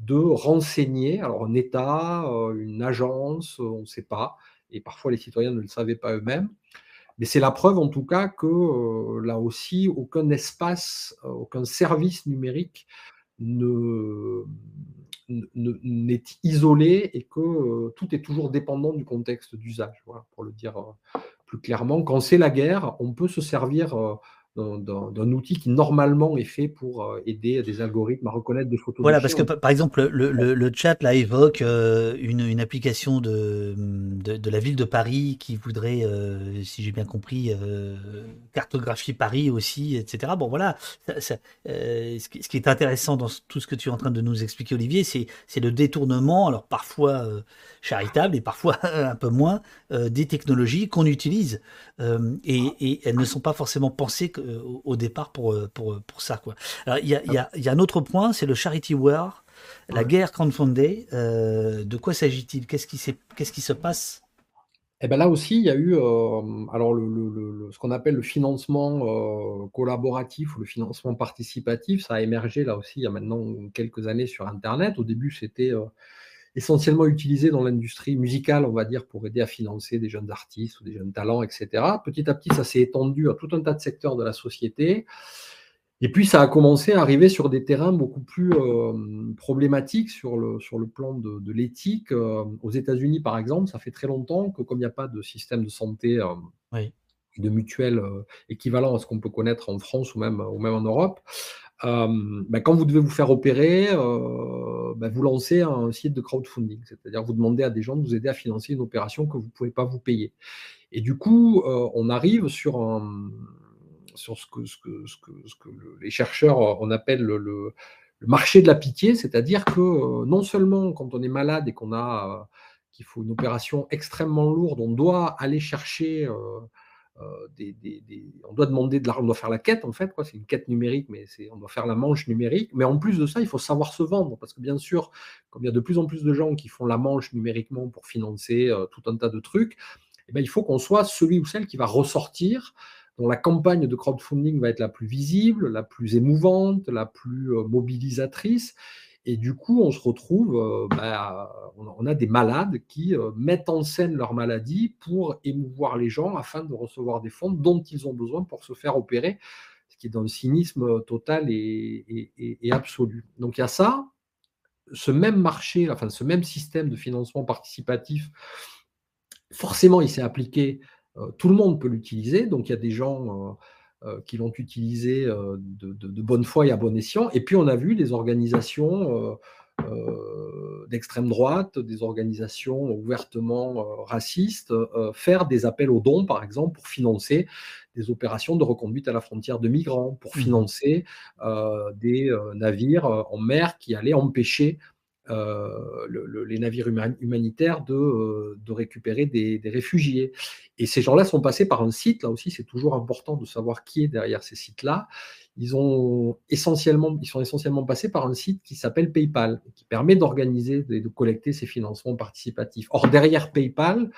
de renseigner, alors un État, une agence, on ne sait pas, et parfois les citoyens ne le savaient pas eux-mêmes, mais c'est la preuve en tout cas que là aussi, aucun espace, aucun service numérique ne, n'est isolé et que tout est toujours dépendant du contexte d'usage. Voilà, pour le dire plus clairement, quand c'est la guerre, on peut se servir d'un outil qui normalement est fait pour euh, aider des algorithmes à reconnaître des photos. Voilà, parce que par exemple, le, le, chat là évoque euh, une, une, application de, de, la ville de Paris qui voudrait, euh, si j'ai bien compris, cartographier Paris aussi, etc. Bon, voilà. Ça, ce, qui, est intéressant dans tout ce que tu es en train de nous expliquer, Olivier, c'est le détournement, alors parfois charitable et parfois un peu moins, des technologies qu'on utilise et, et, elles ne sont pas forcément pensées que au, départ pour, euh, pour, pour ça. Quoi. il y a, y, a, y a, un autre point, c'est le charity war, la guerre crowdfundée. Euh, de quoi s'agit-il? Qu'est-ce qui, qu'est-ce qui se passe? Eh ben là aussi, il y a eu alors le, ce qu'on appelle le financement collaboratif ou le financement participatif. Ça a émergé là aussi il y a maintenant quelques années sur Internet. Au début, c'était essentiellement utilisé dans l'industrie musicale, on va dire, pour aider à financer des jeunes artistes ou des jeunes talents, etc. Petit à petit, ça s'est étendu à tout un tas de secteurs de la société. Et puis, ça a commencé à arriver sur des terrains beaucoup plus euh, problématiques sur le, sur le plan de, l'éthique. Euh, aux États-Unis, par exemple, ça fait très longtemps que, comme il n'y a pas de système de santé euh, de mutuelle équivalent à ce qu'on peut connaître en France ou même, ou même en Europe, ben, quand vous devez vous faire opérer, ben, vous lancez un site de crowdfunding, c'est-à-dire vous demandez à des gens de vous aider à financer une opération que vous ne pouvez pas vous payer. Et du coup, on arrive sur, ce, que, les chercheurs on appelle le, marché de la pitié, c'est-à-dire que non seulement quand on est malade et qu'il faut une opération extrêmement lourde, on doit aller chercher euh, on doit demander de l'argent, on doit faire la quête en fait, c'est une quête numérique, mais on doit faire la manche numérique. Mais en plus de ça, il faut savoir se vendre, parce que bien sûr, comme il y a de plus en plus de gens qui font la manche numériquement pour financer euh, tout un tas de trucs, eh bien, il faut qu'on soit celui ou celle qui va ressortir, dont la campagne de crowdfunding va être la plus visible, la plus émouvante, la plus euh, mobilisatrice. Et du coup, on se retrouve, euh, bah, on a des malades qui euh, mettent en scène leur maladie pour émouvoir les gens afin de recevoir des fonds dont ils ont besoin pour se faire opérer, ce qui est dans le cynisme total et, absolu. Donc il y a ça, ce même marché, enfin ce même système de financement participatif, forcément il s'est appliqué, euh, tout le monde peut l'utiliser, donc il y a des gens qui l'ont utilisé euh, de, bonne foi et à bon escient. Et puis on a vu des organisations euh, d'extrême droite, des organisations ouvertement racistes, faire des appels aux dons, par exemple, pour financer des opérations de reconduite à la frontière de migrants, pour mmh. financer des navires en mer qui allaient empêcher euh, les navires humanitaires de, euh, de récupérer des, réfugiés. Et ces gens-là sont passés par un site, là aussi c'est toujours important de savoir qui est derrière ces sites-là. Ils, ont essentiellement, ils sont essentiellement passés par un site qui s'appelle PayPal, qui permet d'organiser et de collecter ces financements participatifs. Or, derrière PayPal,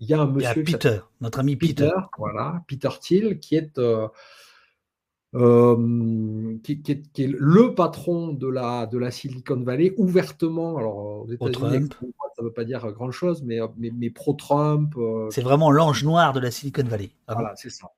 il y a un monsieur... Peter, notre ami Peter. Voilà, Peter Thiel, qui est... Euh, euh, qui, est, le patron de la, de la Silicon Valley, ouvertement. Alors, aux États-Unis, ça ne veut pas dire grand-chose, mais, mais, pro-Trump. Euh, c'est vraiment l'ange noir de la Silicon Valley. Ah voilà, c'est ça.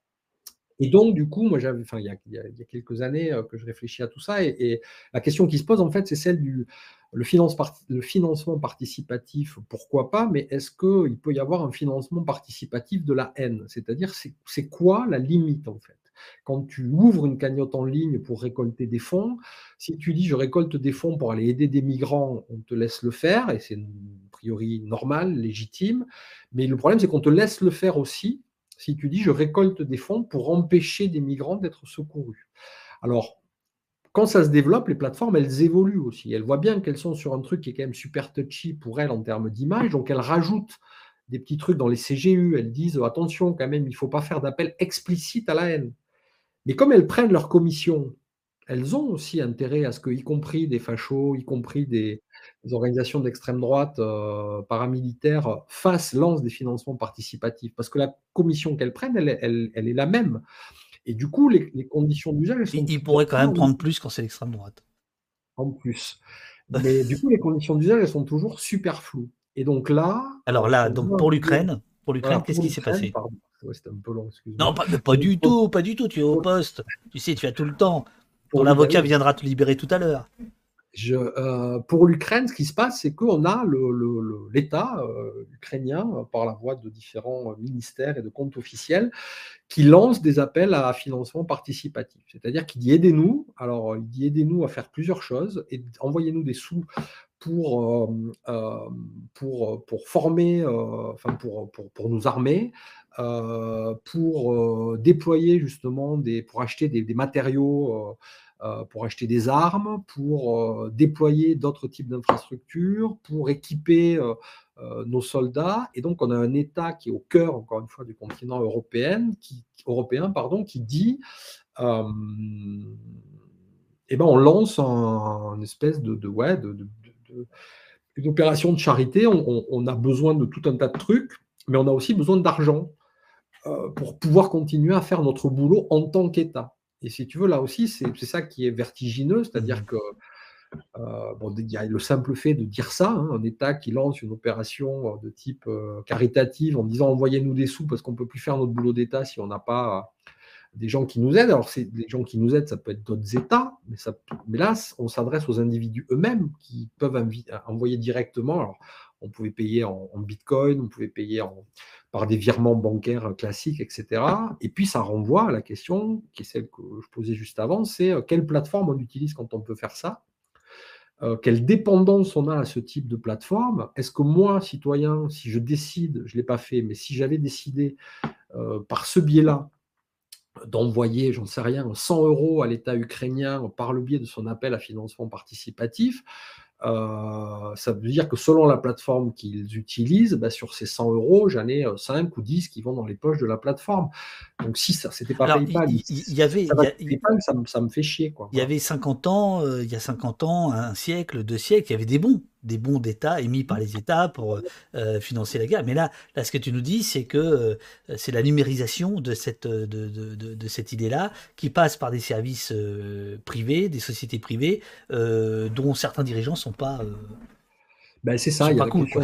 Et donc, du coup, moi, j'avais, enfin, il y, a, il, y a, quelques années euh, que je réfléchis à tout ça, et, la question qui se pose, en fait, c'est celle du le, finance le financement participatif, pourquoi pas, mais est-ce qu'il peut y avoir un financement participatif de la haine? C'est-à-dire, c'est quoi la limite, en fait? Quand tu ouvres une cagnotte en ligne pour récolter des fonds, si tu dis je récolte des fonds pour aller aider des migrants, on te laisse le faire, et c'est a priori normal, légitime. Mais le problème, c'est qu'on te laisse le faire aussi si tu dis je récolte des fonds pour empêcher des migrants d'être secourus. Alors, quand ça se développe, les plateformes, elles évoluent aussi. Elles voient bien qu'elles sont sur un truc qui est quand même super touchy pour elles en termes d'image, donc elles rajoutent des petits trucs dans les CGU. Elles disent attention, quand même, il ne faut pas faire d'appel explicite à la haine. Mais comme elles prennent leur commission, elles ont aussi intérêt à ce que, y compris des fachos, y compris des, organisations d'extrême droite euh, paramilitaires, fassent, lancent des financements participatifs. Parce que la commission qu'elles prennent, elle, est la même. Et du coup, les, conditions d'usage. Ils pourraient quand même prendre plus quand c'est l'extrême droite. En plus. Mais du coup, les conditions d'usage, elles sont toujours super floues. Et donc là. Alors là, donc pour l'Ukraine, pour l'Ukraine, qu'est-ce qui s'est passé? C'était un peu long, excuse-moi. Non, pas, pas du tout, pas du tout. Tu es au poste. Tu sais, tu as tout le temps. Ton avocat viendra te libérer tout à l'heure. Je, euh, pour l'Ukraine, ce qui se passe, c'est qu'on a l'État le, euh, ukrainien, par la voie de différents ministères et de comptes officiels, qui lance des appels à financement participatif. C'est-à-dire qu'il dit aidez-nous. Alors, il dit aidez-nous à faire plusieurs choses et envoyez-nous des sous pour, euh, pour, pour former, enfin pour, pour, pour, nous armer, pour déployer justement des, pour acheter des, matériaux euh, pour acheter des armes, pour euh, déployer d'autres types d'infrastructures, pour équiper euh, nos soldats. Et donc, on a un État qui est au cœur, encore une fois, du continent européen, qui, européen pardon, qui dit eh ben, on lance un, une espèce de, de, une opération de charité. On, on, a besoin de tout un tas de trucs, mais on a aussi besoin d'argent pour pouvoir continuer à faire notre boulot en tant qu'État. Et si tu veux, là aussi, c'est ça qui est vertigineux, c'est-à-dire mmh que euh, bon, il y a le simple fait de dire ça, hein, un État qui lance une opération de type euh, caritative en disant envoyez-nous des sous parce qu'on ne peut plus faire notre boulot d'État si on n'a pas des gens qui nous aident. Alors, c'est des gens qui nous aident, ça peut être d'autres États, mais, ça, mais là, on s'adresse aux individus eux-mêmes qui peuvent envoyer directement. Alors, on pouvait payer en, bitcoin, on pouvait payer par des virements bancaires classiques, etc. Et puis ça renvoie à la question, qui est celle que je posais juste avant, c'est euh, quelle plateforme on utilise quand on peut faire ça? Euh, Quelle dépendance on a à ce type de plateforme? Est-ce que moi, citoyen, si je décide, je ne l'ai pas fait, mais si j'avais décidé euh, par ce biais-là d'envoyer, j'en sais rien, 100 euros à l'État ukrainien par le biais de son appel à financement participatif, euh, ça veut dire que selon la plateforme qu'ils utilisent, bah, sur ces 100 euros, j'en ai 5 euh, ou 10 qui vont dans les poches de la plateforme. Donc si ça c'était pas PayPal, il y, avait, ça, me fait chier. Quoi. Il y avait 50 ans, euh, il y a 50 ans, un siècle, deux siècles, il y avait des bons des bons d'État émis par les États pour euh, financer la guerre. Mais là, là, ce que tu nous dis, c'est que euh, c'est la numérisation de cette, de, de, de, cette idée-là qui passe par des services euh, privés, des sociétés privées, dont certains dirigeants ne sont pas. Ben, c'est ça, il y, a la question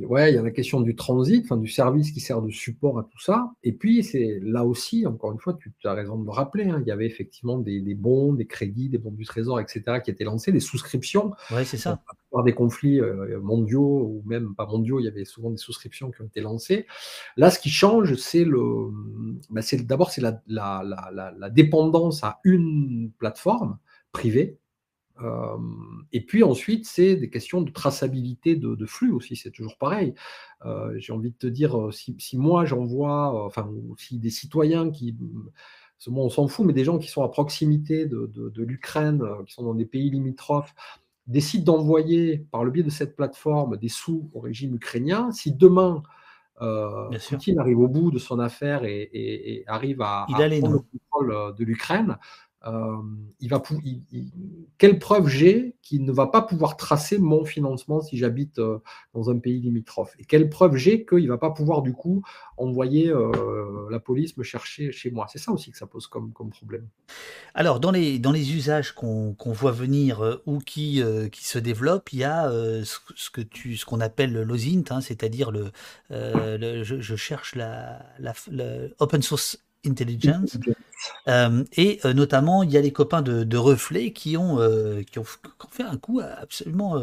ouais, il y a la question du transit, enfin, du service qui sert de support à tout ça. Et puis, c'est là aussi, encore une fois, tu, as raison de le rappeler, hein, il y avait effectivement des, des, bons, des crédits, des bons du trésor, etc., qui étaient lancés, des souscriptions. Ouais, c'est ça. Des conflits euh, mondiaux ou même pas mondiaux, il y avait souvent des souscriptions qui ont été lancées. Là, ce qui change, c'est le, c'est d'abord c'est la, dépendance à une plateforme privée euh, et puis ensuite, c'est des questions de traçabilité de, flux aussi, c'est toujours pareil. Euh, j'ai envie de te dire, euh, si, moi j'envoie, enfin, si des citoyens qui, on s'en fout, mais des gens qui sont à proximité de, l'Ukraine, qui sont dans des pays limitrophes, décident d'envoyer par le biais de cette plateforme des sous au régime ukrainien, si demain Poutine arrive au bout de son affaire et, arrive à, à prendre le contrôle de l'Ukraine, euh, quelle preuve j'ai qu'il ne va pas pouvoir tracer mon financement si j'habite euh, dans un pays limitrophe? Et quelle preuve j'ai qu'il ne va pas pouvoir du coup envoyer euh, la police me chercher chez moi? C'est ça aussi que ça pose comme, problème. Alors, dans les, dans les usages qu'on voit venir ou qui, qui se développent, il y a ce, ce qu'on appelle l'OSINT, hein, c'est-à-dire le, je, cherche la, open source Intelligence. Euh, et euh, notamment, il y a les copains de, Reflet qui ont, euh, qui ont, fait un coup absolument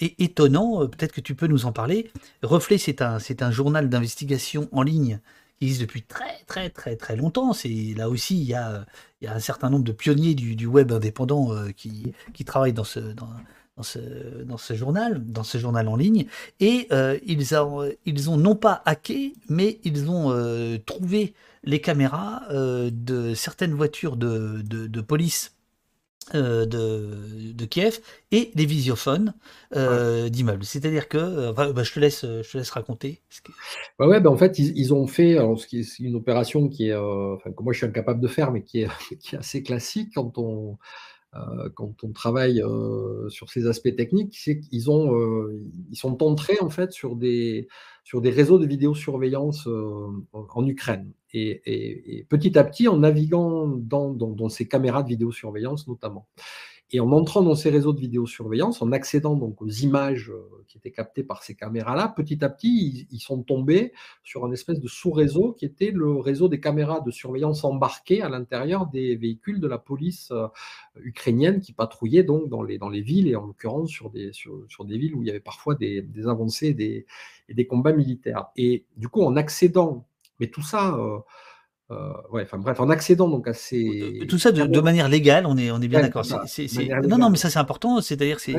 étonnant. Peut-être que tu peux nous en parler. Reflet, c'est un, c'est un journal d'investigation en ligne qui existe depuis très très très très longtemps. C'est là aussi il y a, il y a un certain nombre de pionniers du, du web indépendant qui, qui travaillent dans ce dans, dans ce, dans ce journal, dans ce journal en ligne, et ils, ont, ils ont non pas hacké, mais ils ont trouvé les caméras euh, de certaines voitures de, de, police euh, de, de, Kiev et les visiophones euh, d'immeubles. C'est-à-dire que, bah, je, te laisse, je te laisse raconter. Ouais, ouais bah, en fait, ils, ils, ont fait alors, ce une opération qui est, enfin, que moi je suis incapable de faire, mais qui est, qui est assez classique quand on, quand on travaille sur ces aspects techniques, c'est qu'ils ont, ils sont entrés en fait sur des réseaux de vidéosurveillance en Ukraine. Et, petit à petit, en naviguant dans, ces caméras de vidéosurveillance notamment. Et en entrant dans ces réseaux de vidéosurveillance, en accédant donc aux images euh, qui étaient captées par ces caméras-là, petit à petit, ils, sont tombés sur un espèce de sous-réseau qui était le réseau des caméras de surveillance embarquées à l'intérieur des véhicules de la police euh, ukrainienne qui patrouillaient donc dans les, dans les villes et en l'occurrence sur des, sur, des villes où il y avait parfois des, avancées des, et des combats militaires. Et du coup, en accédant, mais tout ça... Euh, euh, ouais, enfin bref, en accédant donc à ces. Tout ça de, manière légale, on est, on est bien d'accord. Non, non, mais ça c'est important, c'est-à-dire c'est.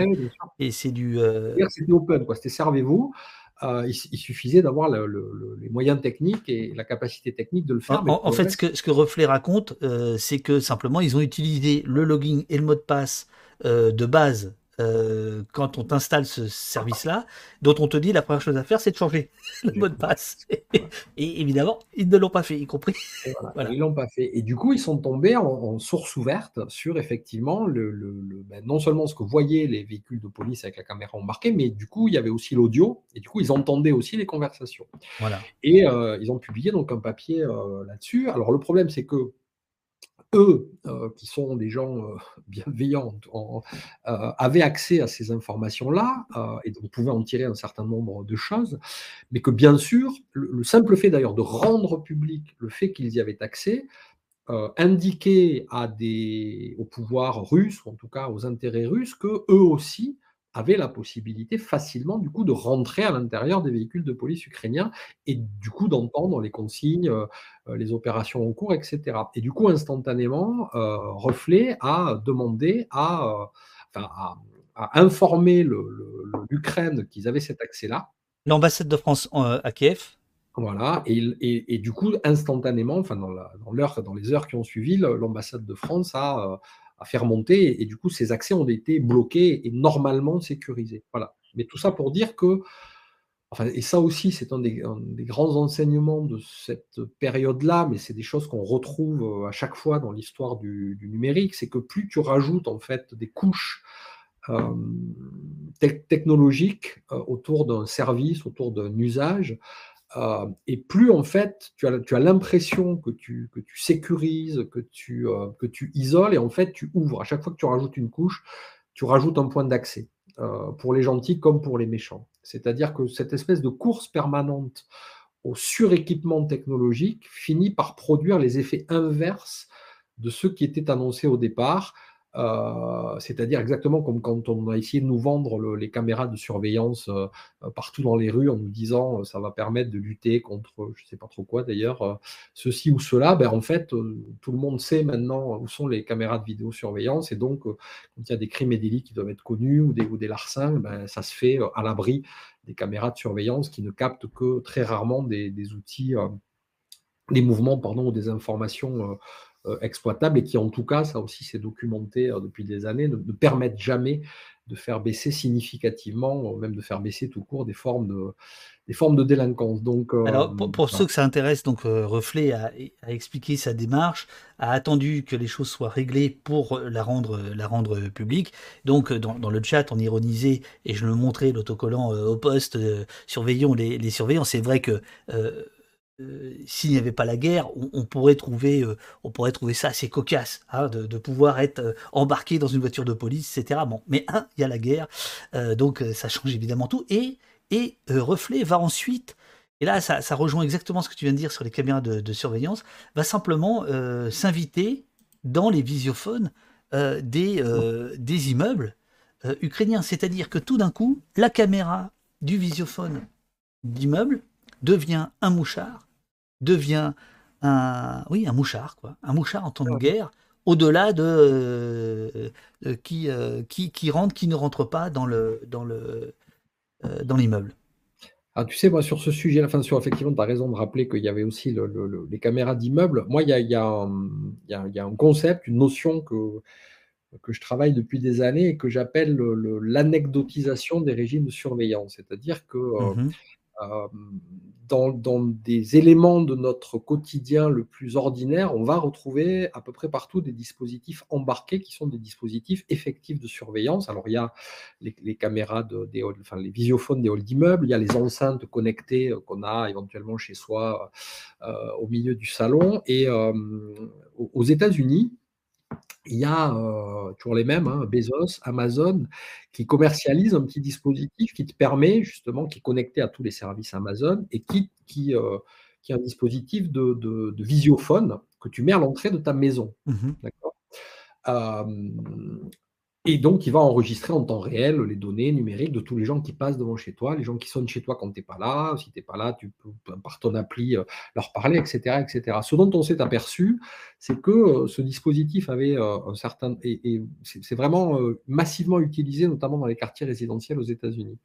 et c'est du. Euh... C'était open, quoi. C'était servez-vous. Euh, il, suffisait d'avoir le, les moyens techniques et la capacité technique de le faire. En, fait, ce, que, ce que Reflet raconte, euh, c'est que simplement, ils ont utilisé le login et le mot de passe de base euh, quand on t'installe ce service-là, dont on te dit la première chose à faire, c'est de changer le mot de passe. Et évidemment, ils ne l'ont pas fait, y compris. Voilà, Ils l'ont pas fait. Et du coup, ils sont tombés en, source ouverte sur effectivement le, ben, non seulement ce que voyaient les véhicules de police avec la caméra embarquée, mais du coup, il y avait aussi l'audio. Et du coup, ils entendaient aussi les conversations. Voilà. Et euh, ils ont publié donc un papier euh, là-dessus. Alors le problème, c'est que eux, euh, qui sont des gens euh, bienveillants, euh, avaient accès à ces informations-là et donc pouvaient en tirer un certain nombre de choses, mais que bien sûr, le, simple fait d'ailleurs de rendre public le fait qu'ils y avaient accès indiquait à des, au pouvoir russe, ou en tout cas aux intérêts russes, que eux aussi avaient la possibilité facilement du coup de rentrer à l'intérieur des véhicules de police ukrainiens et du coup d'entendre les consignes, euh, euh, les opérations en cours, etc. Et du coup, instantanément, euh, Reflet a demandé à, informer l'Ukraine qu'ils avaient cet accès-là. L'ambassade de France à Kiev voilà, et, du coup, instantanément, enfin dans, dans, dans les heures qui ont suivi, l'ambassade de France a, à faire monter, et, du coup, ces accès ont été bloqués et normalement sécurisés. Voilà. Mais tout ça pour dire que, enfin, et ça aussi, c'est un, des, grands enseignements de cette période-là, mais c'est des choses qu'on retrouve euh, à chaque fois dans l'histoire du, numérique, c'est que plus tu rajoutes en fait des couches euh, technologiques euh, autour d'un service, autour d'un usage, euh, et plus en fait tu as, l'impression que tu, sécurises, que tu, euh, que tu isoles, et en fait tu ouvres. À chaque fois que tu rajoutes une couche, tu rajoutes un point d'accès, euh, pour les gentils comme pour les méchants. C'est-à-dire que cette espèce de course permanente au suréquipement technologique finit par produire les effets inverses de ceux qui étaient annoncés au départ, euh, c'est-à-dire exactement comme quand on a essayé de nous vendre les caméras de surveillance euh, euh, partout dans les rues en nous disant ça va permettre de lutter contre je ne sais pas trop quoi d'ailleurs, ceci ou cela, ben, en fait tout le monde sait maintenant où sont les caméras de vidéosurveillance. Et donc quand il y a des crimes et délits qui doivent être connus ou des, larcins, ben, ça se fait à l'abri des caméras de surveillance qui ne captent que très rarement des, outils, des mouvements pardon, ou des informations exploitables et qui, en tout cas, ça aussi c'est documenté euh, depuis des années, ne, permettent jamais de faire baisser significativement, même de faire baisser tout court des formes de, des formes de délinquance. Donc, euh, Alors, pour, ceux que ça intéresse, donc Reflet a, expliqué sa démarche, a attendu que les choses soient réglées pour la rendre, la rendre publique. Donc, dans, le chat, on ironisait, et je le montrais, l'autocollant au poste, surveillons les, les surveillants. C'est vrai que euh, s'il n'y avait pas la guerre, on, pourrait trouver, euh, pourrait trouver ça assez cocasse, hein, de, pouvoir être euh, embarqué dans une voiture de police, etc. Bon, mais il y a la guerre, donc ça change évidemment tout. Et, et Reflet va ensuite, et là ça, rejoint exactement ce que tu viens de dire sur les caméras de, surveillance, va simplement s'inviter dans les visiophones des, des immeubles ukrainiens. C'est-à-dire que tout d'un coup, la caméra du visiophone d'immeuble devient un mouchard devient un, oui, un mouchard, quoi, un mouchard en temps de guerre, au-delà de euh, euh, qui, euh, qui, qui rentre, qui ne rentre pas dans le dans le dans l'immeuble. Ah, tu sais, moi, sur ce sujet, fin, sur, effectivement, tu as raison de rappeler qu'il y avait aussi les caméras d'immeuble. Moi, il y a, y, a, y a, un concept, une notion que, que je travaille depuis des années et que j'appelle l'anecdotisation des régimes de surveillance. C'est-à-dire que mmh dans, des éléments de notre quotidien le plus ordinaire, on va retrouver à peu près partout des dispositifs embarqués qui sont des dispositifs effectifs de surveillance. Alors il y a les, caméras, de, des les visiophones des halls d'immeubles, il y a les enceintes connectées euh, qu'on a éventuellement chez soi euh, au milieu du salon. Et aux États-Unis, il y a, toujours les mêmes, hein, Bezos, Amazon, qui commercialisent un petit dispositif qui te permet justement qui est connecté à tous les services Amazon et qui qui, heu, qui est un dispositif de de de visiophone que tu mets à l'entrée de ta maison. Mmh mh. D'accord? Et donc, il va enregistrer en temps réel les données numériques de tous les gens qui passent devant chez toi, les gens qui sonnent chez toi quand tu es pas là. Si tu es pas là, tu peux, par ton appli, heu, leur parler et cetera et cetera. Ce dont on s'est aperçu, c'est que, heu, ce dispositif avait, heu, un certain et c'est vraiment, massivement utilisé, notamment dans les quartiers résidentiels aux États-Unis.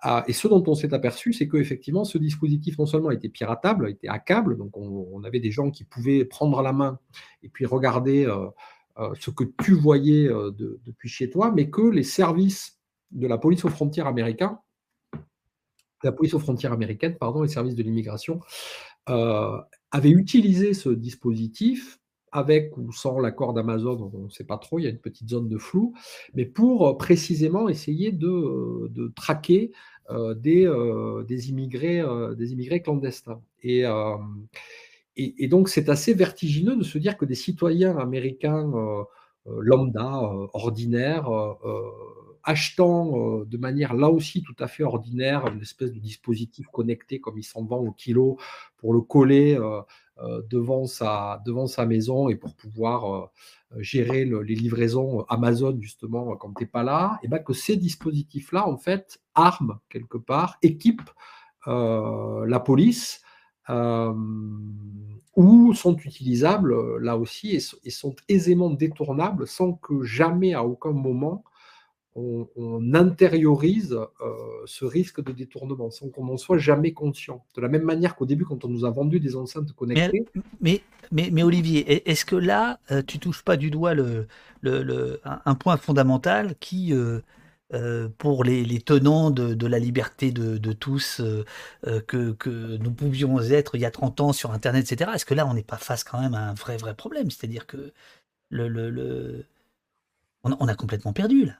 Ah et ce dont on s'est aperçu, c'est qu'effectivement, ce dispositif non seulement était piratable, était hackable, donc on avait des gens qui pouvaient prendre la main et puis regarder, ce que tu voyais, de depuis chez toi, mais que les services de la police aux frontières américains américaines, pardon, les services de l'immigration, heu, avaient utilisé ce dispositif avec ou sans l'accord d'Amazon, on ne sait pas trop, il y a une petite zone de flou, mais pour, précisément essayer de, traquer, des, immigrés, des immigrés clandestins et donc c'est assez vertigineux de se dire que des citoyens américains, heu heu, lambda, heu, ordinaires, achetant, de manière là aussi tout à fait ordinaire, une espèce de dispositif connecté comme il s'en vend au kilo pour le coller, devant sa devant sa maison et pour pouvoir, gérer le les livraisons Amazon justement quand tu es pas là et bah, que ces dispositifs-là en fait arment quelque part, équipent, la police, hem, ou sont utilisables, heu, là aussi et sont aisément détournables sans que jamais, à aucun moment, on on intériorise, heu, ce risque de détournement, sans qu'on en soit jamais conscient. De la même manière qu'au début, quand on nous a vendu des enceintes connectées mais mais mais Olivier, est est-ce que là, tu touches pas du doigt le le un point fondamental qui, heu, pour les les tenants de de la liberté de de tous, heu heu, que que nous pouvions être il y a 30 ans sur internet et cetera. Est-ce que là, on n'est pas face quand même à un vrai, vrai problème? C'est-à-dire que le le le on a on a complètement perdu là.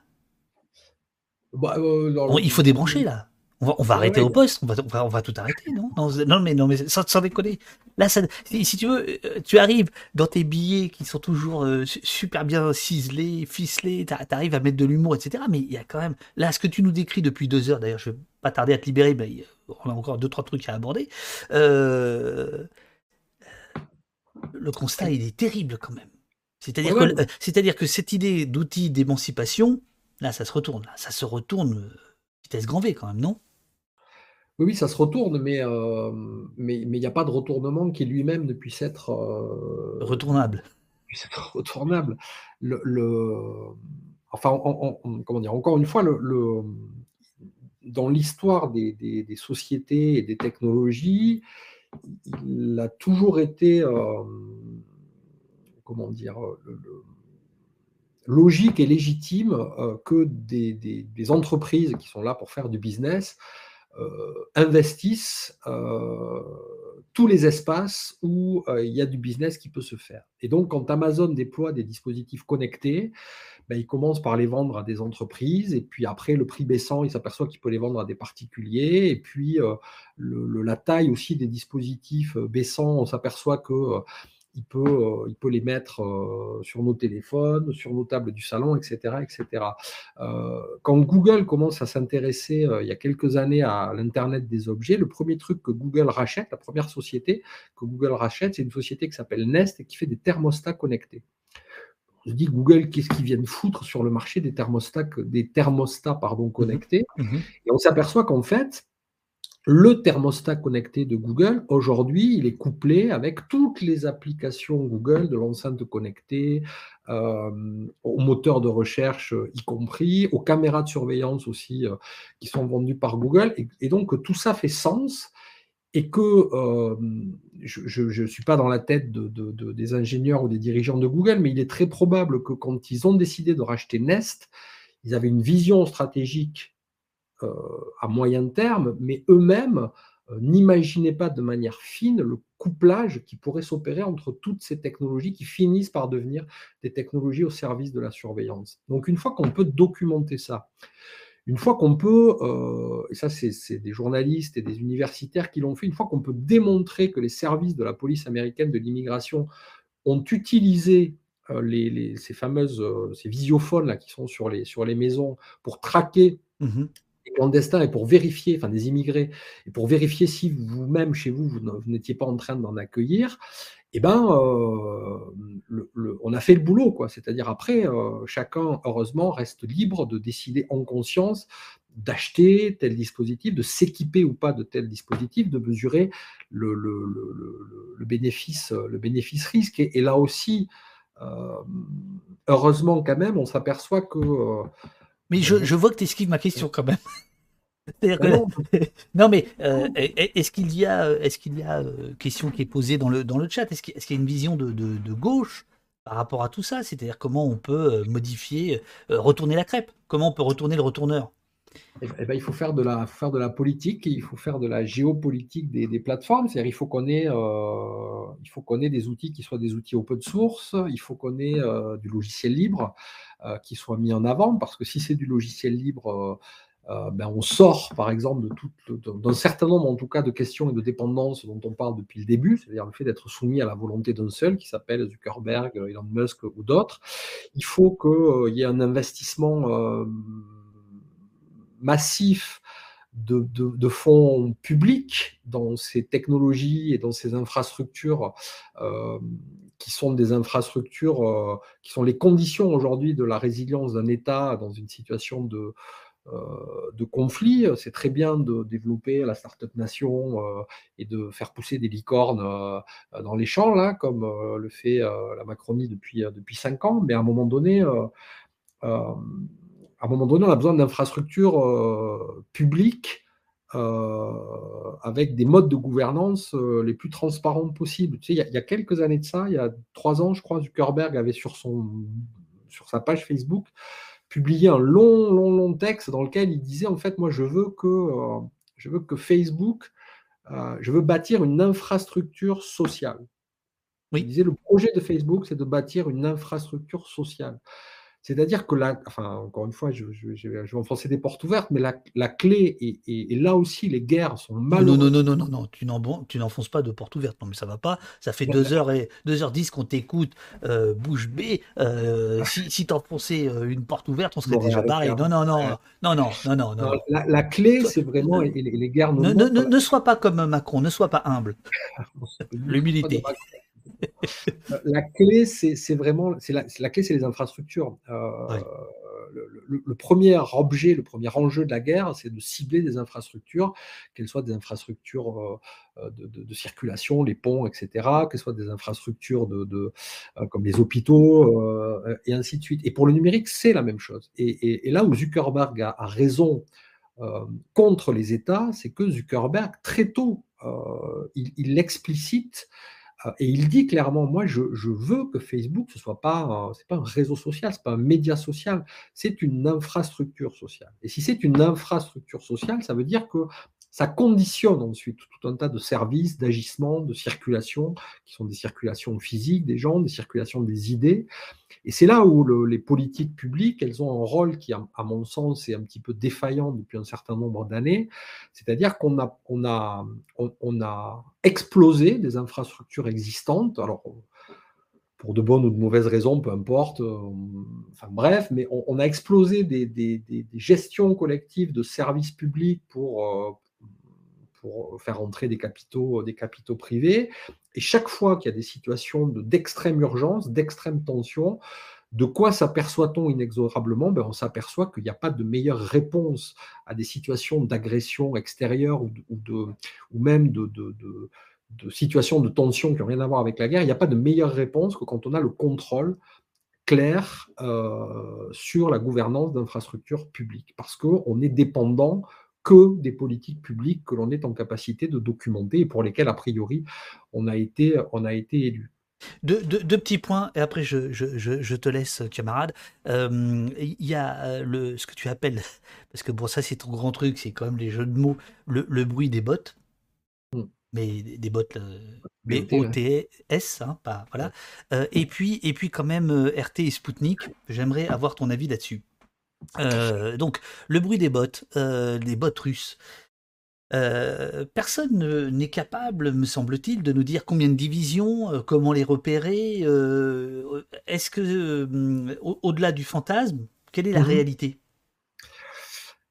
Bah, il faut débrancher là. On va on va ouais, arrêter au poste, on va on va on va tout arrêter, non? Non mais non mais sans sans déconner. Là ça si si tu veux, heu, tu arrives dans tes billets qui sont toujours, su super bien ciselés, ficelés, tu arrives à mettre de l'humour et cetera, mais il y a quand même là ce que tu nous décris depuis 2 heures, d'ailleurs je vais pas tarder à te libérer, mais on a encore 2-3 trucs à aborder. Heu le constat il est terrible quand même. C'est-à-dire que ouais, c'est-à-dire que cette idée d'outil d'émancipation, là ça se retourne là, ça se retourne, vitesse grand V quand même, non? Oui, oui, ça se retourne, mais hem, mais mais il y a pas de retournement qui lui-même ne puisse être, heu, Retournable. puisse être retournable. Le le enfin, on on on comment dire? Encore une fois, le le dans l'histoire des des des sociétés et des technologies, il a toujours été, hem, comment dire? Le logique et légitime, que des des entreprises qui sont là pour faire du business, investissent, heu, tous les espaces où, heu, il y a du business qui peut se faire. Et donc quand Amazon déploie des dispositifs connectés, bah, il commence par les vendre à des entreprises et puis après le prix baissant, il s'aperçoit qu'il peut les vendre à des particuliers et puis, la taille aussi des dispositifs, baissant, on s'aperçoit que, il peut, heu, il peut les mettre, heu, sur nos téléphones, sur nos tables du salon et cetera et cetera. Heu, quand Google commence à s'intéresser, il y a quelques années à l'internet des objets, le 1er truc que Google rachète, la 1re société que Google rachète, c'est une société qui s'appelle Nest et qui fait des thermostats connectés. On se dit: «Google, qu'est-ce qu'ils viennent foutre sur le marché des thermostats des thermostats, pardon, Mmh mh. connectés?» Mmh mh. et on s'aperçoit qu'en fait, le thermostat connecté de Google, aujourd'hui, il est couplé avec toutes les applications Google, de l'enceinte connectée, hem, au moteur de recherche, heu, y compris, aux caméras de surveillance aussi, heu, qui sont vendues par Google. Et donc tout ça fait sens. Et que, je je suis pas dans la tête de de de des ingénieurs ou des dirigeants de Google, mais il est très probable que quand ils ont décidé de racheter Nest, ils avaient une vision stratégique, à moyen terme, mais eux-mêmes, heu, n'imaginaient pas de manière fine le couplage qui pourrait s'opérer entre toutes ces technologies qui finissent par devenir des technologies au service de la surveillance. Donc une fois qu'on peut documenter ça, une fois qu'on peut, heu et ça c'est des journalistes et des universitaires qui l'ont fait, une fois qu'on peut démontrer que les services de la police américaine de l'immigration ont utilisé, ces fameuses ces visiophones là qui sont sur les, sur les maisons pour traquer Mmh clandestins et pour vérifier, enfin des immigrés, et pour vérifier si vous-même chez vous, vous n'étiez pas en train d'en accueillir, eh ben, le, on a fait le boulot, quoi. C'est-à-dire après, chacun, heureusement, reste libre de décider en conscience d'acheter tel dispositif, de s'équiper ou pas de tel dispositif, de mesurer le, bénéfice, le bénéfice risque. Et, et là aussi, heureusement quand même, on s'aperçoit que mais je, je vois que tu esquives ma question quand même. non, mais euh, est-ce qu'il y a, est-ce qu'il y a euh, question qui est posée dans le, dans le chat? Est-ce qu'il y a une vision de, de, gauche par rapport à tout ça? C'est-à-dire comment on peut euh, modifier, retourner la crêpe? Comment on peut retourner le retourneur? Eh ben, il faut faire de la faire de la politique, il faut faire de la géopolitique des, des plateformes. C'est-à-dire il faut qu'on ait, il faut qu'on ait des outils qui soient des outils open source. Il faut qu'on ait du logiciel libre qui soit mis en avant parce que si c'est du logiciel libre euh, ben, on sort, par exemple, d'un certain nombre, en tout cas, de questions et de dépendances dont on parle depuis le début, c'est-à-dire le fait d'être soumis à la volonté d'un seul, qui s'appelle Zuckerberg, Elon Musk ou d'autres. Il faut qu'il euh, y ait un investissement euh, massif de, fonds publics dans ces technologies et dans ces infrastructures qui sont des infrastructures qui sont les conditions aujourd'hui de la résilience d'un État dans une situation de, euh, de conflits. C'est très bien de développer la Startup Nation euh, et de faire pousser des licornes euh, dans les champs, là, comme le fait la Macronie depuis, depuis cinq ans. Mais à un moment donné, à un moment donné, on a besoin d'infrastructures publiques avec des modes de gouvernance les plus transparents possibles. Tu sais, il, y a, quelques années de ça, il y a trois ans, je crois, Zuckerberg avait sur, son, sur sa page Facebook publié un long, long, long texte dans lequel il disait en fait, moi, je veux que, euh, je veux que Facebook, euh, je veux bâtir une infrastructure sociale. Il disait le projet de Facebook, c'est de bâtir une infrastructure sociale. C'est-à-dire que là, enfin, encore une fois, je, vais enfoncer des portes ouvertes, mais la, clé, et, là aussi, les guerres sont mal. Non, non, non, non, non, non, tu n'enfonces pas de portes ouvertes. Non, mais ça va pas. Ça fait 2h10 deux heures qu'on t'écoute, euh, bouche bée. Euh, si si enfonçais euh, une porte ouverte, on serait déjà barré. Non, non, non, non, non, non, non. non. La, clé, c'est vraiment. Et les, guerres ne, ne, ne, ne sois pas comme Macron, ne sois pas humble. L'humilité la clé, c'est vraiment, la, la, clé, c'est les infrastructures. Euh, le, premier objet, le premier enjeu de la guerre, c'est de cibler des infrastructures, qu'elles soient des infrastructures euh, euh, de, circulation, les ponts, etc., qu'elles soient des infrastructures de, comme les hôpitaux, et ainsi de suite. Et pour le numérique, c'est la même chose. Et, là où Zuckerberg a, raison contre les États, c'est que Zuckerberg, très tôt, il, il explicite euh, et il dit clairement, moi, je, veux que Facebook, ce soit pas, c'est pas un réseau social, c'est pas un média social, c'est une infrastructure sociale. Et si c'est une infrastructure sociale, ça veut dire que ça conditionne ensuite tout un tas de services, d'agissements, de circulation, qui sont des circulations physiques des gens, des circulations des idées. Et c'est là où les politiques publiques, elles ont un rôle qui, à, mon sens, est un petit peu défaillant depuis un certain nombre d'années. C'est-à-dire qu'on a, on a, on, a explosé des infrastructures existantes. Alors, pour de bonnes ou de mauvaises raisons, peu importe. Euh, enfin bref, mais on, a explosé des, des, des, gestions collectives de services publics pour, euh, pour faire entrer des capitaux, des capitaux privés. Et chaque fois qu'il y a des situations d'extrême urgence, d'extrême tension, de quoi s'aperçoit-on inexorablement? Ben On s'aperçoit qu'il n'y a pas de meilleure réponse à des situations d'agression extérieure ou, de, ou, même de, de, situations de tension qui n'ont rien à voir avec la guerre. Il n'y a pas de meilleure réponse que quand on a le contrôle clair euh, sur la gouvernance d'infrastructures publiques, parce qu'on est dépendant que des politiques publiques que l'on est en capacité de documenter et pour lesquelles, a priori, on a été, on a été élu. Deux, petits points, et après je, je, te laisse, camarade. Euh, il y a euh, le, ce que tu appelles, parce que bon, ça c'est ton grand truc, c'est quand même les jeux de mots, le, bruit des bottes. Hmm. Mais des bottes euh, B-O-T-S, hein, pas, voilà. et, puis, et puis quand même RT et Spoutnik, j'aimerais avoir ton avis là-dessus. Euh, donc, le bruit des bottes, euh, des bottes russes. Euh, personne n'est capable, me semble-t-il, de nous dire combien de divisions, comment les repérer. Est-ce que, au-delà du fantasme, quelle est la mmh réalité?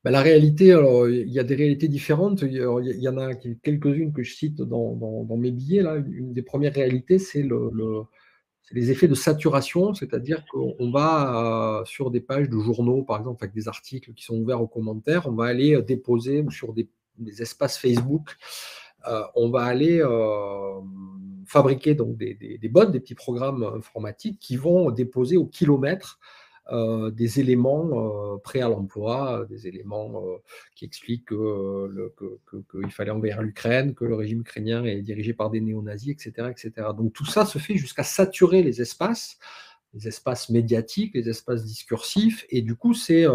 Bah, la réalité, alors il y a des réalités différentes. Il y, en a quelques-unes que je cite dans, mes billets. Là. Une des premières réalités, c'est le, les effets de saturation, c'est-à-dire qu'on va sur des pages de journaux, par exemple, avec des articles qui sont ouverts aux commentaires, on va aller déposer sur des des espaces Facebook, euh, on va aller euh, fabriquer donc des, des, bots, des petits programmes informatiques qui vont déposer au kilomètre euh, des éléments prêts à l'emploi, des éléments qui expliquent qu'il fallait envahir l'Ukraine, que le régime ukrainien est dirigé par des néo-nazis, etc., etc. Donc tout ça se fait jusqu'à saturer les espaces, les espaces médiatiques, les espaces discursifs, et du coup c'est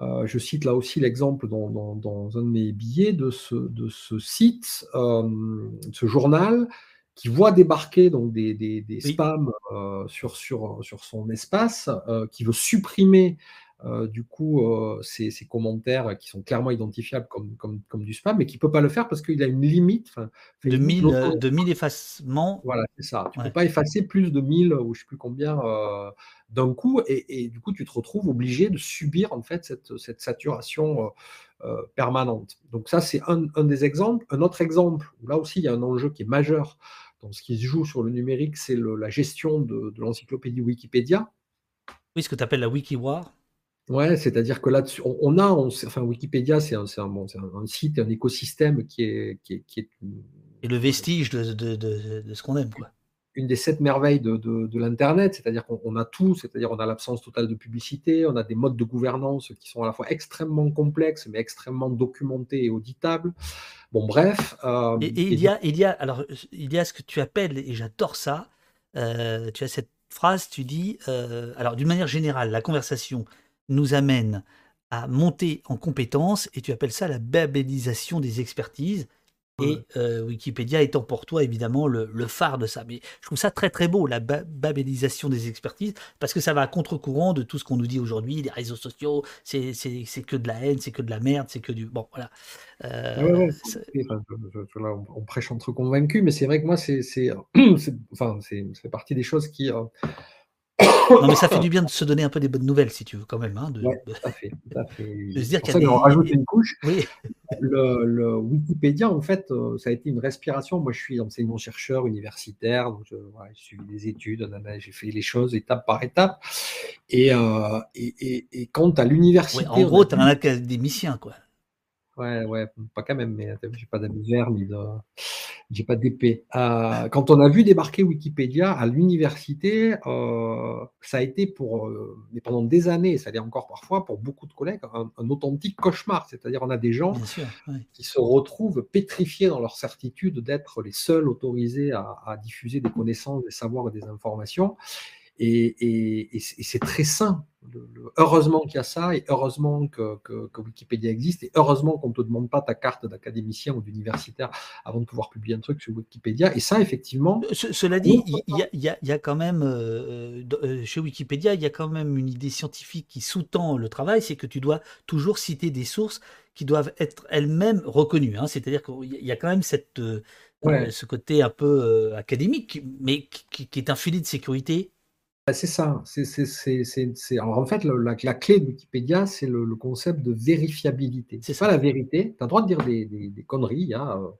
euh, je cite là aussi l'exemple dans, un de mes billets de ce, site, euh, ce journal, qui voit débarquer donc des, spams euh, sur, son espace, qui veut supprimer euh, du coup, euh, ces, commentaires qui sont clairement identifiables comme, comme, du spam, mais qui ne peut pas le faire parce qu'il a une limite. De 1000, euh, de 1000 effacements. Voilà, c'est ça. Tu ne peux pas effacer plus de 1000 ou je ne sais plus combien d'un coup, et, du coup, tu te retrouves obligé de subir en fait cette, cette saturation permanente. Donc ça, c'est un, des exemples. Un autre exemple, où là aussi, il y a un enjeu qui est majeur dans ce qui se joue sur le numérique, c'est la gestion de, de l'encyclopédie Wikipédia. Oui, ce que tu appelles la Wikiwar. Ouais, c'est-à-dire que là-dessus, on, a, enfin, Wikipédia, c'est un, un, site, un écosystème qui est, qui est, Et le vestige de, ce qu'on aime, quoi. Une des sept merveilles de, l'Internet, c'est-à-dire qu'on a tout, c'est-à-dire on a l'absence totale de publicité, on a des modes de gouvernance qui sont à la fois extrêmement complexes, mais extrêmement documentés et auditables. Bon, bref. Euh, et, il, y a, il, y a, alors, il y a ce que tu appelles, et j'adore ça, euh, tu as cette phrase, tu dis, euh, alors d'une manière générale, la conversation nous amène à monter en compétences et tu appelles ça la babélisation des expertises. Et euh, Wikipédia étant pour toi évidemment le, phare de ça. Mais je trouve ça très très beau, la babélisation des expertises, parce que ça va à contre-courant de tout ce qu'on nous dit aujourd'hui, les réseaux sociaux, c'est que de la haine, c'est que de la merde, c'est que du... Bon, voilà. Euh, on, prêche entre convaincus, mais c'est vrai que moi, c'est enfin, c'est partie des choses qui... Euh, non, mais ça fait du bien de se donner un peu des bonnes nouvelles, si tu veux, quand même. Hein, de, fait, se dire qu'il y a rajoute une couche. Oui. Le, Wikipédia, en fait, euh, ça a été une respiration. Moi, je suis enseignant-chercheur universitaire, donc j'ai suivi des études, j'ai fait les choses étape par étape. Et, euh, et, et, quant à l'université. en gros, tu es un académicien, quoi. Ouais, ouais, pas quand même, mais j'ai pas d'amis verts ni de j'ai pas d'épée. Euh, quand on a vu débarquer Wikipédia à l'université, euh, ça a été pour, euh, mais pendant des années, ça l'est encore parfois pour beaucoup de collègues, un, authentique cauchemar. C'est-à-dire, on a des gens qui se retrouvent pétrifiés dans leur certitude d'être les seuls autorisés à, à, diffuser des connaissances, des savoirs et des informations. Et, c'est très sain. heureusement qu'il y a ça, et heureusement que, Wikipédia existe, et heureusement qu'on ne te demande pas ta carte d'académicien ou d'universitaire avant de pouvoir publier un truc sur Wikipédia. Et ça, effectivement. Euh, cela dit, il y, a, quand même, euh, euh, chez Wikipédia, il y a quand même une idée scientifique qui sous-tend le travail, c'est que tu dois toujours citer des sources qui doivent être elles-mêmes reconnues. Hein. C'est-à-dire qu'il y a quand même cette, ce côté un peu académique, mais qui, qui est un filet de sécurité bah, c'est ça. C'est, Alors, en fait, la, clé de Wikipédia, c'est le, concept de vérifiabilité. C'est pas la vérité. Tu as le droit de dire des, conneries. Hein, euh,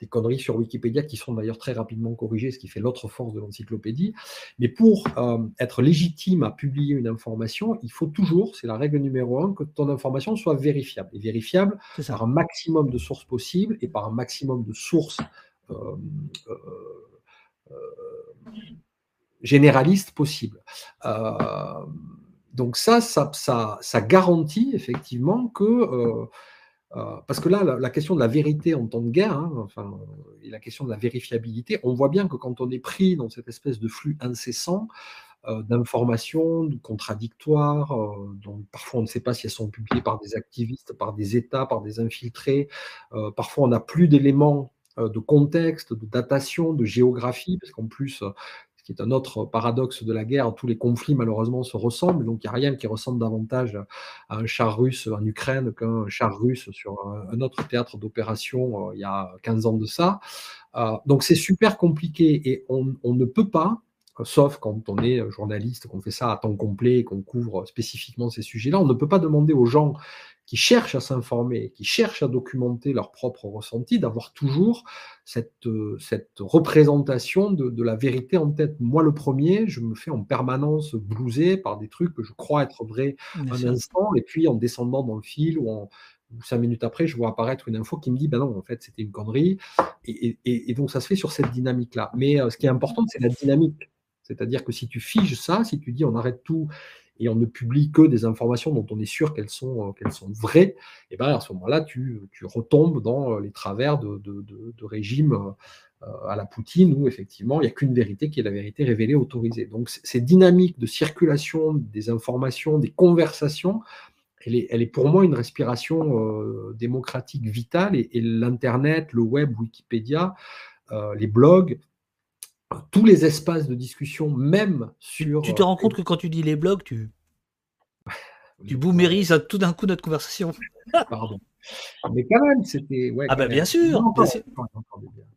des conneries sur Wikipédia qui sont d'ailleurs très rapidement corrigées, ce qui fait l'autre force de l'encyclopédie. Mais pour euh, être légitime à publier une information, il faut toujours, c'est la règle numéro un, que ton information soit vérifiable. Et vérifiable par un maximum de sources possibles et par un maximum de sources euh, généraliste possible. Euh, donc ça ça, garantit effectivement que... Euh, euh, parce que là, la, question de la vérité en temps de guerre, hein, enfin, et la question de la vérifiabilité, on voit bien que quand on est pris dans cette espèce de flux incessant d'informations contradictoires, dont parfois on ne sait pas si elles sont publiées par des activistes, par des États, par des infiltrés, parfois on n'a plus d'éléments de contexte, de datation, de géographie, parce qu'en plus, qui est un autre paradoxe de la guerre. Tous les conflits, malheureusement, se ressemblent. Donc, il n'y a rien qui ressemble davantage à un char russe en Ukraine qu'un char russe sur un autre théâtre d'opération il y a 15 ans de ça. donc, c'est super compliqué et on, on ne peut pas sauf quand on est journaliste, qu'on fait ça à temps complet, qu'on couvre spécifiquement ces sujets-là, on ne peut pas demander aux gens qui cherchent à s'informer, qui cherchent à documenter leurs propres ressentis, d'avoir toujours cette, cette représentation de, la vérité en tête. Moi, le premier, je me fais en permanence blouser par des trucs que je crois être vrais un instant, et puis en descendant dans le fil ou en, cinq minutes après, je vois apparaître une info qui me dit, ben non, en fait, c'était une connerie. Et, donc, ça se fait sur cette dynamique-là. Mais ce qui est important, c'est la dynamique. C'est-à-dire que si tu figes ça, si tu dis on arrête tout et on ne publie que des informations dont on est sûr qu'elles sont, euh, sont vraies, et eh ben à ce moment-là, tu, retombes dans euh, les travers de, régimes euh, à la Poutine où effectivement il n'y a qu'une vérité qui est la vérité révélée, autorisée. Donc ces dynamiques de circulation des informations, des conversations, elle est, elle est pour moi une respiration démocratique vitale et, l'Internet, le web, Wikipédia, les blogs, tous les espaces de discussion, même sur. Tu te rends compte que quand tu dis les blogs, tu. tu boomérises tout d'un coup notre conversation. Pardon. Mais quand même, c'était. ah, bah bien sûr,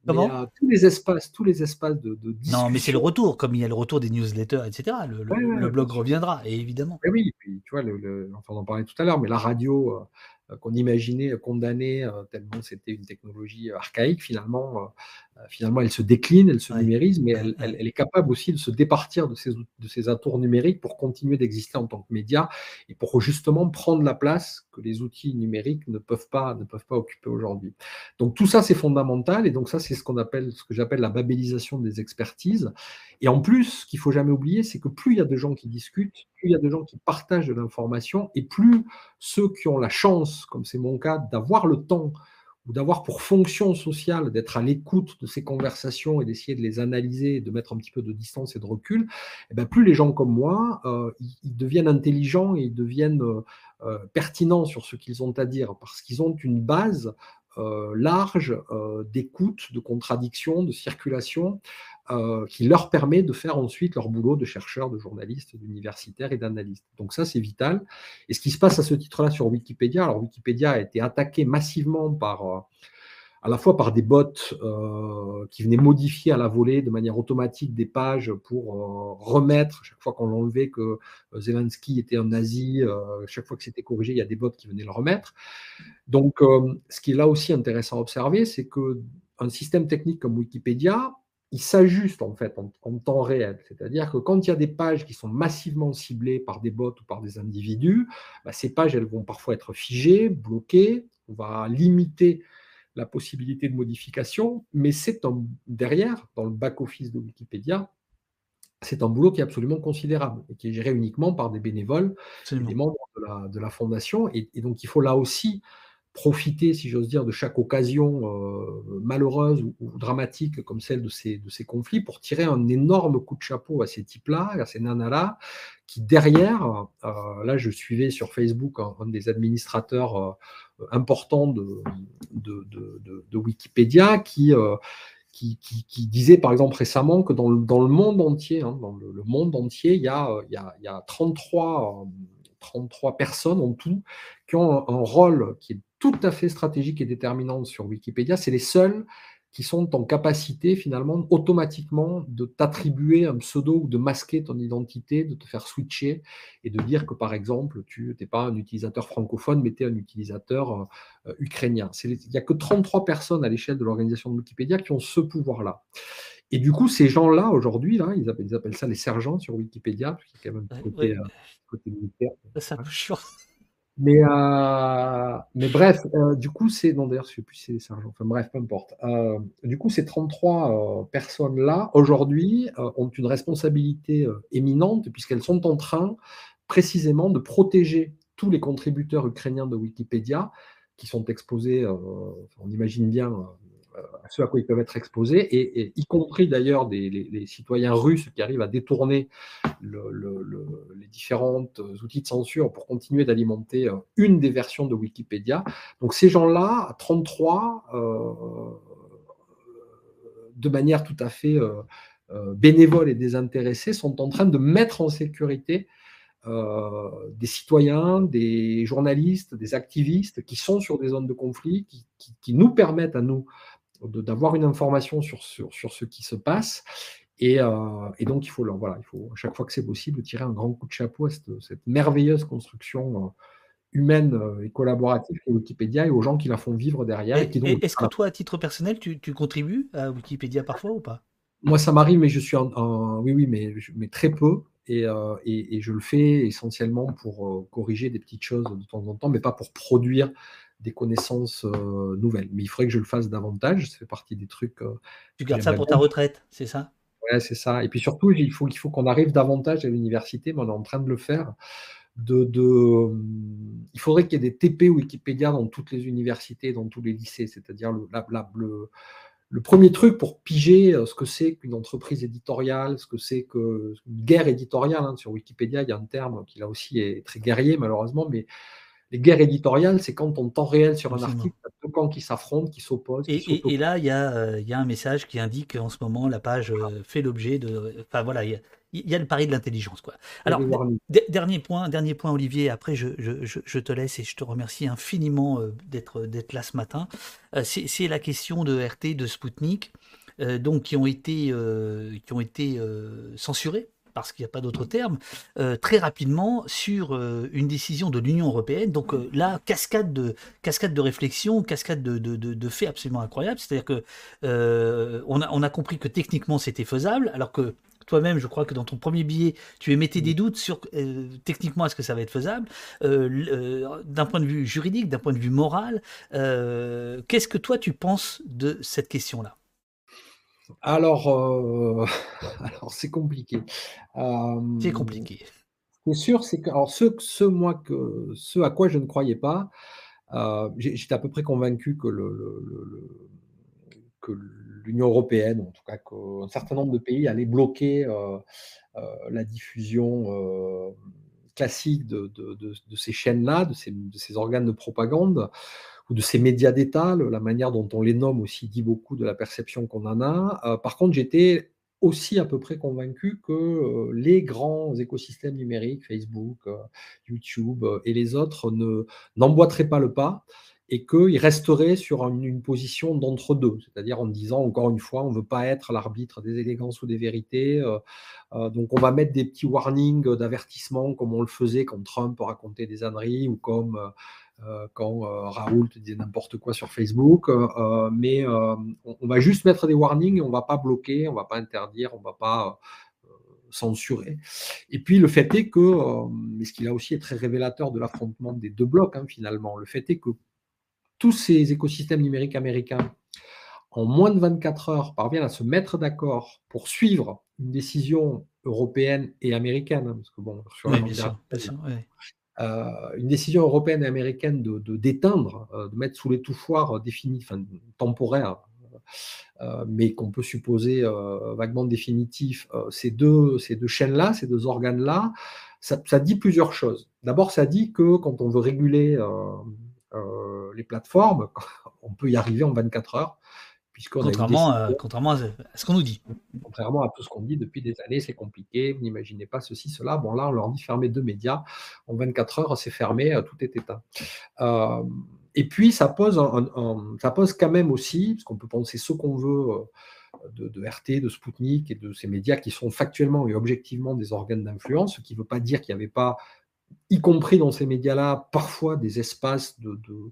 Comment tous les espaces, tous les espaces de, discussion. Non, mais c'est le retour, comme il y a le retour des newsletters, etc. Le, blog reviendra, évidemment. oui, puis, tu vois, le, enfin, on en parlait tout à l'heure, mais la radio, euh, euh, qu'on imaginait condamner euh, tellement c'était une technologie archaïque, finalement, euh, finalement, elle se décline, elle se numérise, mais elle, est capable aussi de se départir de ces, de ces atours numériques pour continuer d'exister en tant que média et pour justement prendre la place que les outils numériques ne peuvent pas, ne peuvent pas occuper aujourd'hui. Donc tout ça, c'est fondamental, et donc ça, c'est ce qu'on appelle, ce que j'appelle la babélisation des expertises. Et en plus, ce qu'il faut jamais oublier, c'est que plus il y a de gens qui discutent, plus il y a de gens qui partagent de l'information, et plus ceux qui ont la chance, comme c'est mon cas, d'avoir le temps ou d'avoir pour fonction sociale d'être à l'écoute de ces conversations et d'essayer de les analyser, de mettre un petit peu de distance et de recul, eh bien, plus les gens comme moi, euh, ils, deviennent intelligents et ils deviennent euh, euh, pertinents sur ce qu'ils ont à dire, parce qu'ils ont une base large d'écoute, de contradiction, de circulation, euh, qui leur permet de faire ensuite leur boulot de chercheurs, de journalistes, d'universitaires et d'analystes. Donc ça, c'est vital. Et ce qui se passe à ce titre-là sur Wikipédia, alors Wikipédia a été attaqué massivement par, euh, à la fois par des bots euh, qui venaient modifier à la volée de manière automatique des pages pour remettre, chaque fois qu'on l'enlevait, que Zelensky était un nazi, chaque fois que c'était corrigé, il y a des bots qui venaient le remettre. Donc, ce qui est là aussi intéressant à observer, c'est qu'un système technique comme Wikipédia, il s'ajuste en fait en, temps réel. C'est-à-dire que quand il y a des pages qui sont massivement ciblées par des bots ou par des individus, bah, ces pages elles vont parfois être figées, bloquées. On va limiter la possibilité de modification, mais c'est derrière, dans le back-office de Wikipédia, c'est un boulot qui est absolument considérable et qui est géré uniquement par des bénévoles, des membres de la, fondation. et, donc il faut là aussi profiter, si j'ose dire, de chaque occasion euh, malheureuse ou, dramatique comme celle de ces, de ces conflits pour tirer un énorme coup de chapeau à ces types-là, à ces nanas-là, qui derrière, euh, là je suivais sur Facebook un, des administrateurs euh, importants de, de, de, Wikipédia qui, qui, qui, disait par exemple récemment que dans le, dans le monde entier, hein, dans le, monde entier, il y a, il y a, il y a 33... 33 personnes en tout qui ont un, un rôle qui est tout à fait stratégique et déterminante sur Wikipédia. C'est les seuls qui sont en capacité finalement automatiquement de t'attribuer un pseudo ou de masquer ton identité, de te faire switcher et de dire que par exemple tu n'es pas un utilisateur francophone mais tu es un utilisateur euh, ukrainien. Il n'y a que 33 personnes à l'échelle de l'organisation de Wikipédia qui ont ce pouvoir-là. Et du coup, ces gens-là, aujourd'hui, là, ils appellent, ils appellent, ça les sergents sur Wikipédia, parce qu'il y a quand même un côté, euh, côté militaire. Ça me mais, euh, mais bref, euh, du coup, c'est. Non, d'ailleurs, je ne sais plus si c'est sergents. Enfin, bref, peu importe. Euh, du coup, ces 33 personnes-là, aujourd'hui, ont une responsabilité éminente, puisqu'elles sont en train, précisément, de protéger tous les contributeurs ukrainiens de Wikipédia qui sont exposés, on imagine bien, ce à quoi ils peuvent être exposés, et, y compris d'ailleurs des, citoyens russes qui arrivent à détourner les différents outils de censure pour continuer d'alimenter euh, une des versions de Wikipédia. Donc ces gens-là, à 33, euh, de manière tout à fait euh, bénévoles et désintéressés sont en train de mettre en sécurité des citoyens, des journalistes, des activistes qui sont sur des zones de conflit, qui, nous permettent à nous d'avoir une information sur, sur, sur, ce qui se passe. Et, et, donc, il faut, voilà, il faut, à chaque fois que c'est possible, tirer un grand coup de chapeau à cette, cette merveilleuse construction humaine et collaborative qu'est Wikipédia et aux gens qui la font vivre derrière. Est-ce que toi, à titre personnel, tu, tu, contribues à Wikipédia parfois ou pas? Moi, ça m'arrive, mais je suis en, oui, oui, mais, mais très peu. Et, et, et, je le fais essentiellement pour corriger des petites choses de temps en temps, mais pas pour produire des connaissances nouvelles. Mais il faudrait que je le fasse davantage. Ça fait partie des trucs. tu gardes ça pour ta retraite, c'est ça? Ouais, c'est ça. Et puis surtout, il faut qu'il faut qu'on arrive davantage à l'université, mais on est en train de le faire de, il faudrait qu'il y ait des TP Wikipédia dans toutes les universités, dans tous les lycées, c'est-à-dire le, le, premier truc pour piger euh, ce que c'est qu'une entreprise éditoriale, ce que c'est qu'une guerre éditoriale. Hein. Sur Wikipédia, il y a un terme qui là aussi est très guerrier malheureusement, mais les guerres éditoriales, c'est quand en temps réel sur un article, il y a deux camps qui s'affrontent, qui s'opposent. Et, là, il y, a, euh, il y, a, un message qui indique qu'en ce moment, la page euh, fait l'objet de. Enfin voilà, il y, a, il y a le pari de l'intelligence. Quoi. Alors, dernier point, dernier point, Olivier, après je, je, te laisse et je te remercie infiniment euh, d'être là ce matin. C'est la question de RT, de Spoutnik, donc, qui ont été, qui ont été censurés parce qu'il n'y a pas d'autre terme, euh, très rapidement sur euh, une décision de l'Union européenne. Donc euh, là, cascade de, cascade de réflexion, cascade de, de, de, faits absolument incroyables. C'est-à-dire que on a, on, a, compris que techniquement c'était faisable, alors que toi-même, je crois que dans ton premier billet, tu émettais des doutes sur techniquement est-ce que ça va être faisable, d'un point de vue juridique, d'un point de vue moral. Qu'est-ce que toi tu penses de cette question-là? Alors, euh, alors c'est compliqué. c'est compliqué. Ce qui est sûr, c'est que alors ce, ce, moi que, ce à quoi je ne croyais pas, euh, j'étais à peu près convaincu que le, que l'Union européenne, en tout cas qu'un certain nombre de pays allaient bloquer euh, la diffusion classique de, de, de, ces chaînes-là, de ces, de ces organes de propagande ou de ces médias d'État, la manière dont on les nomme aussi dit beaucoup de la perception qu'on en a. Euh, par contre, j'étais aussi à peu près convaincu que euh, les grands écosystèmes numériques, Facebook, euh, YouTube et les autres, ne, n'emboîteraient pas le pas et qu'ils resteraient sur une, position d'entre-deux, c'est-à-dire en disant, encore une fois, on ne veut pas être l'arbitre des élégances ou des vérités, donc on va mettre des petits warnings d'avertissement comme on le faisait quand Trump racontait des âneries ou comme quand euh, Raoul te disait n'importe quoi sur Facebook, euh, mais on, va juste mettre des warnings on ne va pas bloquer, on ne va pas interdire, on ne va pas censurer. Et puis le fait est que, mais ce qui là aussi est très révélateur de l'affrontement des deux blocs hein, finalement, le fait est que tous ces écosystèmes numériques américains, en moins de 24 heures, parviennent à se mettre d'accord pour suivre une décision européenne et américaine, hein, parce que bon, sur la euh, une décision européenne et américaine de d'éteindre, de, de, mettre sous les touchoirs définis, enfin temporaires, euh, mais qu'on peut supposer euh, vaguement définitif, ces deux, chaînes-là, ces deux organes-là, ça, dit plusieurs choses. D'abord, ça dit que quand on veut réguler les plateformes, on peut y arriver en 24 heures. Contrairement, à, contrairement à ce qu'on nous dit. Contrairement à tout ce qu'on dit depuis des années, c'est compliqué, vous n'imaginez pas ceci, cela. Bon, là, on leur dit fermer deux médias. En 24 heures, c'est fermé, euh, tout est éteint. Euh, et puis, ça pose, un, ça pose quand même aussi, parce qu'on peut penser ce qu'on veut euh, de, de, RT, de Spoutnik et de ces médias qui sont factuellement et objectivement des organes d'influence, ce qui ne veut pas dire qu'il n'y avait pas, y compris dans ces médias-là, parfois des espaces de, de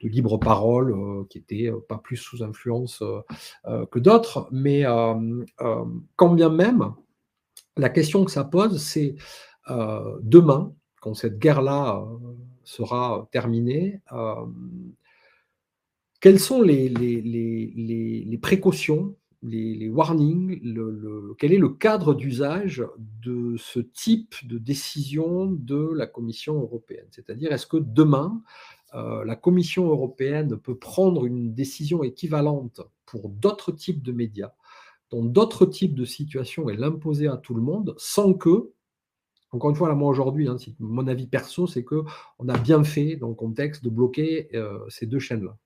de libre parole euh, qui étaient euh, pas plus sous influence euh, que d'autres. Mais quand bien même, la question que ça pose, c'est demain, quand cette guerre-là sera terminée, quelles sont les, précautions, les, warnings, quel est le cadre d'usage de ce type de décision de la Commission européenne? C'est-à-dire, est-ce que demain, euh, la Commission européenne peut prendre une décision équivalente pour d'autres types de médias, dans d'autres types de situations et l'imposer à tout le monde sans que, encore une fois, là, moi aujourd'hui, hein, mon avis perso, c'est que on a bien fait dans le contexte de bloquer euh, ces deux chaînes-là.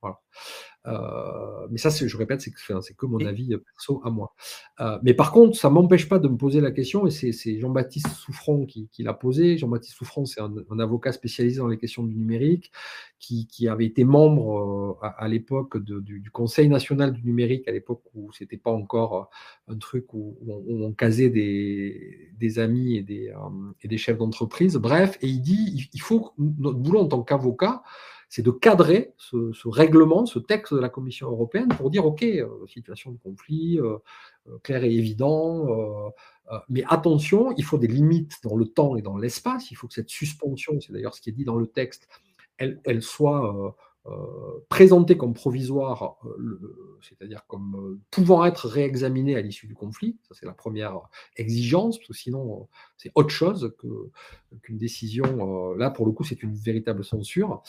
Euh, mais ça, je répète, c'est que, mon avis perso à moi. Euh, mais par contre, ça ne m'empêche pas de me poser la question, et c'est Jean-Baptiste Souffron qui, l'a posé. Jean-Baptiste Souffron, c'est un, avocat spécialisé dans les questions du numérique, qui, avait été membre euh, à, l'époque du, Conseil national du numérique, à l'époque où ce n'était pas encore un truc où, on, casait des, amis et des, et des chefs d'entreprise. Bref, et il dit, il faut, notre boulot en tant qu'avocat, c'est de cadrer ce, règlement, ce texte de la Commission européenne pour dire, OK, euh, situation de conflit, euh, euh, clair et évident, mais attention, il faut des limites dans le temps et dans l'espace, il faut que cette suspension, c'est d'ailleurs ce qui est dit dans le texte, elle, soit présenté comme provisoire, euh, c'est-à-dire comme euh, pouvant être réexaminé à l'issue du conflit. Ça, c'est la première exigence, parce que sinon, c'est autre chose qu'une décision. là, pour le coup, c'est une véritable censure.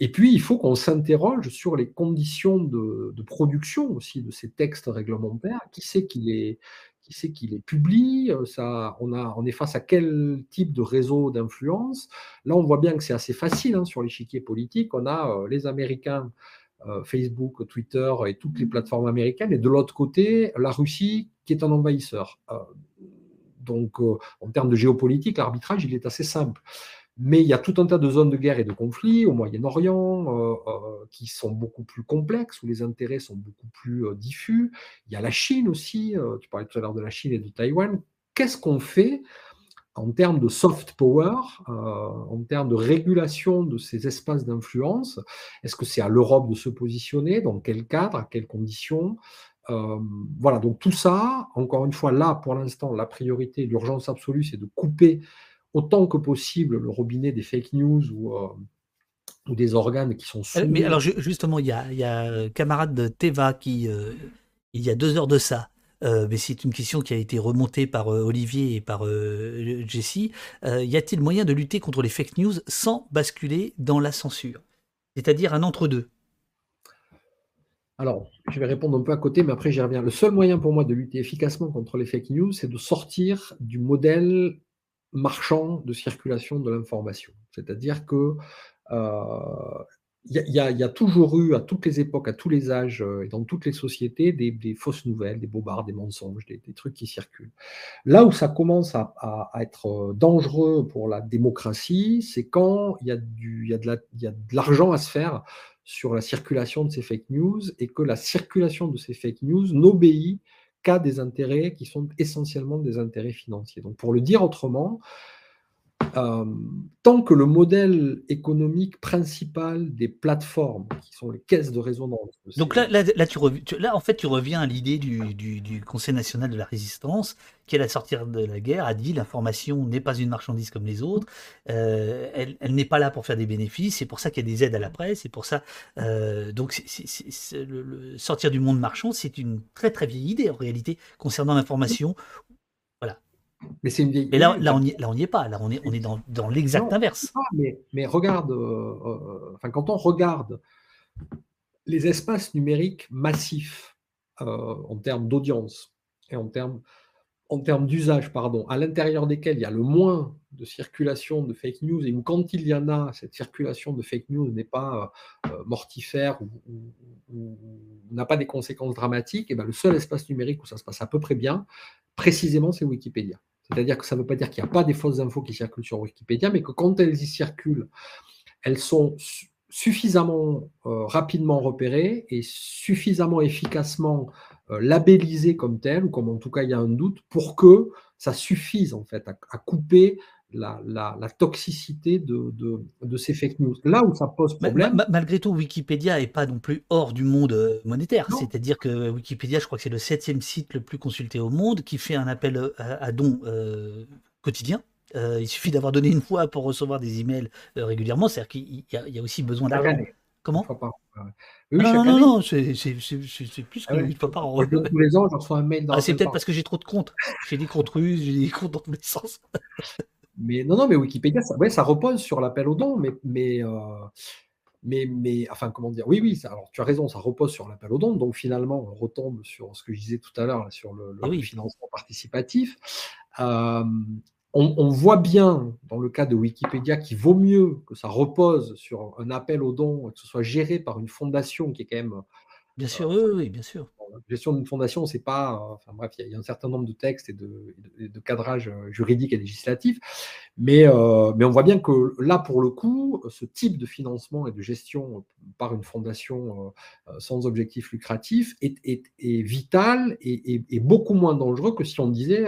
et puis, il faut qu'on s'interroge sur les conditions de, de, production aussi de ces textes réglementaires. Qui sait qui les, qui c'est qui les publie, euh, ça, on, a, on est face à quel type de réseau d'influence? Là, on voit bien que c'est assez facile hein, sur l'échiquier politique. On a euh, les Américains, euh, Facebook, Twitter et toutes les plateformes américaines, et de l'autre côté, la Russie qui est un envahisseur. donc, en termes de géopolitique, l'arbitrage, il est assez simple. Mais il y a tout un tas de zones de guerre et de conflits au Moyen-Orient euh, euh, qui sont beaucoup plus complexes, où les intérêts sont beaucoup plus euh, diffus. Il y a la Chine aussi, tu parlais tout à l'heure de la Chine et de Taïwan. Qu'est-ce qu'on fait en termes de soft power, en termes de régulation de ces espaces d'influence? Est-ce que c'est à l'Europe de se positionner? Dans quel cadre? À quelles conditions? Voilà, donc tout ça, encore une fois, là, pour l'instant, la priorité, l'urgence absolue, c'est de couper autant que possible le robinet des fake news ou, euh, ou des organes qui sont soumis. Mais alors justement, il y a, y a un camarade de Teva qui, euh, il y a deux heures de ça, euh, mais c'est une question qui a été remontée par Olivier et par Jessie. y a-t-il moyen de lutter contre les fake news sans basculer dans la censure? C'est-à-dire un entre-deux? Alors, je vais répondre un peu à côté, mais après j'y reviens. Le seul moyen pour moi de lutter efficacement contre les fake news, c'est de sortir du modèle marchand de circulation de l'information. C'est-à-dire que euh, il y, a toujours eu, à toutes les époques, à tous les âges euh, et dans toutes les sociétés, des, fausses nouvelles, des bobards, des mensonges, des, trucs qui circulent. Là où ça commence à, être euh, dangereux pour la démocratie, c'est quand il y a, de l'argent à se faire sur la circulation de ces fake news et que la circulation de ces fake news n'obéit des intérêts qui sont essentiellement des intérêts financiers. Donc pour le dire autrement, euh, tant que le modèle économique principal des plateformes, qui sont les caisses de résonance. Donc là, là, tu là, en fait, tu reviens à l'idée du, du, Conseil national de la résistance, qui, à la sortie de la guerre, a dit l'information n'est pas une marchandise comme les autres, euh, elle, elle n'est pas là pour faire des bénéfices, c'est pour ça qu'il y a des aides à la presse, c'est pour ça. Euh, donc, le, sortir du monde marchand, c'est une très très vieille idée en réalité concernant l'information, mais c'est une vieille. Mais là, là on n'y est pas. Là, on est, on est dans, dans l'exact inverse. mais, mais, regarde, euh, euh, enfin, quand on regarde les espaces numériques massifs euh, en termes d'audience et en termes, en termes d'usage, pardon, à l'intérieur desquels il y a le moins de circulation de fake news et où quand il y en a, cette circulation de fake news n'est pas mortifère ou, n'a pas des conséquences dramatiques, et ben le seul espace numérique où ça se passe à peu près bien, précisément, c'est Wikipédia. C'est-à-dire que ça ne veut pas dire qu'il n'y a pas des fausses infos qui circulent sur Wikipédia, mais que quand elles y circulent, elles sont suffisamment euh, rapidement repérées et suffisamment efficacement euh, labellisées comme telles, ou comme en tout cas il y a un doute, pour que ça suffise en fait à couper la, toxicité de, de, ces fake news. Là où ça pose problème. malgré tout, Wikipédia n'est pas non plus hors du monde euh, monétaire. C'est-à-dire que Wikipédia, je crois que c'est le septième site le plus consulté au monde qui fait un appel euh, à, dons euh, quotidien. il suffit d'avoir donné une fois pour recevoir des emails régulièrement. C'est-à-dire qu'il y, a aussi besoin d'argent. Comment Non, non, non, c'est plus que une fois par an. Tous les ans, je reçois un mail ah, C'est peut-être parce que j'ai trop de comptes. J'ai des comptes russes, j'ai des comptes dans tous les sens. Mais non, non, mais Wikipédia, ça, ouais, ça repose sur l'appel aux dons, mais, mais, euh, mais, mais, enfin, comment dire Oui, oui, alors tu as raison, ça repose sur l'appel aux dons, donc finalement, on retombe sur ce que je disais tout à l'heure, sur le, ah financement participatif. Euh, on, voit bien, dans le cas de Wikipédia, qu'il vaut mieux que ça repose sur un appel aux dons, que ce soit géré par une fondation qui est quand même Bien sûr, oui, oui, bien sûr. Gestion d'une fondation, c'est pas. Enfin bref, il y, a un certain nombre de textes et de, de, cadrage juridique et législatif. Mais, mais on voit bien que là, pour le coup, ce type de financement et de gestion par une fondation sans objectif lucratif est, est, est vital et, et, beaucoup moins dangereux que si on disait,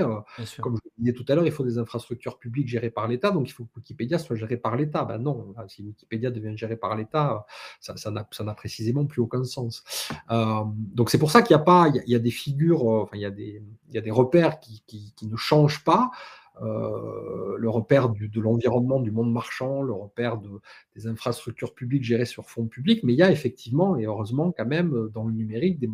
comme je le disais tout à l'heure, il faut des infrastructures publiques gérées par l'État, donc il faut que Wikipédia soit géré par l'État. Ben non, si Wikipédia devient géré par l'État, ça n'a précisément plus aucun sens. donc c'est pour ça qu'il a pas, il y, a, des figures, enfin il y a des, il y a des repères qui, qui, ne changent pas. Euh, le repère de l'environnement du monde marchand, le repère de, des infrastructures publiques gérées sur fonds publics, mais il y a effectivement, et heureusement quand même, dans le numérique, des,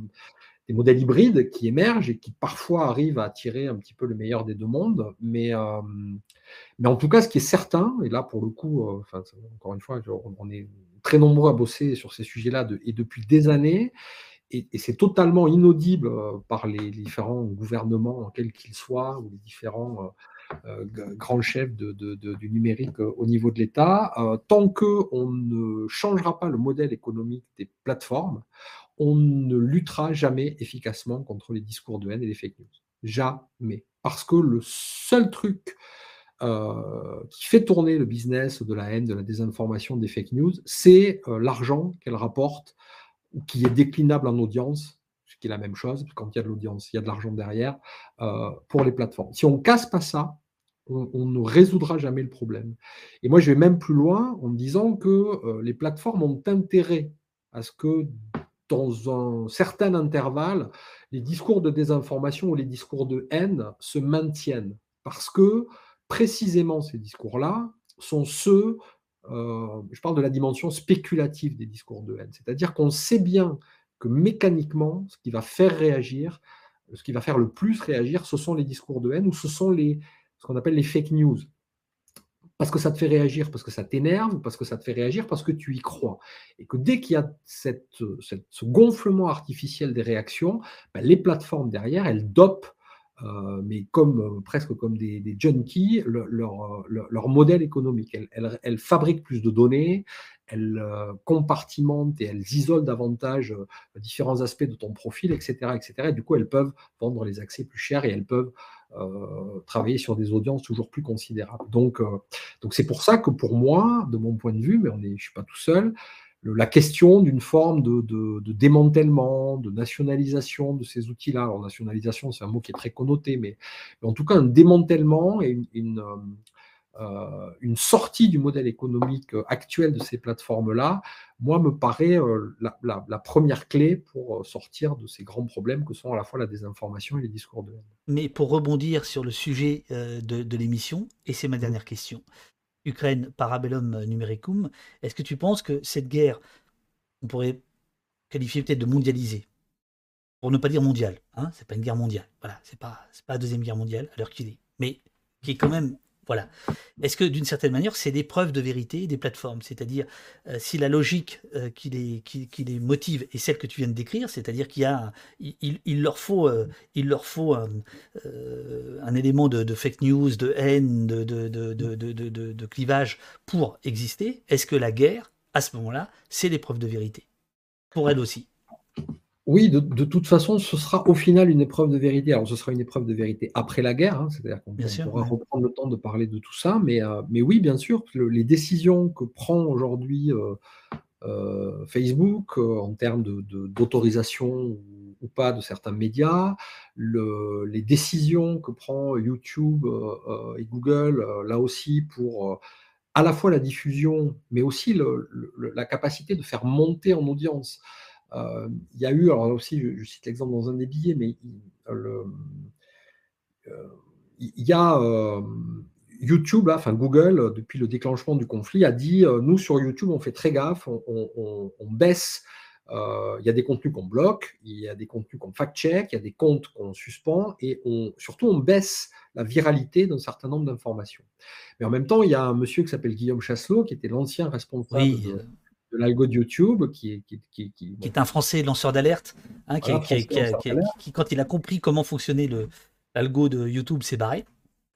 modèles hybrides qui émergent et qui parfois arrivent à tirer un petit peu le meilleur des deux mondes. Mais, euh, mais en tout cas, ce qui est certain, et là pour le coup, euh, encore une fois, on est très nombreux à bosser sur ces sujets-là et depuis des années, et, c'est totalement inaudible par les différents gouvernements, quels qu'ils soient, ou les différents euh, grand chef de, du numérique euh, au niveau de l'État. Euh, tant qu'on ne changera pas le modèle économique des plateformes, on ne luttera jamais efficacement contre les discours de haine et les fake news. Jamais. Parce que le seul truc qui fait tourner le business de la haine, de la désinformation, des fake news, c'est l'argent qu'elle rapporte qui est déclinable en audience ce qui est la même chose, quand il y a de l'audience, il y a de l'argent derrière, euh, pour les plateformes. Si on ne casse pas ça, on, ne résoudra jamais le problème. Et moi, je vais même plus loin en disant que euh, les plateformes ont intérêt à ce que dans un certain intervalle, les discours de désinformation ou les discours de haine se maintiennent. Parce que précisément ces discours-là sont ceux, euh, je parle de la dimension spéculative des discours de haine, c'est-à-dire qu'on sait bien que mécaniquement, ce qui va faire réagir, ce qui va faire le plus réagir, ce sont les discours de haine ou ce sont les, ce qu'on appelle les fake news. Parce que ça te fait réagir, parce que ça t'énerve, parce que ça te fait réagir, parce que tu y crois. Et que dès qu'il y a ce gonflement artificiel des réactions, ben, les plateformes derrière, elles dopent euh, mais comme euh, presque comme des, des junkies, leur, leur, modèle économique. Elles, elles, fabriquent plus de données, elles euh, compartimentent et elles isolent davantage différents aspects de ton profil, etc., etc. Et du coup, elles peuvent vendre les accès plus chers et elles peuvent travailler sur des audiences toujours plus considérables. Donc, donc c'est pour ça que pour moi, de mon point de vue, mais on est, je suis pas tout seul, la question d'une forme de, démantèlement, de nationalisation de ces outils-là. Alors, nationalisation, c'est un mot qui est très connoté, mais, en tout cas, un démantèlement et une, euh, une, sortie du modèle économique actuel de ces plateformes-là, moi, me paraît euh, la, première clé pour sortir de ces grands problèmes que sont à la fois la désinformation et les discours de haine. Mais pour rebondir sur le sujet euh, de, de l'émission, et c'est ma dernière question, Ukraine Parabellum Numericum, est-ce que tu penses que cette guerre, on pourrait qualifier peut-être de mondialisée, pour ne pas dire mondiale, hein, c'est pas une guerre mondiale, voilà, c'est pas, pas la deuxième guerre mondiale à l'heure qu'il est, mais qui est quand même voilà. Est-ce que d'une certaine manière, c'est des preuves de vérité des plateformes? C'est-à-dire, euh, si la logique euh, qui, les, motive est celle que tu viens de décrire, c'est-à-dire qu'il y a, il, leur faut, euh, il leur faut un élément de, fake news, de haine, de, de, de clivage pour exister, est-ce que la guerre, à ce moment-là, c'est des preuves de vérité? Pour elle aussi. Oui, de, toute façon, ce sera au final une épreuve de vérité. Alors, ce sera une épreuve de vérité après la guerre, hein, c'est-à-dire qu'on pourra reprendre le temps de parler de tout ça, mais, euh, mais oui, bien sûr, les décisions que prend aujourd'hui euh, euh, Facebook en termes d'autorisation ou, ou, pas de certains médias, le, les décisions que prend YouTube et Google, là aussi, pour à la fois la diffusion, mais aussi la capacité de faire monter en audience. Euh, il y a eu, alors aussi, je, cite l'exemple dans un des billets, mais il, euh, y a euh, YouTube, enfin Google, depuis le déclenchement du conflit, a dit nous sur YouTube, on fait très gaffe, on, baisse. il y a des contenus qu'on bloque, il y a des contenus qu'on fact-check, il y a des comptes qu'on suspend, et on, surtout on baisse la viralité d'un certain nombre d'informations. Mais en même temps, il y a un monsieur qui s'appelle Guillaume Chasselot, qui était l'ancien responsable de, de l'algo de YouTube, qui est, qui, qui, qui, est un Français lanceur d'alerte, hein, qui, quand il a compris comment fonctionnait l'algo de YouTube, s'est barré.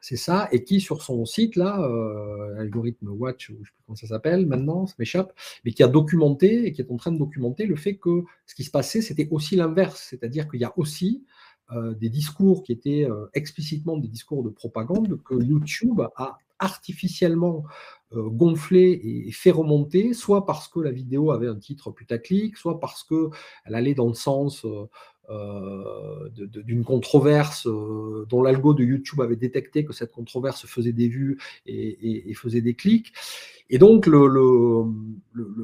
C'est ça, et qui sur son site là, euh, Algorithme Watch, ou je sais plus comment ça s'appelle maintenant, ça m'échappe, mais qui a documenté et qui est en train de documenter le fait que ce qui se passait, c'était aussi l'inverse, c'est-à-dire qu'il y a aussi euh, des discours qui étaient euh, explicitement des discours de propagande que YouTube a artificiellement euh, gonflé et fait remonter, soit parce que la vidéo avait un titre putaclic, soit parce qu'elle allait dans le sens euh, d'une controverse euh, dont l'algo de YouTube avait détecté que cette controverse faisait des vues et, faisait des clics. Et donc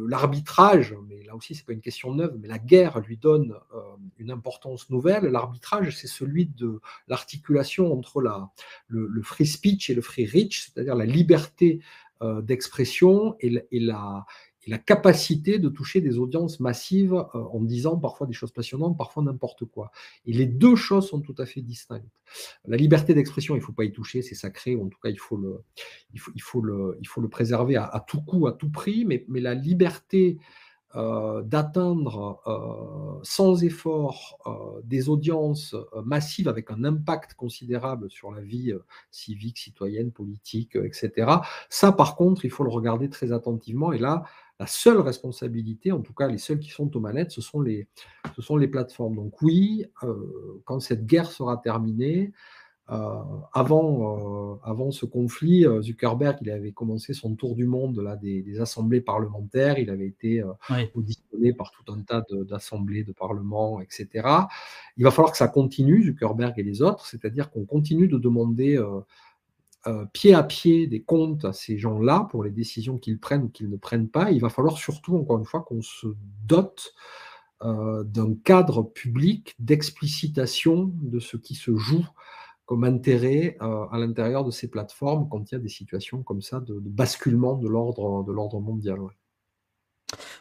l'arbitrage, mais là aussi c'est pas une question neuve, mais la guerre lui donne euh, une importance nouvelle. L'arbitrage, c'est celui de l'articulation entre la, le, free speech et le free reach, c'est-à-dire la liberté d'expression et, la, la capacité de toucher des audiences massives euh, en disant parfois des choses passionnantes, parfois n'importe quoi. Et les deux choses sont tout à fait distinctes. La liberté d'expression, il ne faut pas y toucher, c'est sacré, ou en tout cas, il faut le, préserver à, tout coup, à tout prix, mais la liberté euh, d'atteindre euh, sans effort des audiences massives avec un impact considérable sur la vie civique, citoyenne, politique, etc. Ça, par contre, il faut le regarder très attentivement. Et là, la seule responsabilité, en tout cas les seuls qui sont aux manettes, ce sont les, ce sont les plateformes. Donc oui, euh, quand cette guerre sera terminée, euh, avant, euh, avant ce conflit, Zuckerberg, il avait commencé son tour du monde là, des, assemblées parlementaires, il avait été auditionné par tout un tas d'assemblées, de, de parlements, etc. Il va falloir que ça continue, Zuckerberg et les autres, c'est-à-dire qu'on continue de demander euh, pied à pied des comptes à ces gens-là pour les décisions qu'ils prennent ou qu'ils ne prennent pas. Il va falloir surtout, encore une fois, qu'on se dote euh, d'un cadre public d'explicitation de ce qui se joue comme intérêt euh, à l'intérieur de ces plateformes quand il y a des situations comme ça de, basculement de l'ordre mondial.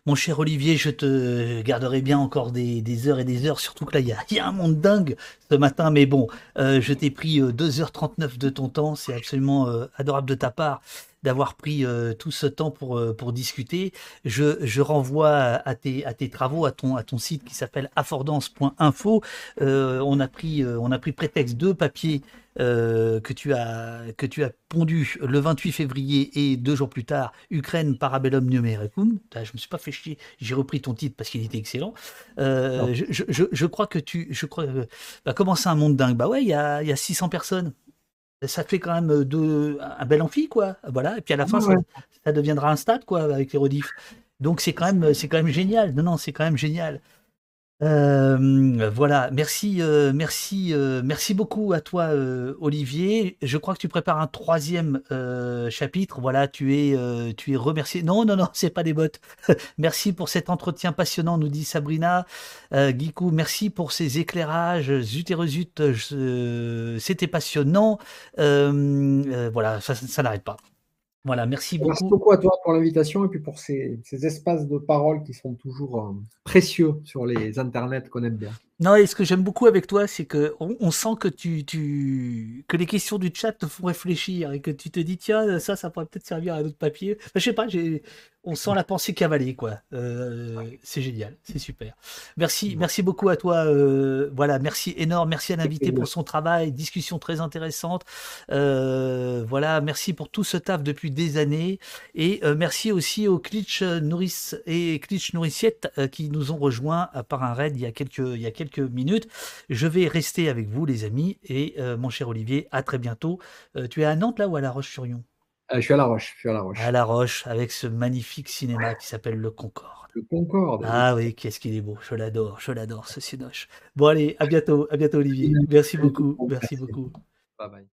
Mon cher Olivier, je te garderai bien encore des, heures et des heures, surtout que là, il y a, un monde dingue ce matin, mais bon, euh, je t'ai pris 2h39 euh, de ton temps, c'est absolument adorable de ta part d'avoir pris tout ce temps pour, pour discuter. Je, renvoie à tes, à tes travaux, à ton, à ton site qui s'appelle affordance.info. on, a pris, on a pris prétexte de papier euh, que, tu as, que tu as pondu le 28 février et deux jours plus tard, Ukraine Parabellum Numericum. Je me suis pas fait chier, j'ai repris ton titre parce qu'il était excellent. Euh, je, crois que tu. Je crois, bah, comment c'est un monde dingue? Bah ouais, il y a, y a 600 personnes ça fait quand même de, un bel amphi, quoi. Voilà. Et puis à la fin, ça, deviendra un stade, quoi, avec les rediffs. Donc c'est quand même, c'est quand même génial. Non, non, c'est quand même génial. Euh, voilà, merci, euh, merci, euh, merci beaucoup à toi, Olivier. Je crois que tu prépares un troisième chapitre. Voilà, tu es, tu es remercié. Non, non, non, c'est pas des bottes. merci pour cet entretien passionnant, nous dit Sabrina. Guikou, merci pour ces éclairages. Zut et rezut, c'était passionnant. voilà, ça, ça n'arrête pas. Voilà, merci beaucoup. Merci beaucoup à toi pour l'invitation et puis pour ces, espaces de parole qui sont toujours euh, précieux sur les internets qu'on aime bien. Non, et ce que j'aime beaucoup avec toi, c'est que on, sent que tu, tu, que les questions du chat te font réfléchir et que tu te dis tiens ça, ça pourrait peut-être servir à d'autres papiers. Je je sais pas, on sent la pensée cavaler quoi. Euh, c'est génial, c'est super. Merci, merci beaucoup à toi. Euh, voilà, merci énorme, merci à l'invité pour son travail, discussion très intéressante. Euh, voilà, merci pour tout ce taf depuis des années et merci aussi aux Klitsch Nourrice et Klitsch Nourriciette qui nous ont rejoints par un raid il y a quelques il y a quelques minutes. Je vais rester avec vous, les amis, et euh, mon cher Olivier, à très bientôt. Euh, tu es à Nantes, là, ou à La Roche-sur-Yon? Euh, Je suis à La Roche, je suis à La Roche. À La Roche, avec ce magnifique cinéma qui s'appelle Le Concorde. Le Concorde. Ah oui, qu'est-ce qu'il est beau. Je l'adore, je l'adore, ce cinoche. Bon, allez, à bientôt, à bientôt, Olivier. Merci beaucoup, merci beaucoup. Bye bye.